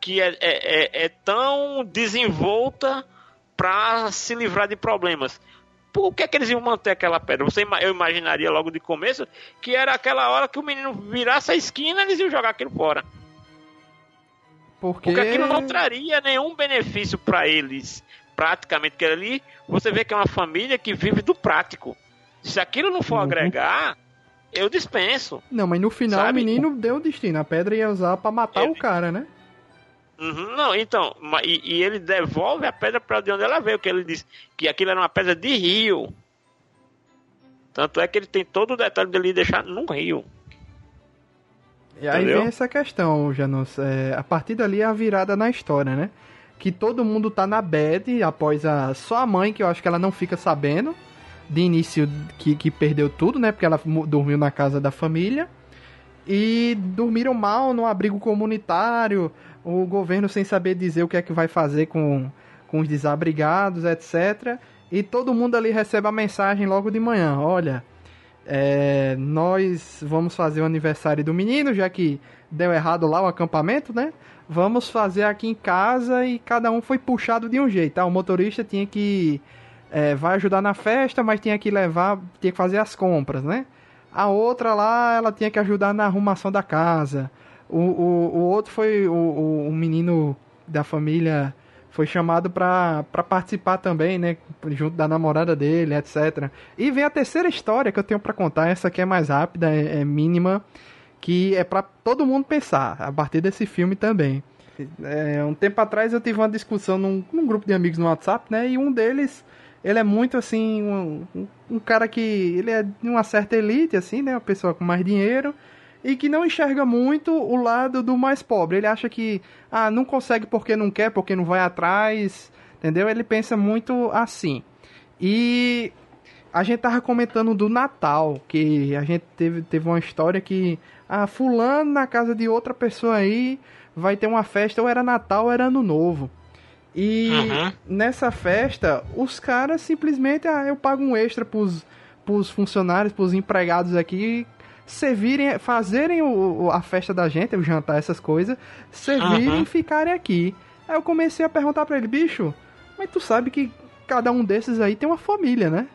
que é, é, é- é tão desenvolta para se livrar de problemas. Por que, é que eles iam manter aquela pedra? Você, eu imaginaria logo de começo que era aquela hora que o menino virasse a esquina eles iam jogar aquilo fora. Porque, Porque aquilo não traria nenhum benefício para eles. Praticamente, que ali você vê que é uma família que vive do prático. Se aquilo não for Uhum. agregar, eu dispenso. Não, mas no final Sabe? o menino deu o destino. A pedra ia usar pra matar Ele- o cara, né? Uhum, não, então, e, e ele devolve a pedra para de onde ela veio, que ele diz que aquilo era uma pedra de rio. Tanto é que ele tem todo o detalhe dele deixar num rio. E aí Entendeu? vem essa questão, Janus. É, a partir dali é a virada na história, né? Que todo mundo tá na bed após a. Só a mãe, que eu acho que ela não fica sabendo. De início que, que perdeu tudo, né? Porque ela dormiu na casa da família. E dormiram mal no abrigo comunitário. O governo sem saber dizer o que é que vai fazer com, com os desabrigados, etc. E todo mundo ali recebe a mensagem logo de manhã: olha, é, nós vamos fazer o aniversário do menino, já que deu errado lá o acampamento, né? Vamos fazer aqui em casa e cada um foi puxado de um jeito. Tá? O motorista tinha que. é, vai ajudar na festa, mas tinha que levar. tinha que fazer as compras, né? A outra lá, ela tinha que ajudar na arrumação da casa. O, o, o outro foi o, o, o menino da família foi chamado pra participar também, né? Junto da namorada dele, etc. E vem a terceira história que eu tenho pra contar. Essa aqui é mais rápida, é, é mínima, que é pra todo mundo pensar a partir desse filme também. É, um tempo atrás eu tive uma discussão num, num grupo de amigos no WhatsApp, né? E um deles, ele é muito assim, um, um- um cara que ele é de uma certa elite, assim, né? Uma pessoa com mais dinheiro e que não enxerga muito o lado do mais pobre. Ele acha que ah, não consegue porque não quer, porque não vai atrás, entendeu? Ele pensa muito assim. E a gente tava comentando do Natal, que a gente teve, teve uma história que ah, fulano na casa de outra pessoa aí vai ter uma festa, ou era Natal ou era Ano Novo. E Uhum. nessa festa, os caras simplesmente, ah, eu pago um extra pros, pros funcionários, pros empregados aqui, servirem, fazerem o, a festa da gente, o jantar, essas coisas, servirem Aham. e ficarem aqui. Aí eu comecei a perguntar pra ele, bicho, mas tu sabe que cada um desses aí tem uma família, né?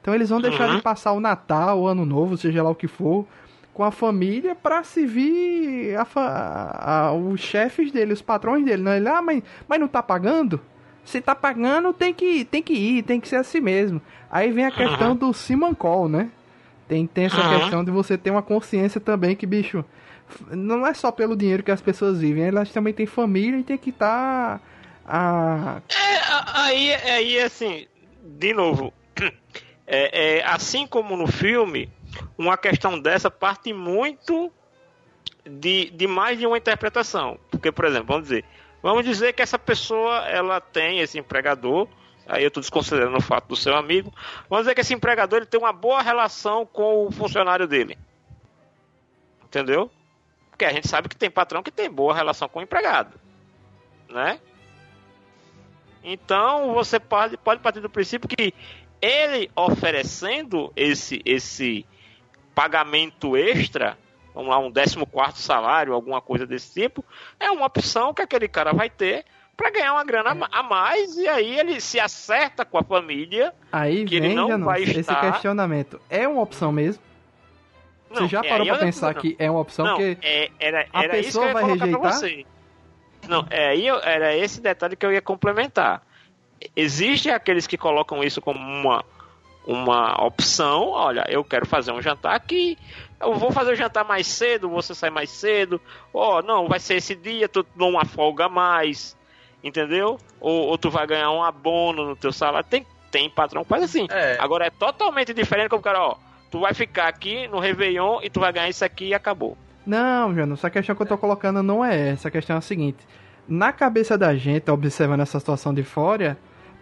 Então eles vão deixar Uhum. de passar o Natal, o Ano Novo, seja lá o que for, com a família pra servir a fa- a- os chefes dele, os patrões dele. Não, ele, ah, mas, mas não tá pagando? Se tá pagando, tem que, tem que ir, tem que ser assim mesmo. Aí vem a questão do Simon Call, né? Tem, tem essa questão de você ter uma consciência também que, bicho, não é só pelo dinheiro que as pessoas vivem, elas também têm família e tem que estar. a É, a- aí, aí, assim, de novo, é, é, assim como no filme, uma questão dessa parte muito de, de mais de uma interpretação. Porque, por exemplo, vamos dizer, vamos dizer que essa pessoa ela tem esse empregador, aí eu estou desconsiderando o fato do seu amigo, vamos dizer que esse empregador ele tem uma boa relação com o funcionário dele. Entendeu? Porque a gente sabe que tem patrão que tem boa relação com o empregado. Né? Então você pode, pode partir do princípio que ele oferecendo esse, esse pagamento extra, vamos lá, um 14 salário, alguma coisa desse tipo, é uma opção que aquele cara vai ter para ganhar uma grana a ma- a mais e aí ele se acerta com a família. Aí Que ele vem, não Janus, vai esse estar- questionamento. É uma opção mesmo? Você já é, parou eu- pensar não. que é uma opção? Não, Porque é, era, a era que pessoa vai rejeitar? Não, é, era esse detalhe que eu ia complementar. Existem aqueles que colocam isso como uma, uma opção. Olha, eu quero fazer um jantar aqui. Eu vou fazer o jantar mais cedo, você sai mais cedo. Ó, não, vai ser esse dia, tu dou uma folga a mais. Entendeu? Ou, ou tu vai ganhar um abono no teu salário. Tem, tem patrão que faz assim. É. Agora é totalmente diferente como o cara, ó. Tu vai ficar aqui no Réveillon e tu vai ganhar isso aqui e acabou. Não, Janus, a questão que eu tô colocando não é essa. A questão é a seguinte: na cabeça da gente, observando essa situação de fora,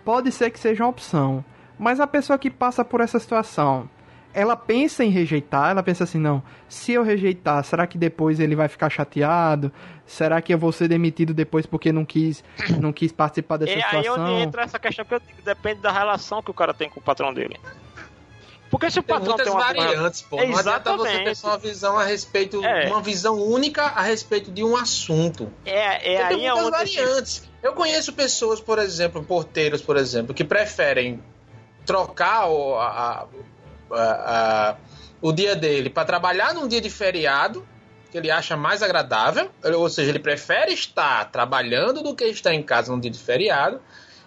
pode ser que seja uma opção. Mas a pessoa que passa por essa situação, ela pensa em rejeitar, ela pensa assim, não, se eu rejeitar, será que depois ele vai ficar chateado? Será que eu vou ser demitido depois porque não quis, não quis participar dessa É aí situação? onde entra essa questão que eu digo, depende da relação que o cara tem com o patrão dele. Porque se o Tem patrão muitas tem uma variantes, pô. Não adianta você Exatamente. ter só uma visão a respeito, É. uma visão única a respeito de um assunto. É, é Porque aí tem é muitas variantes. Eu conheço pessoas, por exemplo, porteiros, por exemplo, que preferem trocar o, a- a- a- o dia dele para trabalhar num dia de feriado, que ele acha mais agradável, ou seja, ele prefere estar trabalhando do que estar em casa num dia de feriado.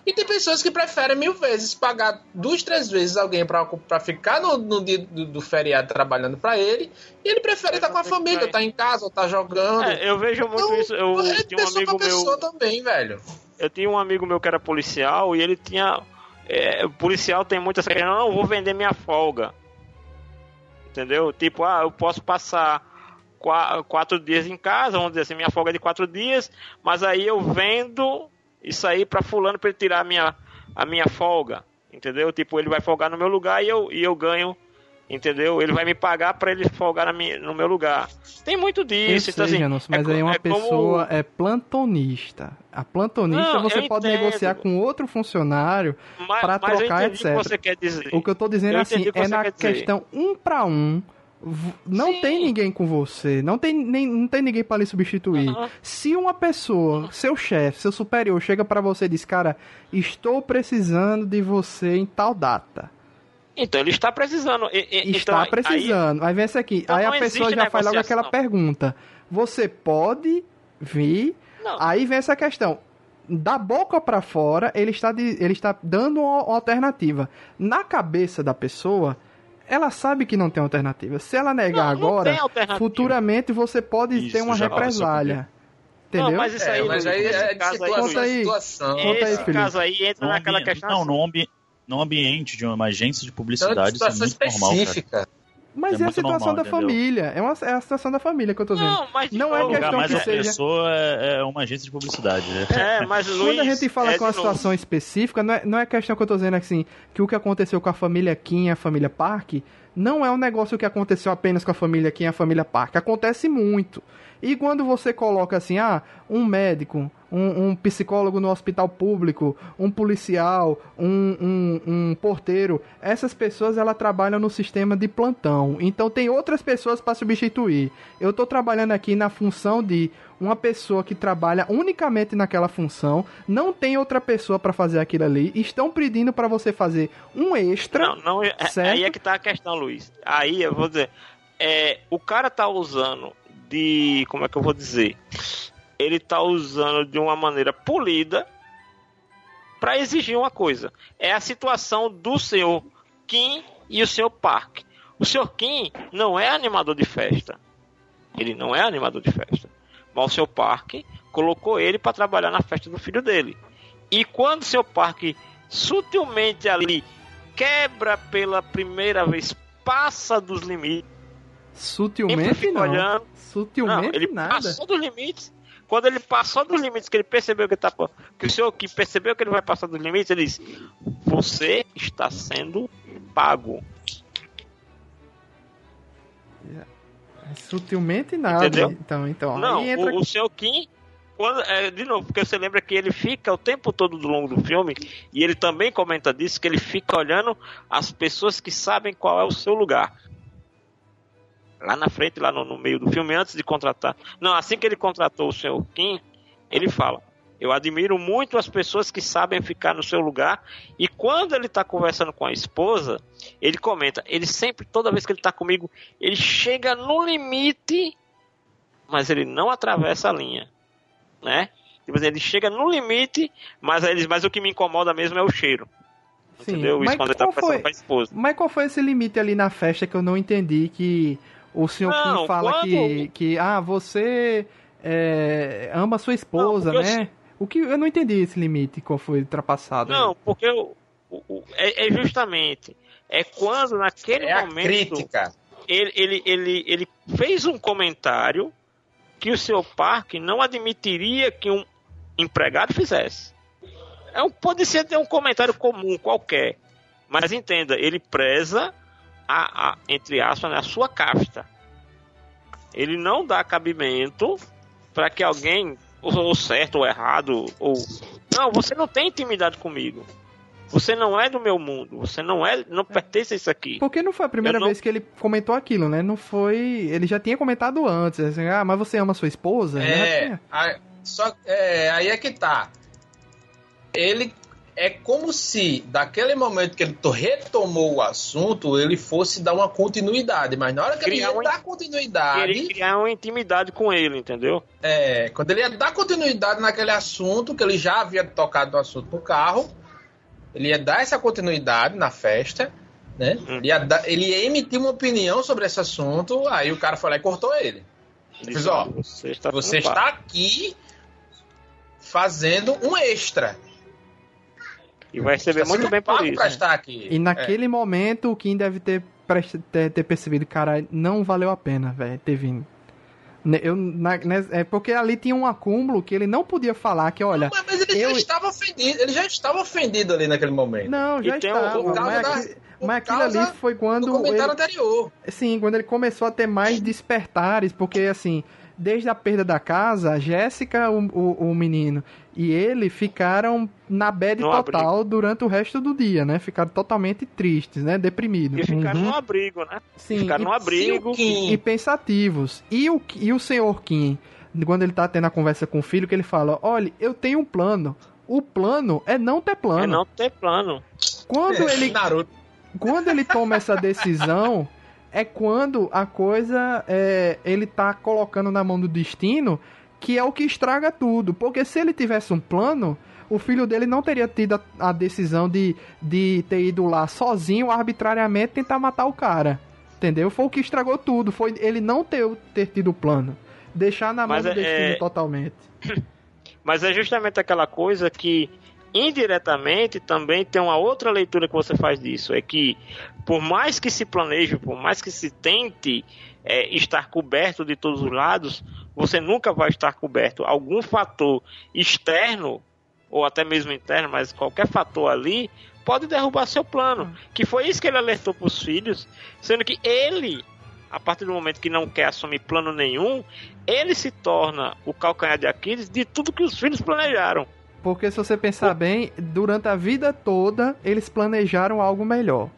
E tem pessoas que preferem mil vezes pagar duas, três vezes alguém para ficar no, no dia do, do feriado trabalhando para ele, e ele prefere estar com a família, estar em casa, ou estar jogando. É, eu vejo muito Então, isso. Eu é tinha um amigo meu. também, velho. Eu tinha um amigo meu que era policial e ele tinha. É, o policial tem muito essa não, eu vou vender minha folga. Entendeu? Tipo, ah, eu posso passar qua- quatro dias em casa, vamos dizer assim, minha folga é de quatro dias, mas aí eu vendo isso aí pra fulano pra ele tirar a minha, a minha folga. Entendeu? Tipo, ele vai folgar no meu lugar e eu, e eu ganho. Entendeu? Ele vai me pagar pra ele folgar minha, no meu lugar. Tem muito Eu disso. então, sei, assim, Janus, mas é aí uma é como- pessoa é plantonista. A plantonista Não, você pode entendo. negociar com outro funcionário eu trocar, entendi o que etc. você quer dizer. O que eu tô dizendo Eu é assim, que é na quer dizer. questão um pra um. Não Sim. tem ninguém com você, não tem, nem, não tem ninguém pra lhe substituir. Se uma pessoa, seu chefe, seu superior, chega pra você e diz, cara, estou precisando de você em tal data. Então ele está precisando. E- e- Está então, aí- precisando. Aí, vem essa aqui. Então aí a não pessoa já faz logo aquela pergunta. Você pode vir. Não. Aí vem essa questão. Da boca pra fora, ele está, de- ele está dando uma uma alternativa. Na cabeça da pessoa, ela sabe que não tem alternativa. Se ela negar Não, não agora, futuramente você pode Isso, ter uma represália. Entendeu? Não, mas isso aí, É, mas aí é caso aí, situação, Conta aí. situação. Conta aí, Felipe. caso aí entra Num naquela questão. não, assim, num, ambi... num ambiente de uma agência de Então, é publicidade, de isso é situação muito normal, cara. específica. Mas é é, a situação normal, da entendeu? família. É, uma, é a situação da família que eu tô dizendo. Não, mas Não é novo, questão mais que a seja- pessoa é é uma agência de publicidade. né? É, mas Luiz, Quando a gente fala é com uma de novo. situação específica, não é, não é questão que eu tô dizendo assim, que o que aconteceu com a família Kim e a família Park não é um negócio que aconteceu apenas com a família Kim e a família Park. Acontece muito. E quando você coloca assim, ah, um médico, um, um psicólogo no hospital público, um policial, um, um, um porteiro. Essas pessoas elas trabalham no sistema de plantão. Então tem outras pessoas para substituir. Eu estou trabalhando aqui na função de uma pessoa que trabalha unicamente naquela função, não tem outra pessoa para fazer aquilo ali, estão pedindo para você fazer um extra. Não, não, é- certo? aí é que tá a questão, Luiz. Aí eu vou dizer, é, o cara tá usando de, como é que eu vou dizer? Ele tá usando de uma maneira polida para exigir uma coisa. É a situação do senhor Kim e o senhor Park. O senhor Kim não é animador de festa. Ele não é animador de festa. Mas o senhor Park colocou ele para trabalhar na festa do filho dele. E quando o senhor Park sutilmente ali quebra pela primeira vez, passa dos limites, Sutilmente não. olhando. Não, Sutilmente ele nada. passou dos limites. Quando ele passou dos limites, que ele percebeu que tá, que o senhor que percebeu que ele vai passar dos limites, ele disse: "Você está sendo pago". Sutilmente nada. Entendeu? Então, então Não, entra o, o seu Kim, quando, é, de novo, porque você lembra que ele fica o tempo todo do longo do filme, e ele também comenta disso, que ele fica olhando as pessoas que sabem qual é o seu lugar. Lá na frente, lá no, no meio do filme, antes de contratar. Não, assim que ele contratou o seu Kim, ele fala. Eu admiro muito as pessoas que sabem ficar no seu lugar. E quando ele tá conversando com a esposa, ele comenta. Ele sempre, toda vez que ele tá comigo, ele chega no limite mas ele não atravessa a linha, né? Tipo assim, ele chega no limite, mas, ele, mas o que me incomoda mesmo é o cheiro. Sim, entendeu? mas Isso quando ele tá conversando foi- com a esposa. Mas qual foi esse limite ali na festa que eu não entendi? Que o senhor Não, Kim fala quando- que, que, ah, você é, ama sua esposa, Não, né? O que eu não entendi esse limite, qual foi ultrapassado. Não, porque o, o- o- é, é justamente é quando naquele É a momento crítica. ele, ele, ele, ele fez um comentário que o seu parque não admitiria que um empregado fizesse. É um, pode ser até um comentário comum, qualquer. Mas entenda, ele preza a, a entre aspas, né, a sua casta. Ele não dá cabimento para que alguém, ou, certo ou errado, ou. Não, você não tem intimidade comigo. Você não é do meu mundo. Você não é, não pertence a isso aqui. Porque não foi a primeira não- vez que ele comentou aquilo, né? Não foi. Ele já tinha comentado antes, assim, ah, mas você ama sua esposa? É, a- só, é, aí é que tá. Ele é como se, daquele momento que ele to- retomou o assunto, ele fosse dar uma continuidade. Mas na hora que ele Criar ia uma- dar continuidade, criar uma intimidade com ele, entendeu? é, quando ele ia dar continuidade naquele assunto, que ele já havia tocado no assunto no carro, ele ia dar essa continuidade na festa, né? Hum. Ele, ia dar- ele ia emitir uma opinião sobre esse assunto, aí o cara foi lá e cortou ele. Ele disse, ó, você está, Você está aqui fazendo um extra. E vai receber Está muito bem por isso. pra né? estar aqui. E naquele momento, o Kim deve ter, ter, ter percebido, cara, não valeu a pena, velho, ter vindo. Eu, na- né, é porque ali tinha um acúmulo que ele não podia falar que, olha, Mas, mas ele eu- já estava ofendido. Ele já estava ofendido ali naquele momento. não, já um- estava, causa mas, da- aqui- mas aquilo ali foi Do quando comentário ele, anterior. sim, quando ele começou a ter mais despertares, porque assim, desde a perda da casa, a Jéssica, o, o, o menino e ele ficaram na bad No total durante o resto do dia, né? Ficaram totalmente tristes, né? Deprimidos. E ficaram Uhum. no abrigo, né? Sim, ficaram e- no abrigo. Kim, e pensativos. E o, e o senhor Kim, quando ele tá tendo a conversa com o filho, que ele fala: Olha, eu tenho um plano. O plano é não ter plano. É não ter plano. Quando, é, ele, Naruto. quando ele toma essa decisão, é quando a coisa é, ele tá colocando na mão do destino, que é o que estraga tudo. Porque se ele tivesse um plano, o filho dele não teria tido a, a decisão de, de ter ido lá sozinho, arbitrariamente, tentar matar o cara. Entendeu? Foi o que estragou tudo. Foi ele não ter, ter tido o plano. Deixar na mão Mas do é- destino é- totalmente. Mas é justamente aquela coisa que indiretamente também tem uma outra leitura que você faz disso. É que por mais que se planeje, por mais que se tente é, estar coberto de todos os lados, você nunca vai estar coberto. Algum fator externo, ou até mesmo interno, mas qualquer fator ali, pode derrubar seu plano. Que foi isso que ele alertou para os filhos, sendo que ele a partir do momento que não quer assumir plano nenhum, ele se torna o calcanhar de Aquiles de tudo que os filhos planejaram. Porque se você pensar bem, durante a vida toda eles planejaram algo melhor.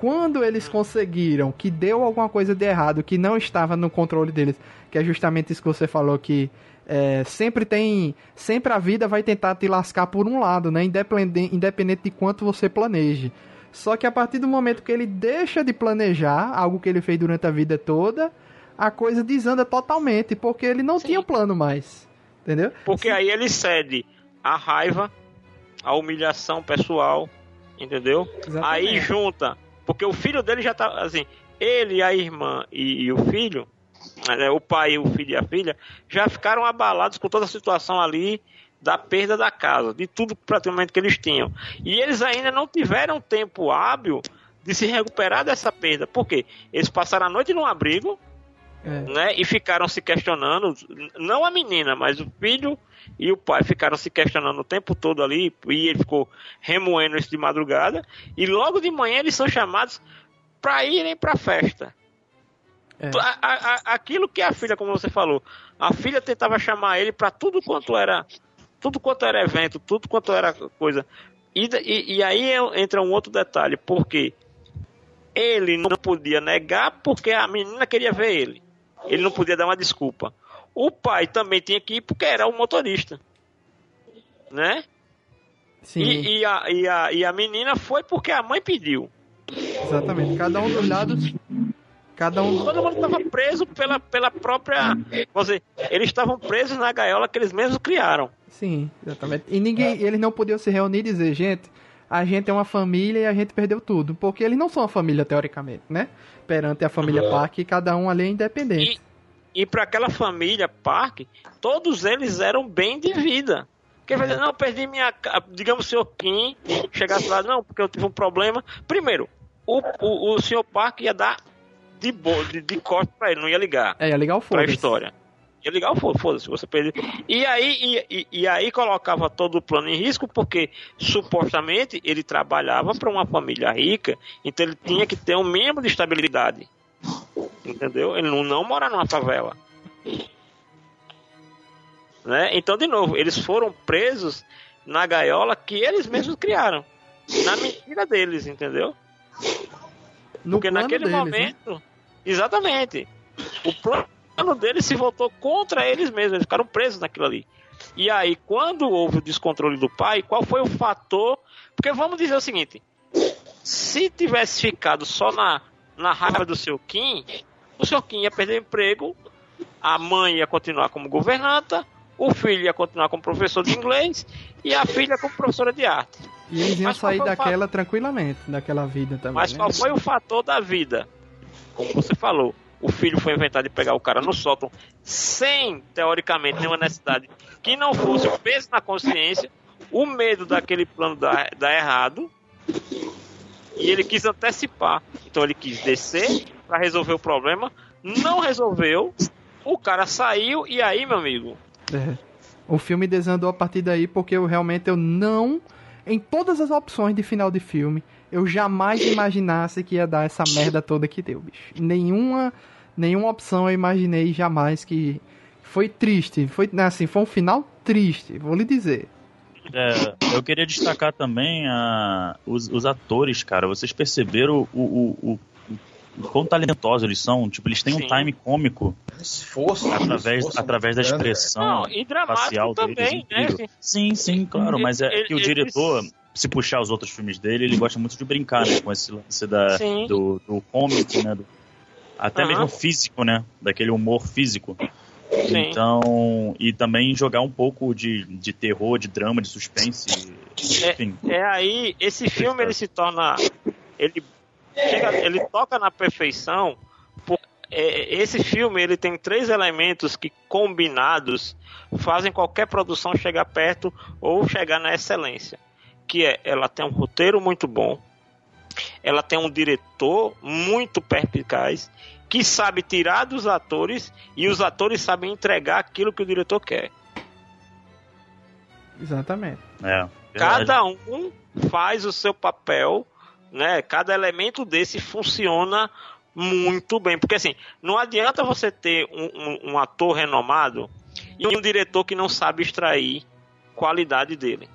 Quando eles conseguiram que deu alguma coisa de errado, que não estava no controle deles, que é justamente isso que você falou que é, sempre tem, sempre a vida vai tentar te lascar por um lado, né? Independente, independente de quanto você planeje. Só que a partir do momento que ele deixa de planejar algo que ele fez durante a vida toda, a coisa desanda totalmente, porque ele não Sim. tinha um plano mais. Entendeu? Porque aí ele cede a raiva, a humilhação pessoal, entendeu? Aí Exatamente. junta, porque o filho dele já tá assim, ele, a irmã e, e o filho, né, o pai, o filho e a filha, já ficaram abalados com toda a situação ali da perda da casa, de tudo praticamente que eles tinham. E eles ainda não tiveram tempo hábil de se recuperar dessa perda. Por quê? Eles passaram a noite num abrigo, É. né? E ficaram se questionando, não a menina, mas o filho e o pai ficaram se questionando o tempo todo ali, e ele ficou remoendo isso de madrugada, e logo de manhã eles são chamados para irem para a festa. É. A- a- aquilo que a filha, como você falou, a filha tentava chamar ele para tudo quanto era, tudo quanto era evento, tudo quanto era coisa. E, e, e aí entra um outro detalhe, porque ele não podia negar porque a menina queria ver ele. Ele não podia dar uma desculpa. O pai também tinha que ir porque era o motorista. Né? Sim, E, e, a, e, a, e a menina foi porque a mãe pediu. exatamente. Cada um dos lados. Cada um. Todo mundo estava preso pela, pela própria. Dizer, eles estavam presos na gaiola que eles mesmos criaram. Sim, exatamente. E ninguém. Eles não podiam se reunir e dizer, gente, a gente é uma família e a gente perdeu tudo. Porque eles não são uma família, teoricamente, né? Perante a família Park, cada um ali é independente. E para aquela família Park, todos eles eram bem de vida. Porque vai dizer, não, eu perdi minha. Digamos, o senhor Kim chegasse lá, não, porque eu tive um problema. Primeiro, o, o, o senhor Park ia dar de, bo, de, de corte pra ele, não ia ligar É, é legal pra foda história. Ia ligar o foda- foda-se, você perdeu. E aí, e, e- aí colocava todo o plano em risco, porque supostamente ele trabalhava para uma família rica, então ele tinha que ter um mínimo de estabilidade. Entendeu? Ele não, não mora numa favela. Né? Então, de novo, eles foram presos na gaiola que eles mesmos criaram. Na mentira deles, entendeu? No Porque naquele deles, né? momento, exatamente, o plano deles se voltou contra eles mesmos, eles ficaram presos naquilo ali. E aí, quando houve o descontrole do pai, qual foi o fator? Porque vamos dizer o seguinte: se tivesse ficado só na, na raiva do seu Kim, o seu Kim ia perder o emprego, a mãe ia continuar como governanta, o filho ia continuar como professor de inglês e a filha como professora de arte. E eles iam Mas sair daquela tranquilamente, daquela vida também. Mas né? qual foi o fator da vida? Como você falou, o filho foi inventado de pegar o cara no sótão sem, teoricamente, nenhuma necessidade que não fosse o peso na consciência, o medo daquele plano dar, dar errado, e ele quis antecipar. Então ele quis descer para resolver o problema, não resolveu, o cara saiu, e aí, meu amigo, É. O filme desandou a partir daí porque eu realmente eu não. Em todas as opções de final de filme, eu jamais imaginasse que ia dar essa merda toda que deu, bicho. Nenhuma, nenhuma opção eu imaginei jamais que. Foi triste. Foi assim, foi um final triste, vou lhe dizer. É, eu queria destacar também a, os, os atores, cara. Vocês perceberam o, o, o, o quão talentosos eles são? Tipo, eles têm Sim. um time cômico Esforço. através, esforço através da expressão Não, e facial deles. também, né? incrível. Sim, sim, claro. Mas é que o diretor, se puxar os outros filmes dele, ele gosta muito de brincar né, com esse lance da, Sim. do, do cômico, né? do- até Aham. mesmo físico, né? Daquele humor físico. Sim. Então, e também jogar um pouco de, de terror, de drama, de suspense. Enfim. É aí, esse filme ele se torna. Ele, chega, ele toca na perfeição. por- é, esse filme ele tem três elementos que, combinados, fazem qualquer produção chegar perto ou chegar na excelência. Que é, ela tem um roteiro muito bom, ela tem um diretor muito perspicaz, que sabe tirar dos atores e os atores sabem entregar aquilo que o diretor quer. Exatamente. É. Cada um faz o seu papel, né? Cada elemento desse funciona muito bem. Porque assim, não adianta você ter um, um- um ator renomado e um diretor que não sabe extrair qualidade dele.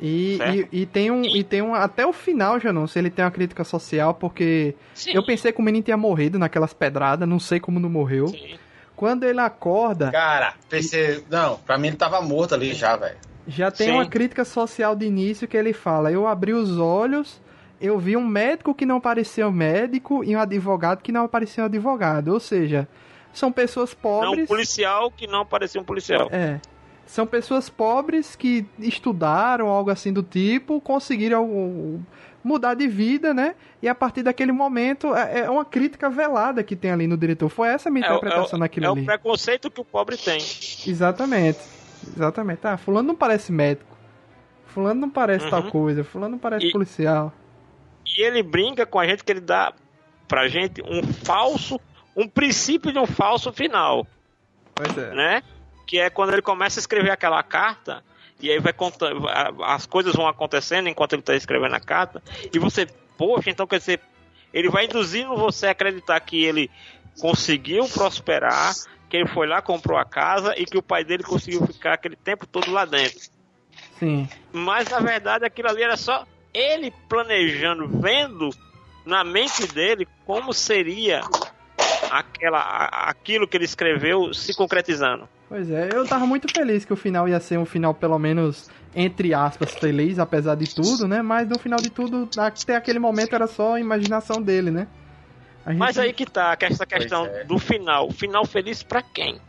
E, e, e tem um. E tem um. Até o final, já não, se ele tem uma crítica social, porque Sim, eu pensei que o menino tinha morrido naquelas pedradas, não sei como não morreu. sim. Quando ele acorda, Cara, pensei. Não, pra mim ele tava morto ali já, velho. já tem Sim. uma crítica social de início que ele fala: Eu abri os olhos, eu vi um médico que não parecia um médico e um advogado que não parecia um advogado. Ou seja, são pessoas Não, pobres. um policial que não parecia um policial. É. São pessoas pobres que estudaram, algo assim do tipo, conseguiram uh, mudar de vida, né? E a partir daquele momento, é é uma crítica velada que tem ali no diretor. Foi essa a minha É, interpretação é, naquilo é ali. o preconceito que o pobre tem. Exatamente. Exatamente. Ah, fulano não parece médico. Fulano não parece Uhum. tal coisa. Fulano não parece E- policial. E ele brinca com a gente que ele dá pra gente um falso, um princípio de um falso final, Pois é. né? Que é quando ele começa a escrever aquela carta e aí vai contando, as coisas vão acontecendo enquanto ele tá escrevendo a carta e você, poxa, então quer dizer, ele vai induzindo você a acreditar que ele conseguiu prosperar, que ele foi lá, comprou a casa e que o pai dele conseguiu ficar aquele tempo todo lá dentro. Sim. Mas na verdade aquilo ali era só ele planejando, vendo na mente dele como seria aquela, aquilo que ele escreveu se concretizando. Pois é, eu tava muito feliz que o final ia ser um final, pelo menos, entre aspas, feliz, apesar de tudo, né? Mas no final de tudo, até aquele momento era só a imaginação dele, né? A gente- Mas aí que tá que essa questão é. do final. Final feliz pra quem?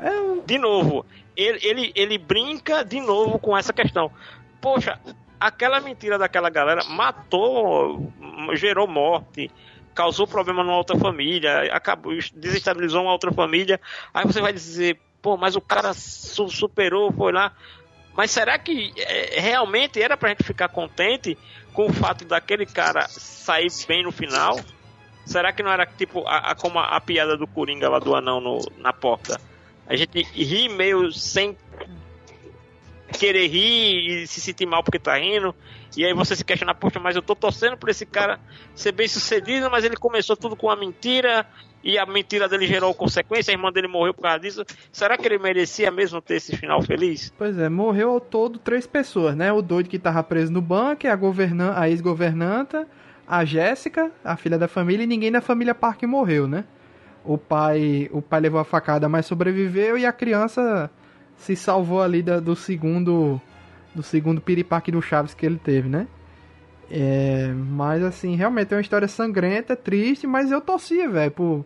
É De novo, ele, ele, ele brinca de novo com essa questão. Poxa, aquela mentira daquela galera matou, gerou morte, causou problema numa outra família, acabou, desestabilizou uma outra família. Aí você vai dizer, pô, mas o cara su- superou, foi lá. Mas será que é, realmente era pra gente ficar contente com o fato daquele cara sair bem no final? Será que não era tipo a, a- como a, a piada do Coringa lá do anão no- na porta? A gente ri meio sem querer rir e se sentir mal porque tá rindo. E aí você se questiona, poxa, mas eu tô torcendo por esse cara ser bem sucedido, mas ele começou tudo com uma mentira e a mentira dele gerou consequência, a irmã dele morreu por causa disso. Será que ele merecia mesmo ter esse final feliz? Pois é, morreu ao todo três pessoas, né? O doido que tava preso no banco, a, governan a ex-governanta, a Jéssica, a filha da família, e ninguém da família Park morreu, né? O pai, o pai levou a facada, mas sobreviveu, e a criança se salvou ali da- do segundo do segundo piripaque do Chaves que ele teve, né? É, mas assim, realmente é uma história sangrenta, triste, mas eu torcia, velho,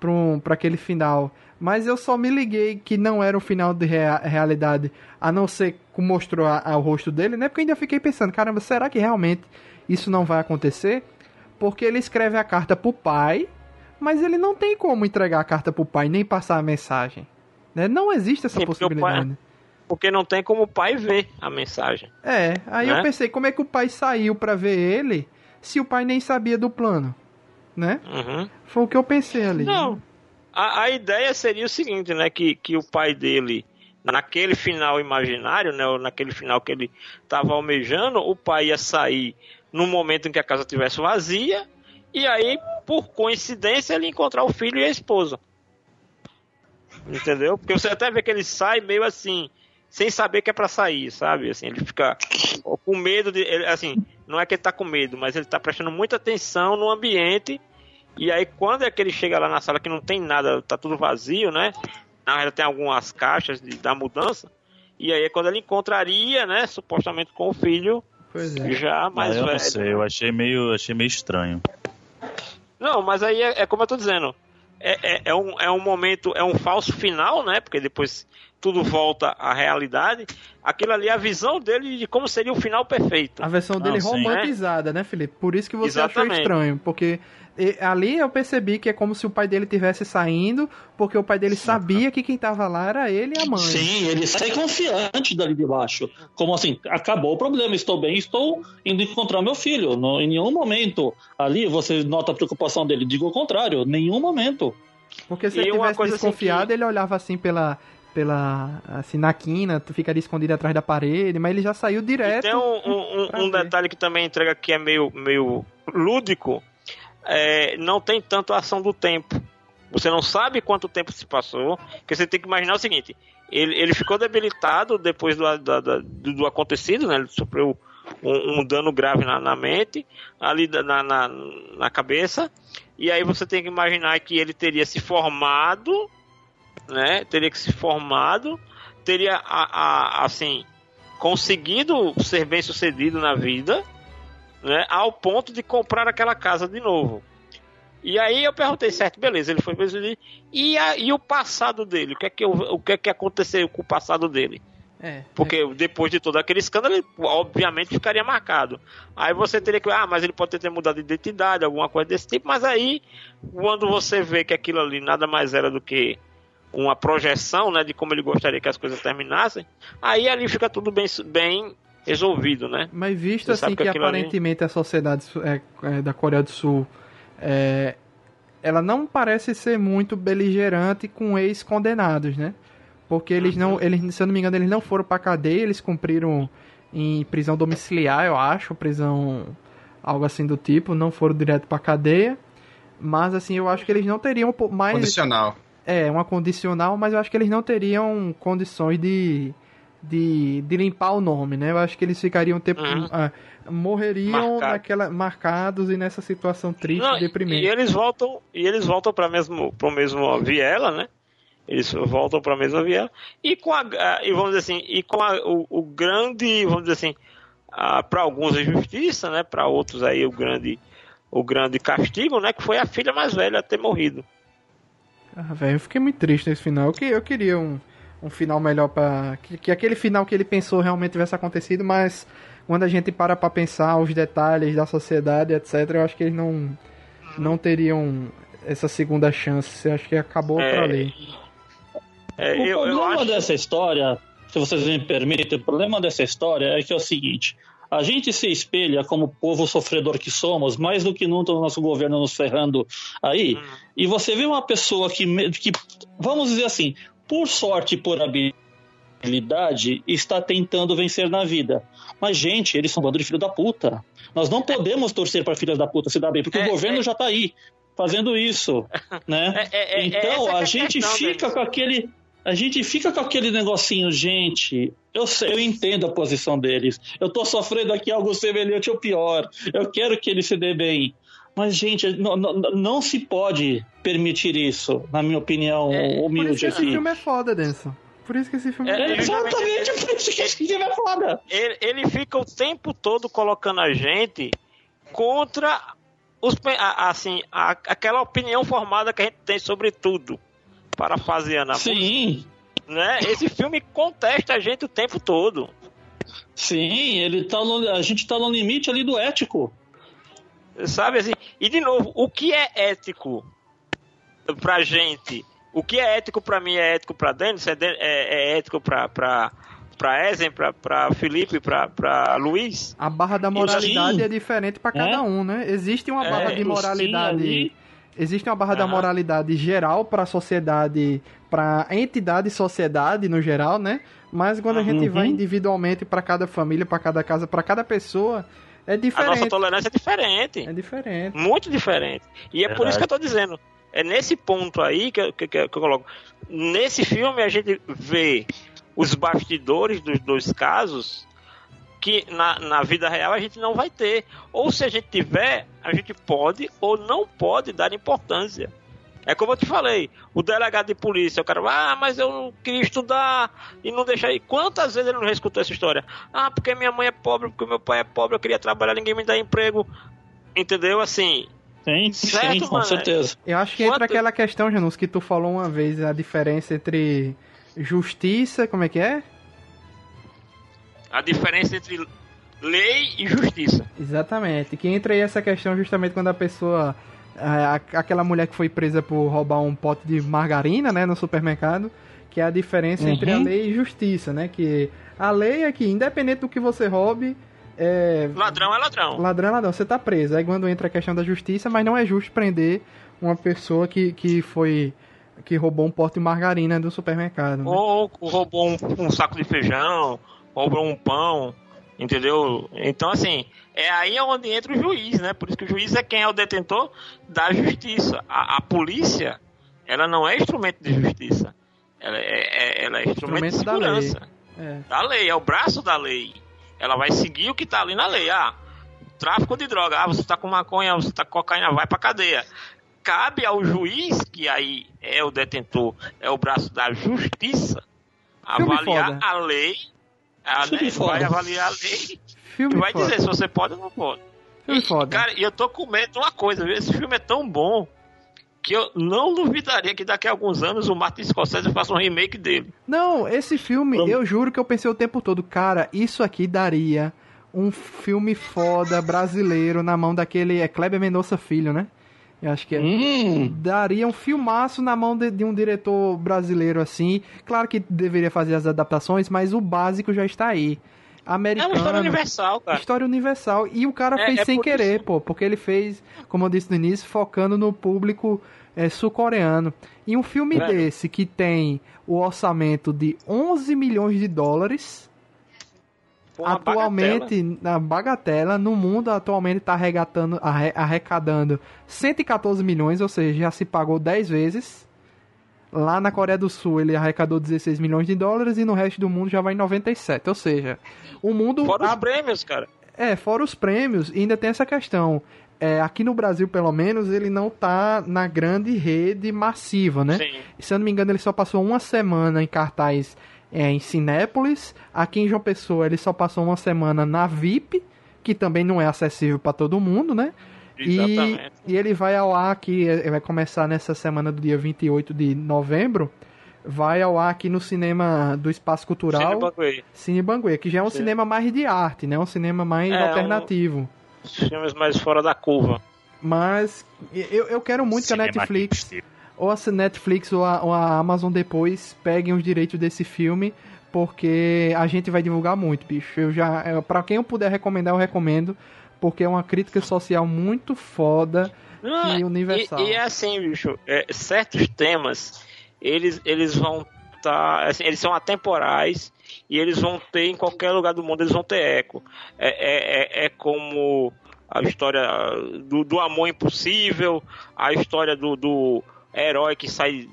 pra, um, pra aquele final. Mas eu só me liguei que não era um final de rea- realidade, a não ser que mostrou a- a- o rosto dele, né? Porque ainda fiquei pensando, caramba, será que realmente isso não vai acontecer? Porque ele escreve a carta pro pai, mas ele não tem como entregar a carta pro pai, nem passar a mensagem. Né? Não existe essa Sim, porque o pai- possibilidade. Porque não tem como o pai ver a mensagem. É, aí eu Né? pensei, como é que o pai saiu pra ver ele se o pai nem sabia do plano? Né? Uhum. Foi o que eu pensei ali. Não. A, a ideia seria o seguinte, né? Que, que o pai dele, naquele final imaginário, né? Naquele final que ele estava almejando, o pai ia sair no momento em que a casa estivesse vazia, e aí, por coincidência, ele ia encontrar o filho e a esposa. Entendeu? Porque você até vê que ele sai meio assim, sem saber que é pra sair, sabe? Assim, ele fica com medo de. ele, assim, não é que ele tá com medo, mas ele tá prestando muita atenção no ambiente. E aí, quando é que ele chega lá na sala que não tem nada, tá tudo vazio, né? Na verdade, tem algumas caixas de, da mudança. E aí é quando ele encontraria, né, supostamente com o filho Pois é. já mais Ah, eu velho. não sei, eu achei meio, achei meio estranho. Não, mas aí é, é como eu tô dizendo. É, é, é um, é um momento, é um falso final, né? Porque depois tudo volta à realidade. Aquilo ali é a visão dele de como seria o final perfeito. A versão dele Não, sim. romantizada, né, Felipe? Por isso que você achou Exatamente. estranho. Porque e, ali eu percebi que é como se o pai dele tivesse saindo, porque o pai dele sabia que quem tava lá era ele e a mãe. Sim, ele sai confiante dali de baixo. Como assim, acabou o problema, estou bem, estou indo encontrar meu filho. No, em nenhum momento ali você nota a preocupação dele. Digo o contrário, nenhum momento. Porque se E ele uma tivesse assim desconfiado, que- ele olhava assim pela. pela. assim, na quina, tu ficaria escondido atrás da parede, mas ele já saiu E direto. tem um, um- um- detalhe que também entrega que é meio, meio lúdico. É, não tem tanto a ação do tempo. Você não sabe quanto tempo se passou, porque você tem que imaginar o seguinte: ele, ele ficou debilitado depois do, do, do acontecido, né? Ele sofreu um, um dano grave na, na mente, ali na, na, na cabeça, e aí você tem que imaginar que ele teria se formado, né? Teria que se formado, teria a, a- assim conseguido ser bem sucedido na vida, né? Ao ponto de comprar aquela casa de novo. E aí eu perguntei, certo, beleza, ele foi presidente. E, a- e o passado dele? O que, é que, eu- o que é que aconteceu com o passado dele? É. Porque depois de todo aquele escândalo, ele obviamente ficaria marcado. Aí você teria que. Ah, mas ele pode ter mudado de identidade, alguma coisa desse tipo. Mas aí, quando você vê que aquilo ali nada mais era do que uma projeção né, de como ele gostaria que as coisas terminassem, aí ali fica tudo bem, bem resolvido, né? Mas visto Você assim que, que aquilo ali- aparentemente a sociedade é, é, da Coreia do Sul é, ela não parece ser muito beligerante com ex-condenados, né? Porque eles não, eles, se eu não me engano, eles não foram pra cadeia, eles cumpriram em prisão domiciliar, eu acho, prisão algo assim do tipo, não foram direto pra cadeia. Mas assim, eu acho que eles não teriam mais Condicional. é, uma condicional, mas eu acho que eles não teriam condições de, de, de limpar o nome, né? Eu acho que eles ficariam tempo. Uhum. ah, morreriam Marcado. naquela, marcados e nessa situação triste Não, e deprimente. E eles voltam, e eles voltam para mesmo pro mesmo viela, né? Eles voltam para a mesma viela e com a e vamos dizer assim, e com a- o, o grande, vamos dizer assim, para alguns a justiça, né? Para outros aí o grande o grande castigo, né? Que foi a filha mais velha ter morrido. Ah, velho, eu fiquei muito triste nesse final. Eu, que, eu queria um, um final melhor para que, que aquele final que ele pensou realmente tivesse acontecido, mas quando a gente para pra pensar os detalhes da sociedade, etc., eu acho que eles não, não teriam essa segunda chance. Eu acho que acabou É, por ali. É, o eu, eu problema acho dessa história, se vocês me permitem, o problema dessa história é que é o seguinte: a gente se espelha como povo sofredor que somos, mais do que nunca o nosso governo nos ferrando aí, e você vê uma pessoa que, que, vamos dizer assim, por sorte e por habilidade, está tentando vencer na vida. Mas, gente, eles são um bando de filho da puta. Nós não podemos torcer para filhos da puta se dar bem, porque É, o governo é. já está aí fazendo isso, né? É, é, é, Então é a a gente fica com aquele. A gente fica com aquele negocinho, gente. Eu, sei, eu entendo a posição deles. Eu tô sofrendo aqui algo semelhante ou pior. Eu quero que ele se dê bem. Mas, gente, não, não, não se pode permitir isso, na minha opinião É, Por isso humilde que esse aqui. filme é foda, Denson. Por isso que esse filme É, é, Exatamente por isso que esse filme é foda. ele, ele fica o tempo todo colocando a gente contra os, assim, a- aquela opinião formada que a gente tem sobre tudo. Parafaseando a música, Sim, né? Esse filme contesta a gente o tempo todo. sim, ele tá no- a gente tá no limite ali do ético. Sabe assim? E de novo, o que é ético pra gente? O que é ético pra mim é ético pra Denis, é, de- é- é ético pra, pra, pra Ezen, pra, pra Felipe, pra, pra Luiz? A barra da moralidade sim. é diferente pra cada É. um, né? Existe uma É, barra de sim, moralidade. ali. Existe uma barra da Aham. moralidade geral pra sociedade, pra entidade e sociedade no geral, né? Mas quando a gente Uhum. vai individualmente pra cada família, pra cada casa, pra cada pessoa, é A nossa diferente. tolerância é diferente. É diferente. Muito diferente. E é por Verdade. isso que eu tô dizendo. É nesse ponto aí que, eu- que, que eu coloco. Nesse filme a gente vê os bastidores dos dois casos que na, na vida real a gente não vai ter. Ou se a gente tiver, a gente pode ou não pode dar importância. É como eu te falei, o delegado de polícia, o cara, ah, mas eu não queria estudar e não deixar aí. Quantas vezes ele não escutou essa história? Ah, porque minha mãe é pobre, porque meu pai é pobre, eu queria trabalhar, ninguém me dá emprego. Entendeu? Assim, Sim, Certo, sim, com mano. certeza. Eu acho que entra Quanto- aquela questão, Janus, que tu falou uma vez, a diferença entre justiça, como é que é? a diferença entre lei e justiça. Exatamente. Que entra aí essa questão justamente quando a pessoa. A- aquela mulher que foi presa por roubar um pote de margarina, né, no supermercado, que é a diferença entre a Uhum. lei e justiça, né? Que a lei é que, independente do que você roube, é. Ladrão é ladrão. Ladrão é ladrão, você tá preso. Aí quando entra a questão da justiça, mas não é justo prender uma pessoa que, que foi. que roubou um pote de margarina do supermercado. né? Ou roubou um, um saco de feijão, roubou um pão, Entendeu? Então, assim, é aí onde entra o juiz, né? Por isso que o juiz é quem é o detentor da justiça. A, a polícia, ela não é instrumento de justiça. Ela é, é- ela é instrumento, Instrumento de da lei. segurança. É. Da lei, é o braço da lei. Ela vai seguir o que tá ali na lei. Ah, tráfico de droga. Ah, você tá com maconha, você tá com cocaína, vai pra cadeia. Cabe ao juiz, que aí é o detentor, é o braço da justiça, avaliar a lei. A, Filme né, vai foda. avaliar a lei Filme e vai foda. dizer se você pode ou não pode. Filme E, foda. Cara, e eu tô com medo de uma coisa, viu? esse filme é tão bom que eu não duvidaria que daqui a alguns anos o Martin Scorsese faça um remake dele. Não, esse filme, Vamos. eu juro que eu pensei o tempo todo, cara, isso aqui daria um filme foda brasileiro na mão daquele. É Kleber Mendonça Filho, né? Eu acho que é. Hum, Daria um filmaço na mão de, de um diretor brasileiro assim. Claro que deveria fazer as adaptações, mas o básico já está aí. É uma Americano. história universal, cara. História universal. E o cara É- fez é sem por querer, isso. pô. Porque ele fez, como eu disse no início, focando no público é, sul-coreano. E um filme desse que tem o orçamento de 11 milhões de dólares. Pô, atualmente, na bagatela, no mundo atualmente está arrecadando, arre- arrecadando 114 milhões, ou seja, já se pagou 10 vezes. Lá na Coreia do Sul ele arrecadou 16 milhões de dólares e no resto do mundo já vai em 97. Ou seja, o mundo Fora os prêmios, cara. é, fora os prêmios, e ainda tem essa questão. É, aqui no Brasil, pelo menos, ele não tá na grande rede massiva, né? Sim. Se eu não me engano, ele só passou uma semana em cartaz é, em Cinépolis. Aqui em João Pessoa, ele só passou uma semana na VIP, que também não é acessível para todo mundo, né? E, Exatamente. e ele vai ao ar aqui, eh, vai começar nessa semana do dia 28 de novembro. Vai ao ar aqui no cinema do Espaço Cultural. Cine Banguei. Cine Banguê, que já é um Sim. cinema mais de arte, né? Um cinema mais É, alternativo. Os filmes mais fora da curva. Mas eu, eu quero muito que a Cinema Netflix, hipster. Ou a Netflix ou a, ou a Amazon depois peguem os direitos desse filme, porque a gente vai divulgar muito, bicho. Eu já, pra quem eu puder recomendar, eu recomendo, porque é uma crítica social muito foda Não, e universal. E, e é assim, bicho, é, certos temas, eles, eles vão estar. assim, eles são atemporais e eles vão ter em qualquer lugar do mundo, eles vão ter eco. É, é, é, é como a história do, do amor impossível, a história do, do herói que sai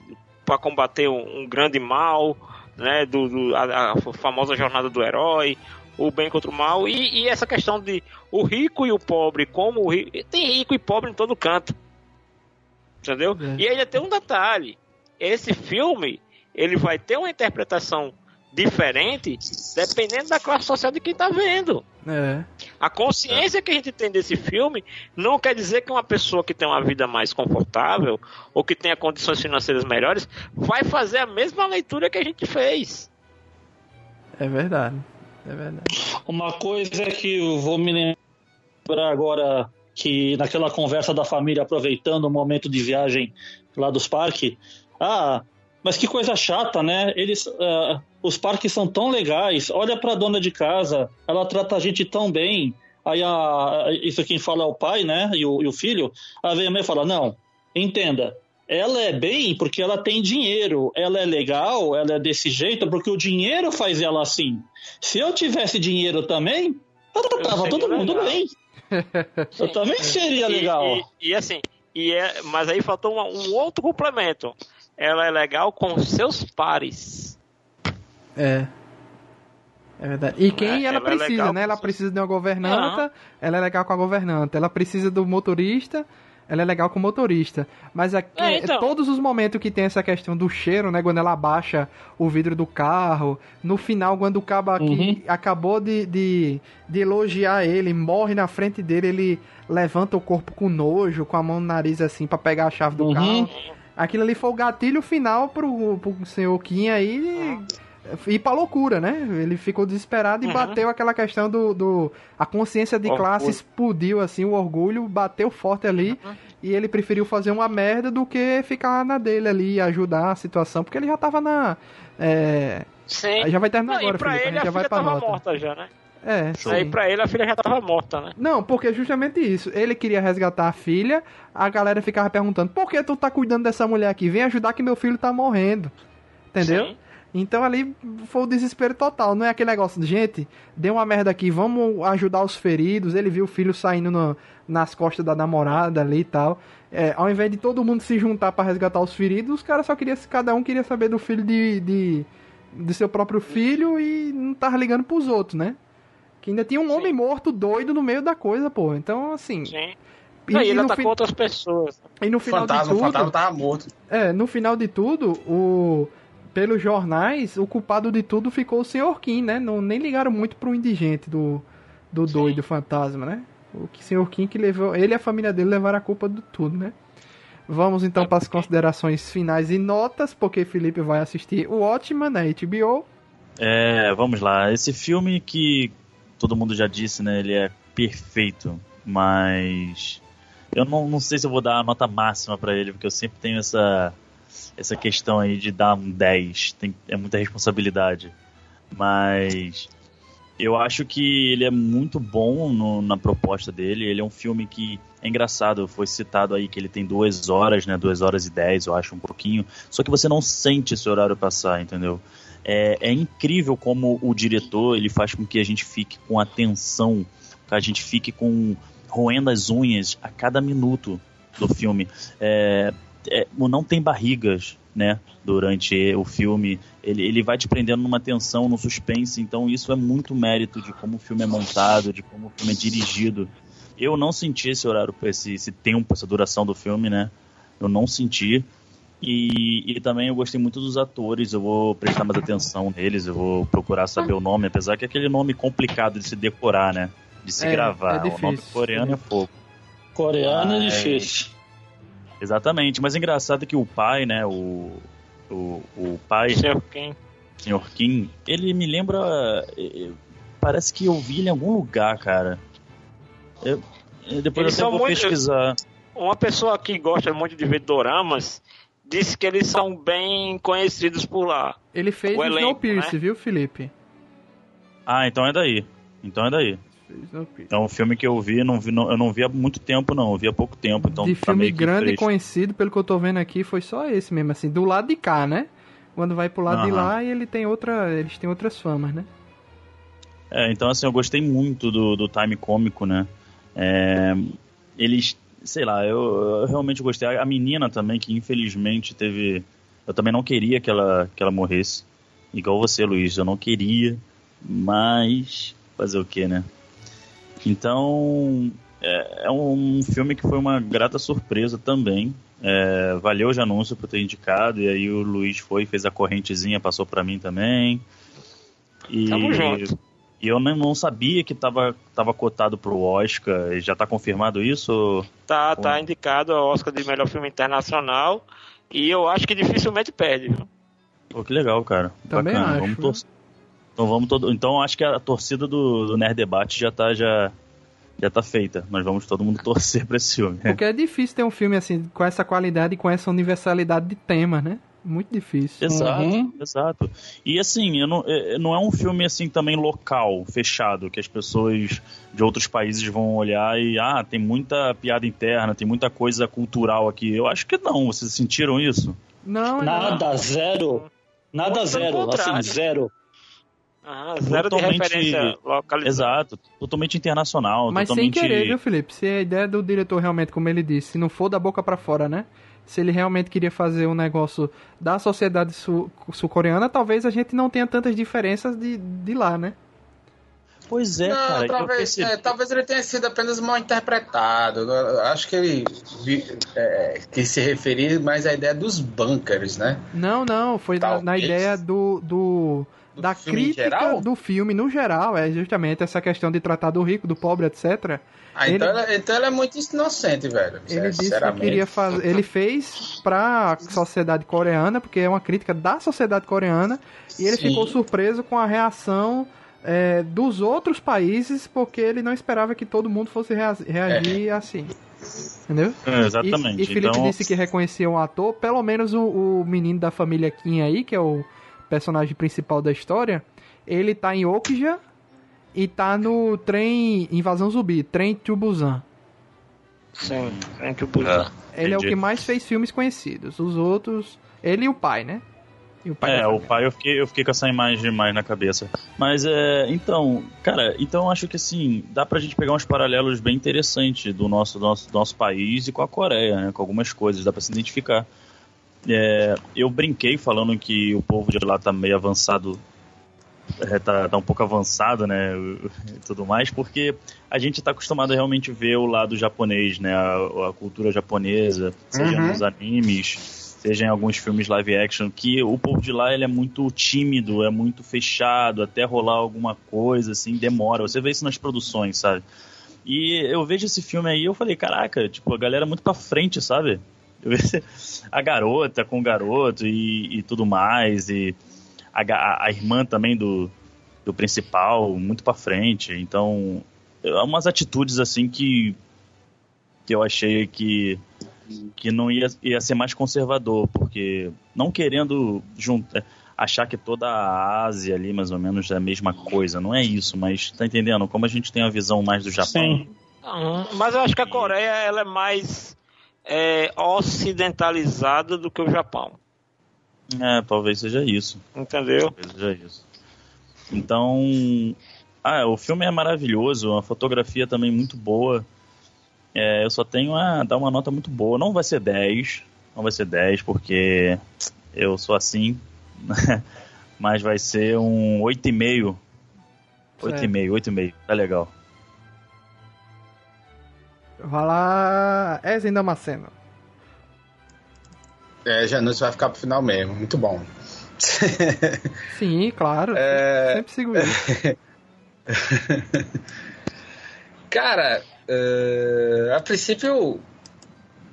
para combater um, um grande mal, né? Do, do- a, a famosa jornada do herói. O bem contra o mal e, e essa questão de o rico e o pobre, como o rico. Tem rico e pobre em todo canto. Entendeu? É. E ainda tem um detalhe: esse filme ele vai ter uma interpretação diferente dependendo da classe social de quem tá vendo. É. A consciência que a gente tem desse filme não quer dizer que uma pessoa que tem uma vida mais confortável ou que tenha condições financeiras melhores vai fazer a mesma leitura que a gente fez. É verdade. É verdade. Uma coisa que eu vou me lembrar agora que naquela conversa da família, aproveitando o momento de viagem lá dos parques, ah, mas que coisa chata, né? Eles, ah, os parques são tão legais. Olha pra dona de casa, ela trata a gente tão bem. Aí a, isso quem fala é o pai, né? E o, e o filho. Aí vem a mãe e fala: não, entenda. Ela é bem porque ela tem dinheiro. Ela é legal, ela é desse jeito porque o dinheiro faz ela assim. Se eu tivesse dinheiro também, eu tava todo mundo legal. bem. Eu também seria E- legal. E, e assim, e é, mas aí faltou uma- um outro complemento. Ela é legal com seus pares. É. É verdade. E quem É, ela, ela é precisa, legal né? Ela precisa de uma governanta, ela é legal com a governanta. Ela precisa do motorista, ela é legal com o motorista. Mas aqui, É, então. todos os momentos que tem essa questão do cheiro, né? Quando ela abaixa o vidro do carro, no final, quando o cabo aqui Uhum. acabou de, de, de elogiar ele, morre na frente dele, ele levanta o corpo com nojo, com a mão no nariz assim, pra pegar a chave do Uhum. carro. Aquilo ali foi o gatilho final pro, pro senhor Kim aí ir pra loucura, né? Ele ficou desesperado e Uhum. bateu aquela questão do, do. A consciência de Orgulho. classe explodiu, assim, o orgulho bateu forte ali. Uhum. E ele preferiu fazer uma merda do que ficar na dele ali e ajudar a situação, porque ele já tava na. É, Sim. já vai terminar Não, agora, e pra Felipe, a ele gente a já vai pra tava nota. morta já, né? É, Aí sim. pra ele a filha já tava morta, né? Não, porque justamente isso. Ele queria resgatar a filha, a galera ficava perguntando: por que tu tá cuidando dessa mulher aqui? Vem ajudar que meu filho tá morrendo. Entendeu? Sim. Então ali foi o desespero total. Não é aquele negócio de gente, deu uma merda aqui, vamos ajudar os feridos. Ele viu o filho saindo no- nas costas da namorada ali e tal. É, ao invés de todo mundo se juntar pra resgatar os feridos, os caras só queriam, cada um queria saber do filho de, de, de seu próprio filho e não tava ligando pros outros, né? Que ainda tinha um homem morto doido no meio da coisa, pô. Então, assim. Sim. E, Não, e ele atacou fi- outras pessoas. e no final fantasma, de o tudo. fantasma tava morto. É, no final de tudo, o pelos jornais, o culpado de tudo ficou o Sr. Kim, né? Não, nem ligaram muito pro indigente do, do doido fantasma, né? O que Sr. Kim que levou. Ele e a família dele levaram a culpa de tudo, né? Vamos então para as considerações finais e notas, porque Felipe vai assistir o Watchman na HBO. É, vamos lá. Esse filme que todo mundo já disse, né? Ele é perfeito, mas eu não, não sei se eu vou dar a nota máxima pra ele, porque eu sempre tenho essa essa questão aí de dar um 10. Tem, é muita responsabilidade. Mas eu acho que ele é muito bom no- na proposta dele. Ele é um filme que é engraçado. Foi citado aí que ele tem duas horas, né? Duas horas e dez, eu acho, um pouquinho. Só que você não sente esse horário passar, entendeu? É, é incrível como o diretor ele faz com que a gente fique com atenção, que a gente fique com roendo as unhas a cada minuto do filme. É, é, não tem barrigas, né? Durante o filme, ele, ele vai te prendendo numa tensão, no suspense. Então isso é muito mérito de como o filme é montado, de como o filme é dirigido. Eu não senti esse horário, esse, esse tempo, essa duração do filme, né? Eu não senti. E, e também eu gostei muito dos atores, eu vou prestar mais atenção neles, eu vou procurar saber o nome, apesar que é aquele nome complicado de se decorar, né? De se É, gravar. é o nome difícil. coreano é pouco. Coreano é Mas- difícil. Exatamente, mas é engraçado que o pai, né? O, o, o pai, Senhor Kim. Sr. Kim, ele me lembra. eh, eh, Parece que eu vi ele em algum lugar, cara. Eu, eh, depois Eles eu vou muito- pesquisar. Uma pessoa que gosta muito de ver doramas disse que eles são bem conhecidos por lá. Ele fez O Snowpiercer, né? viu, Felipe? Ah, então é daí. Então é daí. É um filme que eu vi, não vi não- eu não vi há muito tempo, não. Eu vi há pouco tempo. Então de tá filme grande e conhecido, pelo que eu tô vendo aqui, foi só esse mesmo, assim, do lado de cá, né? Quando vai pro lado de lá, ele tem outra, eles têm outras famas, né? É, então assim, eu gostei muito do, do time cômico, né? É, eles, sei lá, eu, eu realmente gostei. A, a menina também, que infelizmente teve. Eu também não queria que ela, que ela morresse. Igual você, Luiz, eu não queria, mas fazer o que, né? Então, é, é um filme que foi uma grata surpresa também. É, valeu o anúncio por ter indicado, e aí o Luiz foi, fez a correntezinha, passou pra mim também. E, Tamo junto. E eu nem- não sabia que tava, tava cotado pro Oscar. Já tá confirmado isso? Tá, Bom. tá indicado ao Oscar de melhor filme internacional. E eu acho que dificilmente perde. viu? Pô, que legal, cara. Também Bacana. acho, Vamos torcer. Então vamos todo. Então acho que a torcida do, do Nerd Debate já tá já já tá feita. Nós vamos todo mundo torcer pra esse filme. Porque é difícil ter um filme assim, com essa qualidade e com essa universalidade de tema, né? Muito difícil. Exato, Uhum. exato. E assim, eu não, é- não é um filme assim também local, fechado, que as pessoas de outros países vão olhar e ah, tem muita piada interna, tem muita coisa cultural aqui. Eu acho que não. Vocês sentiram isso? Não, não. Nada, zero. Nada, Muito zero. Assim, zero. Ah, zero Totalmente- de referência localizada. Exato, totalmente internacional, Mas sem totalmente querer, viu, Felipe? Se a ideia do diretor realmente, como ele disse, se não for da boca pra fora, né? Se ele realmente queria fazer um negócio da sociedade sul- sul-coreana, talvez a gente não tenha tantas diferenças de, de lá, né? Pois é, Não, cara. eu talvez, é, talvez ele tenha sido apenas mal interpretado. Eu Acho que ele é, quis se referir mais à ideia dos bunkers, né? Não, não, foi na, na ideia do, do Do da filme em crítica geral? do filme no geral, é justamente essa questão de tratar do rico, do pobre, etc. Ah, Ele- então, ele... então ele é muito inocente, velho. Ele disse que queria fazer. Ele fez pra sociedade coreana, porque é uma crítica da sociedade coreana, e ele Sim. ficou surpreso com a reação é, dos outros países, porque ele não esperava que todo mundo fosse rea- reagir assim. Entendeu? É, E, exatamente. e Felipe então, disse que reconhecia um ator, pelo menos o, o menino da família Kim aí, que é o personagem principal da história, ele tá em Okja e tá no trem Invasão Zumbi, trem to Busan. Sim, tem que é, Ele é o que mais fez filmes conhecidos. Os outros, ele e o pai, né? E o pai É, o pai eu fiquei, eu fiquei com essa imagem mais na cabeça. Mas é. Então, cara, então eu acho que assim, dá pra gente pegar uns paralelos bem interessantes do nosso, do nosso, do nosso país e com a Coreia, né? Com algumas coisas, dá pra se identificar. É, eu brinquei falando que o povo de lá tá meio avançado. é, tá, tá um pouco avançado, né? E tudo mais, porque a gente tá acostumado a realmente ver o lado japonês, né? A, a cultura japonesa, seja Uhum. nos animes, seja em alguns filmes live action, que o povo de lá ele é muito tímido, é muito fechado, até rolar alguma coisa, assim, demora. Você vê isso nas produções, sabe? E eu vejo esse filme aí eu falei, caraca, tipo, a galera é muito pra frente, sabe? A garota com o garoto e, e tudo mais, e a, a irmã também do, do principal, muito pra frente. Então, é umas atitudes assim que, que eu achei que que não ia, ia ser mais conservador, porque não querendo juntar, achar que toda a Ásia ali mais ou menos é a mesma coisa, não é isso, mas tá entendendo? Como a gente tem a visão mais do Japão, Sim. Não, mas eu acho que a Coreia ela é mais é, ocidentalizada do que o Japão. é, talvez seja isso. Entendeu? Talvez seja isso. Então, ah, o filme é maravilhoso, a fotografia também muito boa. É, eu só tenho a dar uma nota muito boa. Não vai ser 10, não vai ser 10 porque eu sou assim, mas vai ser um 8,5. 8,5, 8,5, tá legal. Vai lá, Ezen Damasceno. É, Janus vai ficar pro final mesmo. Muito bom. Sim, claro. É. Sempre sigo isso. Cara, eh, a princípio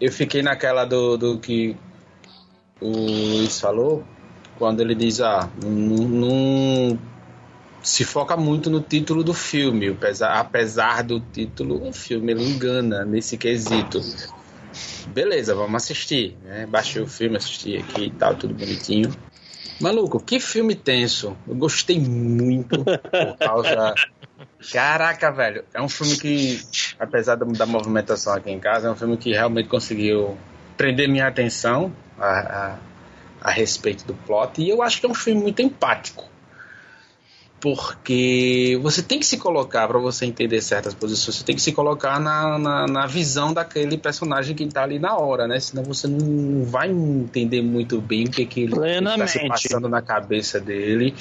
eu fiquei naquela do, do que o Luiz falou, quando ele diz, ah, não se foca muito no título do filme, apesar, apesar do título, o filme ele engana nesse quesito. Beleza, vamos assistir, né? Baixei o filme, assisti aqui e tal, tudo bonitinho. Maluco, que filme tenso. Eu gostei muito por causa Caraca, velho. É um filme que, apesar da, da movimentação aqui em casa, é um filme que realmente conseguiu prender minha atenção a, a, a respeito do plot. E eu acho que é um filme muito empático. Porque você tem que se colocar, para você entender certas posições, você tem que se colocar na, na, na visão daquele personagem que tá ali na hora, né? Senão você não vai entender muito bem o que, que ele está se passando na cabeça dele.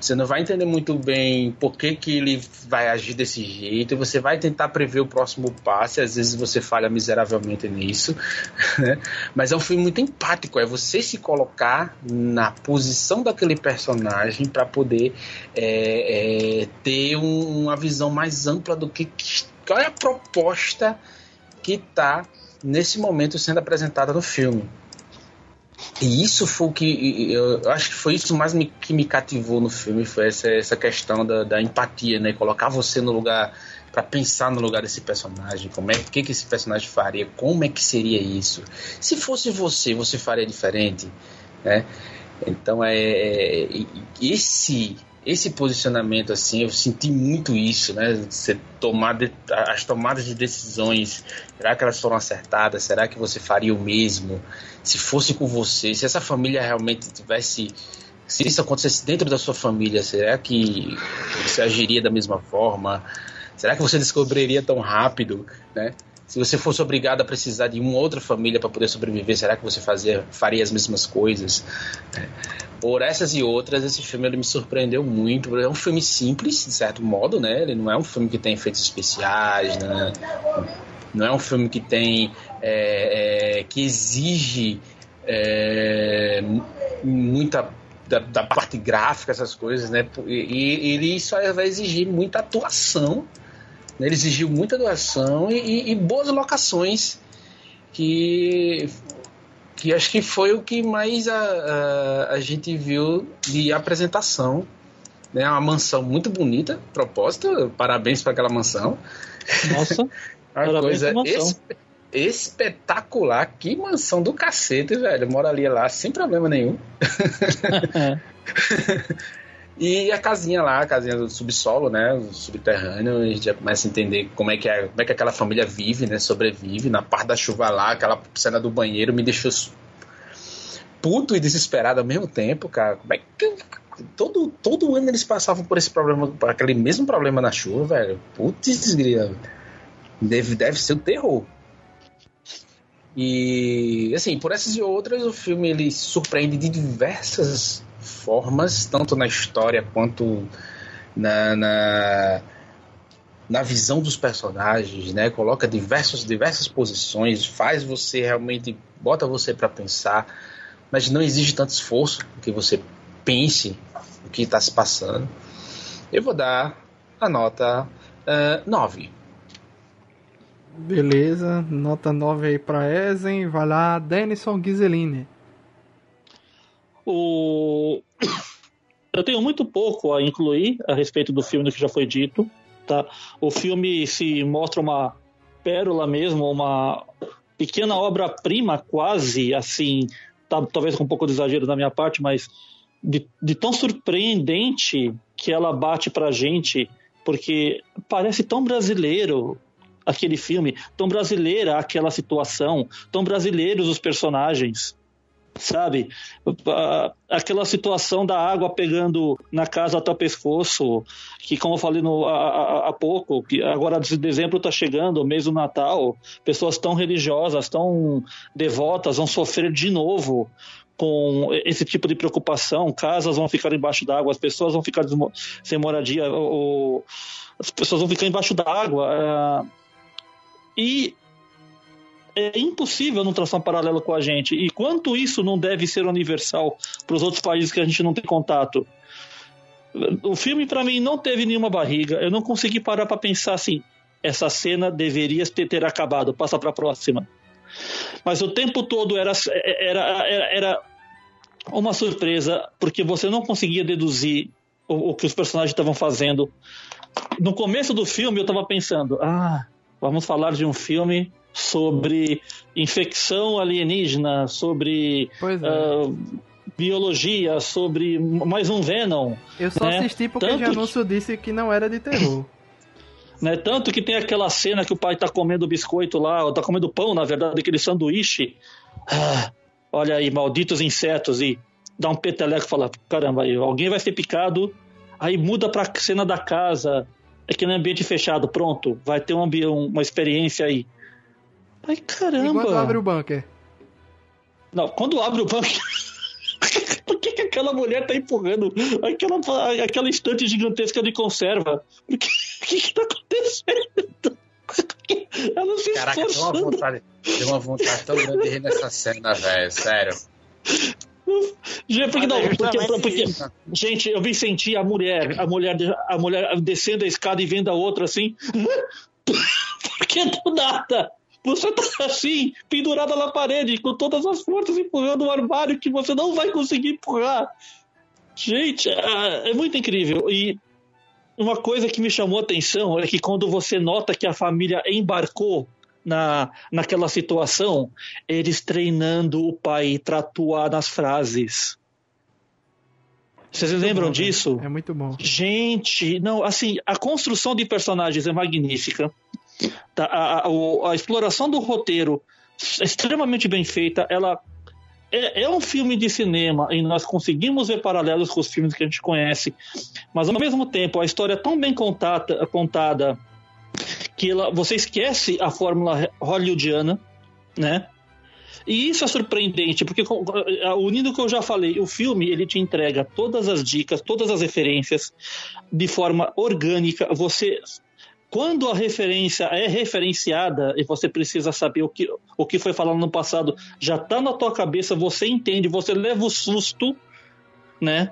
Você não vai entender muito bem por que, que ele vai agir desse jeito. Você vai tentar prever o próximo passo, e às vezes você falha miseravelmente nisso. né? Mas é um filme muito empático, é você se colocar na posição daquele personagem para poder é, é, ter um- uma visão mais ampla do que, que qual é a proposta que está nesse momento sendo apresentada no filme. E isso foi o que eu acho que foi isso mais me- que me cativou no filme foi essa, essa questão da, da empatia, né? Colocar você no lugar para pensar no lugar desse personagem, como é que que esse personagem faria, como é que seria isso? Se fosse você, você faria diferente, né? Então é, é esse esse posicionamento assim, eu senti muito isso, né? Você tomar de- as tomadas de decisões, será que elas foram acertadas? Será que você faria o mesmo? Se fosse com você, se essa família realmente tivesse se isso acontecesse dentro da sua família, será que você agiria da mesma forma? Será que você descobriria tão rápido, né? Se você fosse obrigado a precisar de uma outra família para poder sobreviver, será que você fazia, faria as mesmas coisas? Por essas e outras, esse filme ele me surpreendeu muito. É um filme simples, de certo modo, né? Ele não é um filme que tem efeitos especiais, né? Não é um filme que tem. é, é, que exige é, mu- muita. Da, da parte gráfica, essas coisas, né? E, e ele só vai exigir muita atuação. né? Ele exigiu muita atuação e, e- e boas locações que que acho que foi o que mais a, a, a gente viu de apresentação. Né? Uma mansão muito bonita, proposta. Parabéns para aquela mansão. Nossa, Uma coisa mansão. espe- espetacular. Que mansão do cacete, velho. Moraria lá sem problema nenhum. E a casinha lá, a casinha do subsolo, né? Subterrâneo, a gente já começa a entender como é que, é, como é que aquela família vive, né? Sobrevive. Na parte da chuva lá, aquela cena do banheiro me deixou puto e desesperado ao mesmo tempo, cara. Como é que. Todo, todo ano eles passavam por esse problema, por aquele mesmo problema na chuva, velho. Putz, grila. Deve, deve ser o terror. E, assim, por essas e outras, o filme ele surpreende de diversas formas, tanto na história quanto na, na, na visão dos personagens, né? Coloca diversos, diversas posições, faz você realmente, bota você para pensar, mas não exige tanto esforço que você pense o que está se passando. Eu vou dar a nota 9. Beleza, nota 9 aí pra Ezen. Vai lá, Denison Ghiseline. O... Eu tenho muito pouco a incluir a respeito do filme do que já foi dito. Tá? O filme se mostra uma pérola mesmo, uma pequena obra-prima, quase assim, tá, talvez com um pouco de exagero da minha parte, mas de, de tão surpreendente que ela bate pra gente, porque parece tão brasileiro aquele filme, tão brasileira aquela situação, tão brasileiros os personagens, sabe? Aquela situação da água pegando na casa até o pescoço, que como eu falei no, há, há- pouco, que agora de dezembro está chegando, mês do Natal, pessoas tão religiosas, tão devotas vão sofrer de novo com esse tipo de preocupação, casas vão ficar embaixo d'água, as pessoas vão ficar sem moradia, o- o- as pessoas vão ficar embaixo d'água. ah, e é impossível não traçar um paralelo com a gente. E quanto isso não deve ser universal para os outros países que a gente não tem contato? O filme, para mim, não teve nenhuma barriga. Eu não consegui parar para pensar assim: essa cena deveria ter, acabado, passa para a próxima. Mas o tempo todo era, era, era, era uma surpresa, porque você não conseguia deduzir o, o que os personagens estavam fazendo. No começo do filme, eu estava pensando: ah, vamos falar de um filme sobre infecção alienígena, sobre é. ah, biologia, sobre mais um Venom. Eu só né? assisti porque Tanto de que- anúncio disse que não era de terror. Né? Tanto que tem aquela cena que o pai tá comendo biscoito lá, ou tá comendo pão, na verdade, aquele sanduíche. Ah, olha aí, malditos insetos, e dá um peteleco e fala: caramba, alguém vai ser picado. Aí muda pra cena da casa, aquele ambiente fechado, pronto, vai ter um uma experiência aí. Ai, caramba. E quando abre o bunker? Não, quando abre o banco. Por que, que aquela mulher tá empurrando aquela, aquela estante gigantesca de conserva? O que, que, que tá acontecendo? Ela se Caraca, tem uma esforçando. vontade, tem uma vontade tão grande de rir nessa cena, velho. Sério. Gente, porque, Mas não, porque, porque- gente, eu vi sentir a mulher, a mulher, a mulher descendo a escada e vendo a outra assim. Porque do nada. Você tá assim, pendurada na parede, com todas as forças empurrando um armário que você não vai conseguir empurrar. Gente, é é muito incrível. E uma coisa que me chamou a atenção é que quando você nota que a família embarcou na, naquela situação, eles treinando o pai para atuar nas frases. Vocês lembram bom, disso? É muito bom. Gente, não, assim, a construção de personagens é magnífica. Tá, a, a- a exploração do roteiro é extremamente bem feita. Ela é, é um filme de cinema e nós conseguimos ver paralelos com os filmes que a gente conhece. Mas ao mesmo tempo, a história é tão bem contada, contada que ela, você esquece a fórmula hollywoodiana, né? E isso é surpreendente, porque unindo o que eu já falei, o filme ele te entrega todas as dicas, todas as referências de forma orgânica. Você quando a referência é referenciada e você precisa saber o que, o que foi falado no passado, já tá na tua cabeça, você entende, você leva o susto, né?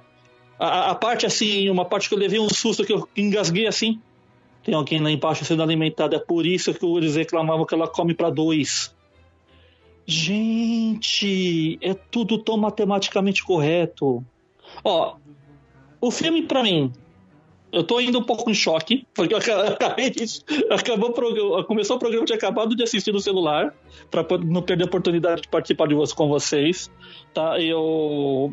A, a- parte assim, uma parte que eu levei um susto que eu engasguei assim. Tem alguém lá embaixo sendo alimentado, é por isso que eles reclamavam que ela come para dois. Gente, é tudo tão matematicamente correto. Ó, o filme pra mim, eu tô indo um pouco em choque, porque eu aca- acabei de, acabou começou o programa, tinha acabado de assistir no celular, po- não perder a oportunidade de participar de com vocês, tá? Eu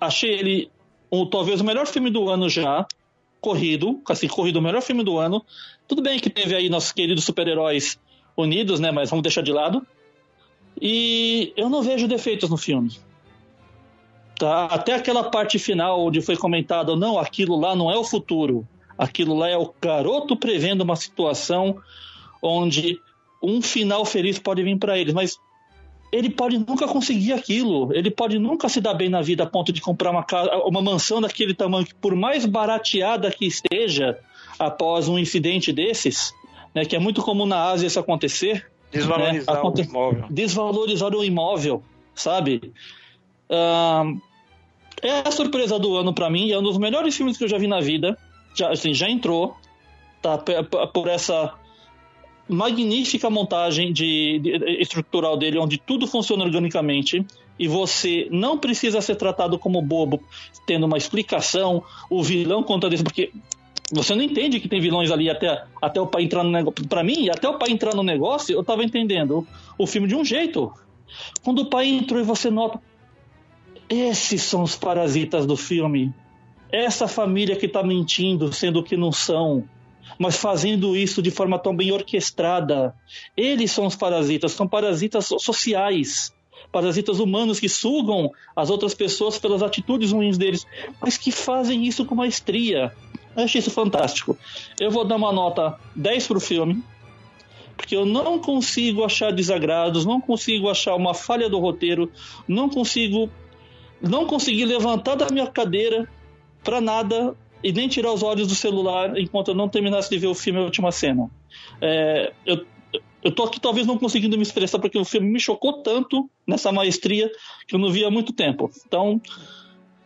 achei ele um, talvez o melhor filme do ano já, corrido, assim, corrido o melhor filme do ano. Tudo bem que teve aí nossos queridos super-heróis unidos, né, mas vamos deixar de lado. E eu não vejo defeitos no filme. Tá? Até aquela parte final onde foi comentado, não, aquilo lá não é o futuro. Aquilo lá é o garoto prevendo uma situação onde um final feliz pode vir para eles, mas ele pode nunca conseguir aquilo. Ele pode nunca se dar bem na vida a ponto de comprar uma, casa, uma mansão daquele tamanho que, por mais barateada que esteja após um incidente desses, né, que é muito comum na Ásia isso acontecer, Desvalorizar É, aconte- o imóvel. desvalorizar o imóvel, sabe? Ahn, é a surpresa do ano pra mim, é um dos melhores filmes que eu já vi na vida. Já, assim, já entrou, tá? Por essa magnífica montagem de, de- estrutural dele, onde tudo funciona organicamente e você não precisa ser tratado como bobo, tendo uma explicação, o vilão conta isso, porque você não entende que tem vilões ali até, até o pai entrar no negócio. Pra mim, até o pai entrar no negócio, eu tava entendendo o filme de um jeito. Quando o pai entrou e você nota. Esses são os parasitas do filme. Essa família que tá mentindo, sendo que não são, mas fazendo isso de forma tão bem orquestrada. Eles são os parasitas, são parasitas so- sociais. Parasitas humanos que sugam as outras pessoas pelas atitudes ruins deles, mas que fazem isso com maestria. Eu achei isso fantástico. Eu vou dar uma nota 10 pro filme, porque eu não consigo achar desagrados, não consigo achar uma falha do roteiro, não consigo não consegui levantar da minha cadeira pra nada e nem tirar os olhos do celular enquanto eu não terminasse de ver o filme A Última Cena. É, eu, eu tô aqui talvez não conseguindo me expressar porque o filme me chocou tanto nessa maestria que eu não via há muito tempo. Então,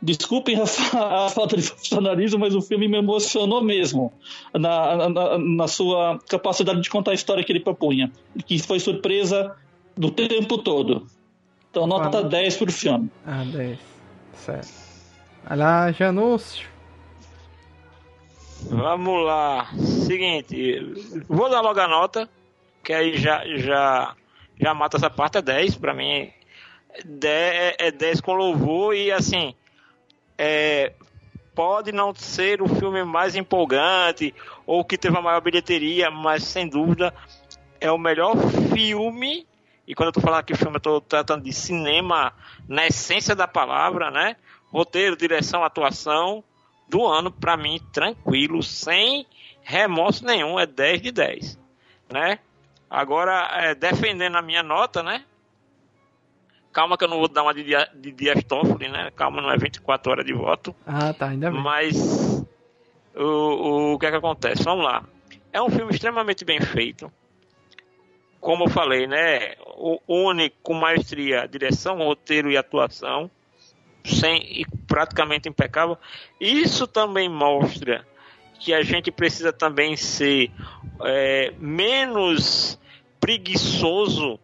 desculpem a, a falta de profissionalismo, mas o filme me emocionou mesmo na, na, na sua capacidade de contar a história que ele propunha, que foi surpresa do tempo todo. Então, nota Fala. 10 pro filme. Ah, 10. Certo. Vai lá, Janúcio. Vamos lá. Seguinte, vou dar logo a nota, que aí já, já, já mata essa parte, é 10. Pra mim, 10, é 10 com louvor e assim, é, pode não ser o filme mais empolgante ou que teve a maior bilheteria, mas sem dúvida é o melhor filme. E quando eu tô falando aqui filme, eu tô tratando de cinema na essência da palavra, né? Roteiro, direção, atuação do ano, pra mim, tranquilo, sem remorso nenhum, é 10 de 10, né? Agora, é, defendendo a minha nota, né? Calma que eu não vou dar uma de, Dia- de Dias Toffoli, né? Calma, não é 24 horas de voto. Ah, tá, ainda bem. Mas o, o, o que é que acontece? Vamos lá. É um filme extremamente bem feito. Como eu falei, né? O une com maestria direção, roteiro e atuação, sem e praticamente impecável. Isso também mostra que a gente precisa também ser é, menos preguiçoso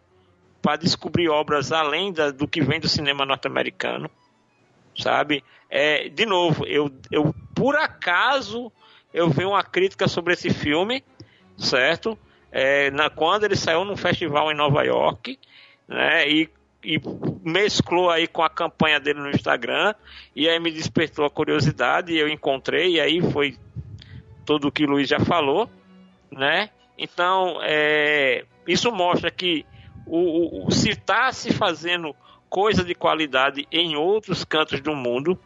para descobrir obras além da- do que vem do cinema norte-americano sabe? É, de novo, eu, eu por acaso eu vi uma crítica sobre esse filme, certo? É, na, quando ele saiu num festival em Nova York, né? E, e mesclou aí com a campanha dele no Instagram, e aí me despertou a curiosidade, e eu encontrei, e aí foi tudo o que o Luiz já falou, né? Então, é, isso mostra que o, o- se está se fazendo coisa de qualidade em outros cantos do mundo,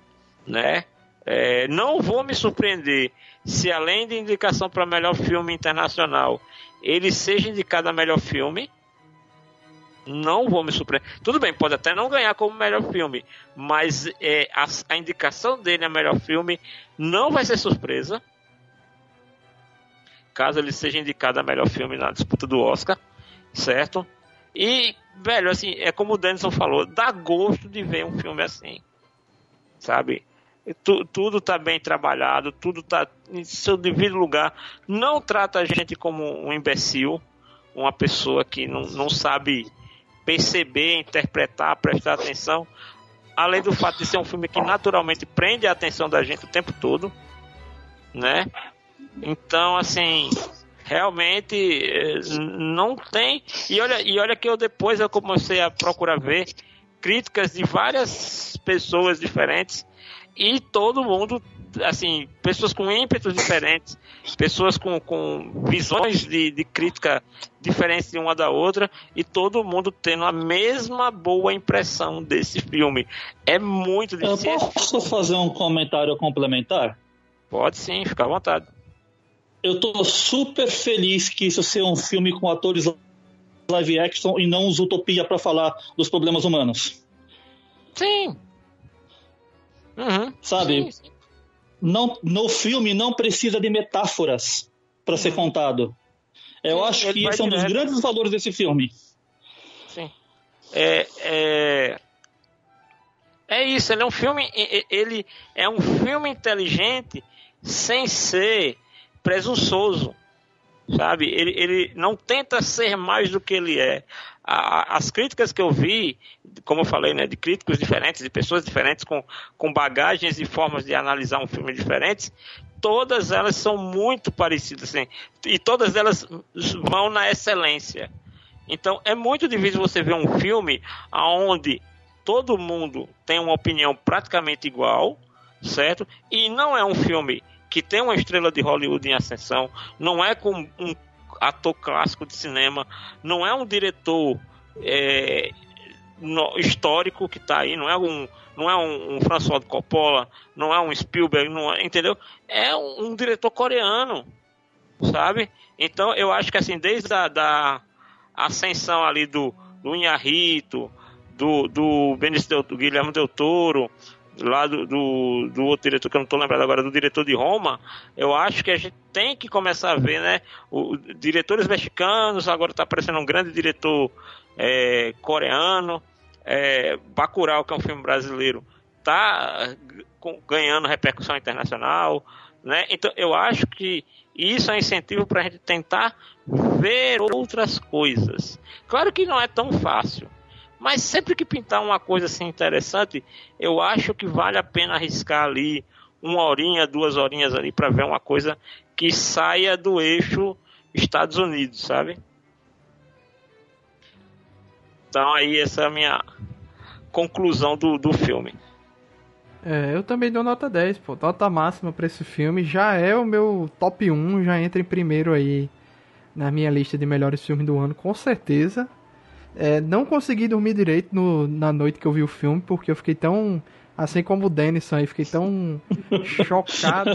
né? É, não vou me surpreender se além de indicação para melhor filme internacional, ele seja indicado a melhor filme. Não vou me surpreender. Tudo bem, pode até não ganhar como melhor filme, mas é, a, a indicação dele a melhor filme não vai ser surpresa. Caso ele seja indicado a melhor filme na disputa do Oscar, certo? E, velho, assim, é como o Denison falou, dá gosto de ver um filme assim. Sabe? Tu- tudo tá bem trabalhado, tudo tá em seu devido lugar. Não trata a gente como um imbecil, uma pessoa que não, não sabe perceber, interpretar, prestar atenção. Além do fato de ser um filme que naturalmente prende a atenção da gente o tempo todo, né? Então, assim, realmente eh, não tem. E olha, e olha que eu depois eu comecei a procurar ver críticas de várias pessoas diferentes e todo mundo assim, pessoas com ímpetos diferentes, pessoas com, com visões de, de crítica diferentes de uma da outra, e todo mundo tendo a mesma boa impressão desse filme. É muito Eu difícil. posso fazer um comentário complementar? Pode sim, fica à vontade. Eu tô super feliz que isso seja um filme com atores live action e não os Utopia pra falar dos problemas humanos. Sim. Uhum. Sabe? Sim, sim. Não, no filme não precisa de metáforas pra ser contado. Eu Sim, acho que esse é um dos grandes valores desse filme. Sim. É, é, é isso, ele é um filme. Ele é um filme inteligente sem ser presunçoso. Sabe? Ele, ele não tenta ser mais do que ele é. As críticas que eu vi, como eu falei, né, de críticos diferentes, de pessoas diferentes, com, com bagagens e formas de analisar um filme diferentes, todas elas são muito parecidas. Assim, e todas elas vão na excelência. Então é muito difícil você ver um filme onde todo mundo tem uma opinião praticamente igual, certo? E não é um filme que tem uma estrela de Hollywood em ascensão, não é com um ator clássico de cinema, não é um diretor é, no- histórico que está aí, não é um não é um, um François Coppola, não é um Spielberg, não é, entendeu? É um, um diretor coreano, sabe? Então eu acho que assim desde a da ascensão ali do, do Inharrito, do, do Benício Del, do Guilherme Del Toro, lá do, do, do outro diretor que eu não estou lembrado agora, do diretor de Roma, eu acho que a gente tem que começar a ver, né? O, diretores mexicanos, agora está aparecendo um grande diretor é, coreano, é, Bacurau, que é um filme brasileiro, tá com- ganhando repercussão internacional, né? Então eu acho que isso é incentivo para a gente tentar ver outras coisas. Claro que não é tão fácil, mas sempre que pintar uma coisa assim interessante, eu acho que vale a pena arriscar ali uma horinha, duas horinhas ali para ver uma coisa que saia do eixo Estados Unidos, sabe? Então aí essa é a minha conclusão do, do filme. É, eu também dou nota 10, pô. Nota máxima pra esse filme. Já é o meu top 1, já entra em primeiro aí na minha lista de melhores filmes do ano, com certeza. É, não consegui dormir direito no- na noite que eu vi o filme, porque eu fiquei tão. Assim como o Denison aí, fiquei tão chocado,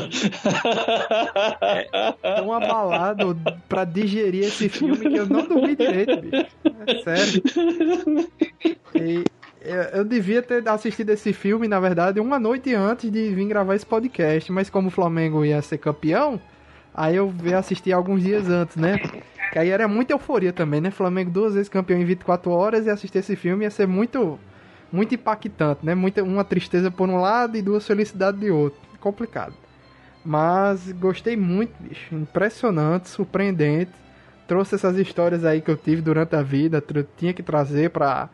tão abalado pra digerir esse filme que eu não dormi direito, bicho. É sério. E eu, devia ter assistido esse filme, na verdade, uma noite antes de vir gravar esse podcast, mas como o Flamengo ia ser campeão, aí eu vi assistir alguns dias antes, né? Que aí era muita euforia também, né? Flamengo duas vezes campeão em 24 horas e assistir esse filme ia ser muito muito impactante, né? Muita, uma tristeza por um lado e duas felicidades de outro. Complicado. Mas gostei muito, bicho. Impressionante, surpreendente. Trouxe essas histórias aí que eu tive durante a vida, tinha que trazer pra,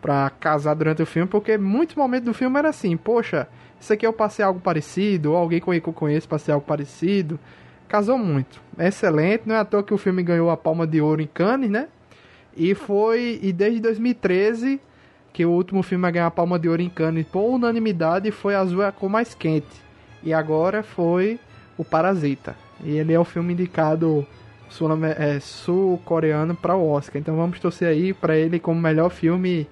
pra casar durante o filme, porque muitos momentos do filme era assim, poxa, isso aqui eu passei algo parecido, ou alguém que eu conheço passei algo parecido. Casou muito. É excelente, não é à toa que o filme ganhou a Palma de Ouro em Cannes, né? E foi, e desde 2013, que o último filme a ganhar a Palma de Ouro em Cannes por unanimidade foi Azul é a cor mais quente. E agora foi o Parasita. E ele é o filme indicado é, sul-coreano para o Oscar. Então vamos torcer aí para ele como melhor filme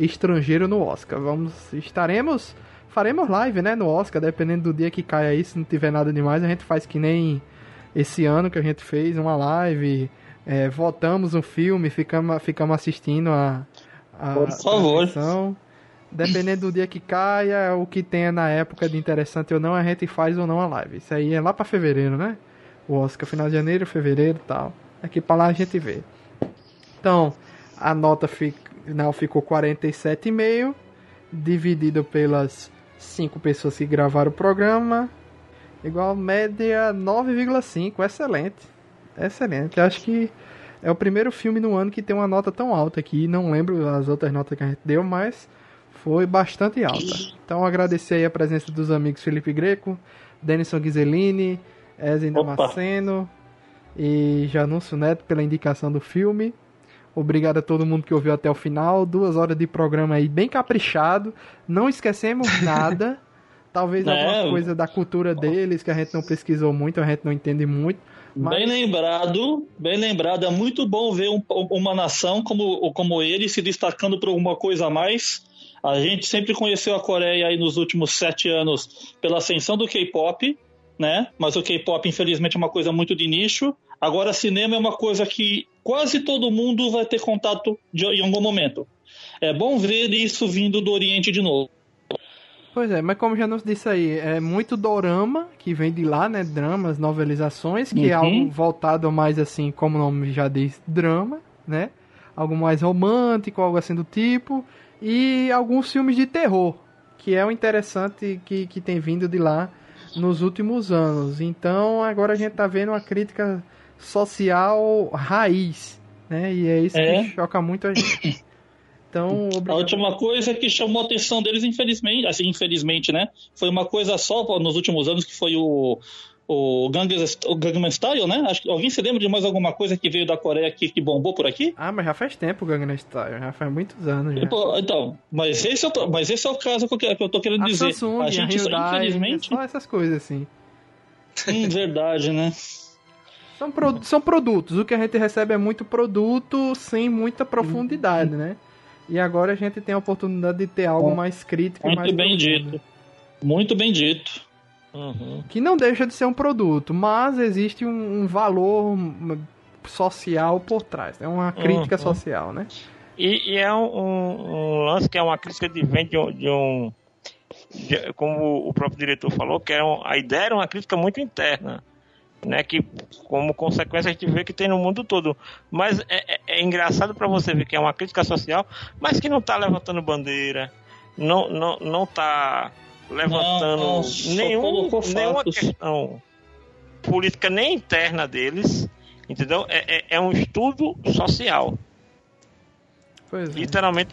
estrangeiro no Oscar. Vamos, estaremos, faremos live, né, no Oscar, dependendo do dia que caia aí. Se não tiver nada demais, a gente faz que nem esse ano que a gente fez uma live, é, votamos um filme, ficamos, ficamos assistindo a, a Por favor. transmissão. Dependendo do dia que caia, o que tenha na época de interessante ou não, a gente faz ou não a live. Isso aí é lá pra fevereiro, né? O Oscar, final de janeiro, fevereiro e tal. Aqui pra lá a gente vê. Então, a nota fi- final ficou 47,5, dividido pelas 5 pessoas que gravaram o programa, igual média 9,5, excelente. Excelente. Acho que é o primeiro filme no ano que tem uma nota tão alta aqui. Não lembro as outras notas que a gente deu, mas foi bastante alta. Então agradecer aí a presença dos amigos Felipe Greco, Denison Ghiselini, Ezio Opa. Damasceno e Janúncio Neto pela indicação do filme. Obrigado a todo mundo que ouviu até o final. Duas horas de programa aí bem caprichado. Não esquecemos nada. Talvez É. alguma coisa da cultura deles que a gente não pesquisou muito, a gente não entende muito. Mas- Bem lembrado, bem lembrado. É muito bom ver um- uma nação como, como ele se destacando por alguma coisa a mais. A gente sempre conheceu a Coreia aí nos últimos sete anos pela ascensão do K-pop, né? Mas o K-pop, infelizmente, é uma coisa muito de nicho. Agora, cinema é uma coisa que quase todo mundo vai ter contato de- em algum momento. É bom ver isso vindo do Oriente de novo. Pois é, mas como já nos disse aí, é muito dorama, que vem de lá, né? Dramas, novelizações, que é Uhum. algo voltado mais assim, como o nome já diz, drama, né? Algo mais romântico, algo assim do tipo. E alguns filmes de terror, que é o interessante que, que tem vindo de lá nos últimos anos. Então agora a gente tá vendo uma crítica social raiz, né? E é isso É. que choca muito a gente. Então, A obrigado. última coisa que chamou a atenção deles, infelizmente, assim, infelizmente, né? Foi uma coisa só nos últimos anos que foi o, o, Gangnam, Style, né? Acho que alguém se lembra de mais alguma coisa que veio da Coreia aqui que bombou por aqui? Ah, mas já faz tempo o Gangnam Style, já faz muitos anos já. Pô, Então, mas esse, é o, mas esse é o caso que eu, que eu tô querendo A dizer. Samsung, a a gente, só- Hyundai, infelizmente, só essas coisas assim. hum, verdade, né? São, pro- são produtos, o que a gente recebe é muito produto sem muita profundidade, né? E agora a gente tem a oportunidade de ter algo mais crítico e mais Muito bem profundo. dito. Muito bem dito. Uhum. Que não deixa de ser um produto, mas existe um, um valor social por trás, é uma crítica Uhum. social, né? E, e é um, um- um lance que é uma crítica de vem de, um- de um. de- como o próprio diretor falou, que é um- a ideia era uma crítica muito interna. Né, que como consequência a gente vê que tem no mundo todo. Mas é, é- é engraçado para você ver que é uma crítica social, mas que não tá levantando bandeira, não, não, não tá levantando Não, não, nenhum, nenhuma questão política nem interna deles. Entendeu? É, é- é um estudo social Pois é. literalmente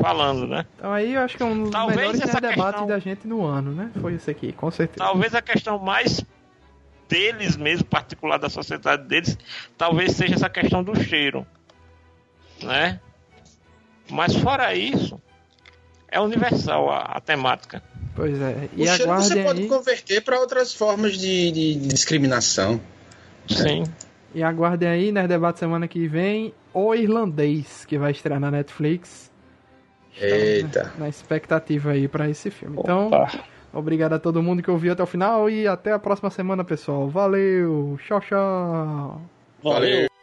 falando, né? Então aí eu acho que é um dos Talvez melhores essa debates questão- da gente no ano, né? Foi isso aqui, com certeza. Talvez a questão mais deles mesmo, particular da sociedade deles, talvez seja essa questão do cheiro, né? Mas fora isso, é universal a, a temática. Pois é. O E cheiro você aguardem pode aí. converter para outras formas de, de- de discriminação. Sim. E aguardem aí, né, debate semana que vem, O Irlandês, que vai estrear na Netflix. Eita. Na expectativa aí pra esse filme. Então, Opa. Obrigado a todo mundo que ouviu até o final e até a próxima semana, pessoal. Valeu, tchau, tchau. Valeu.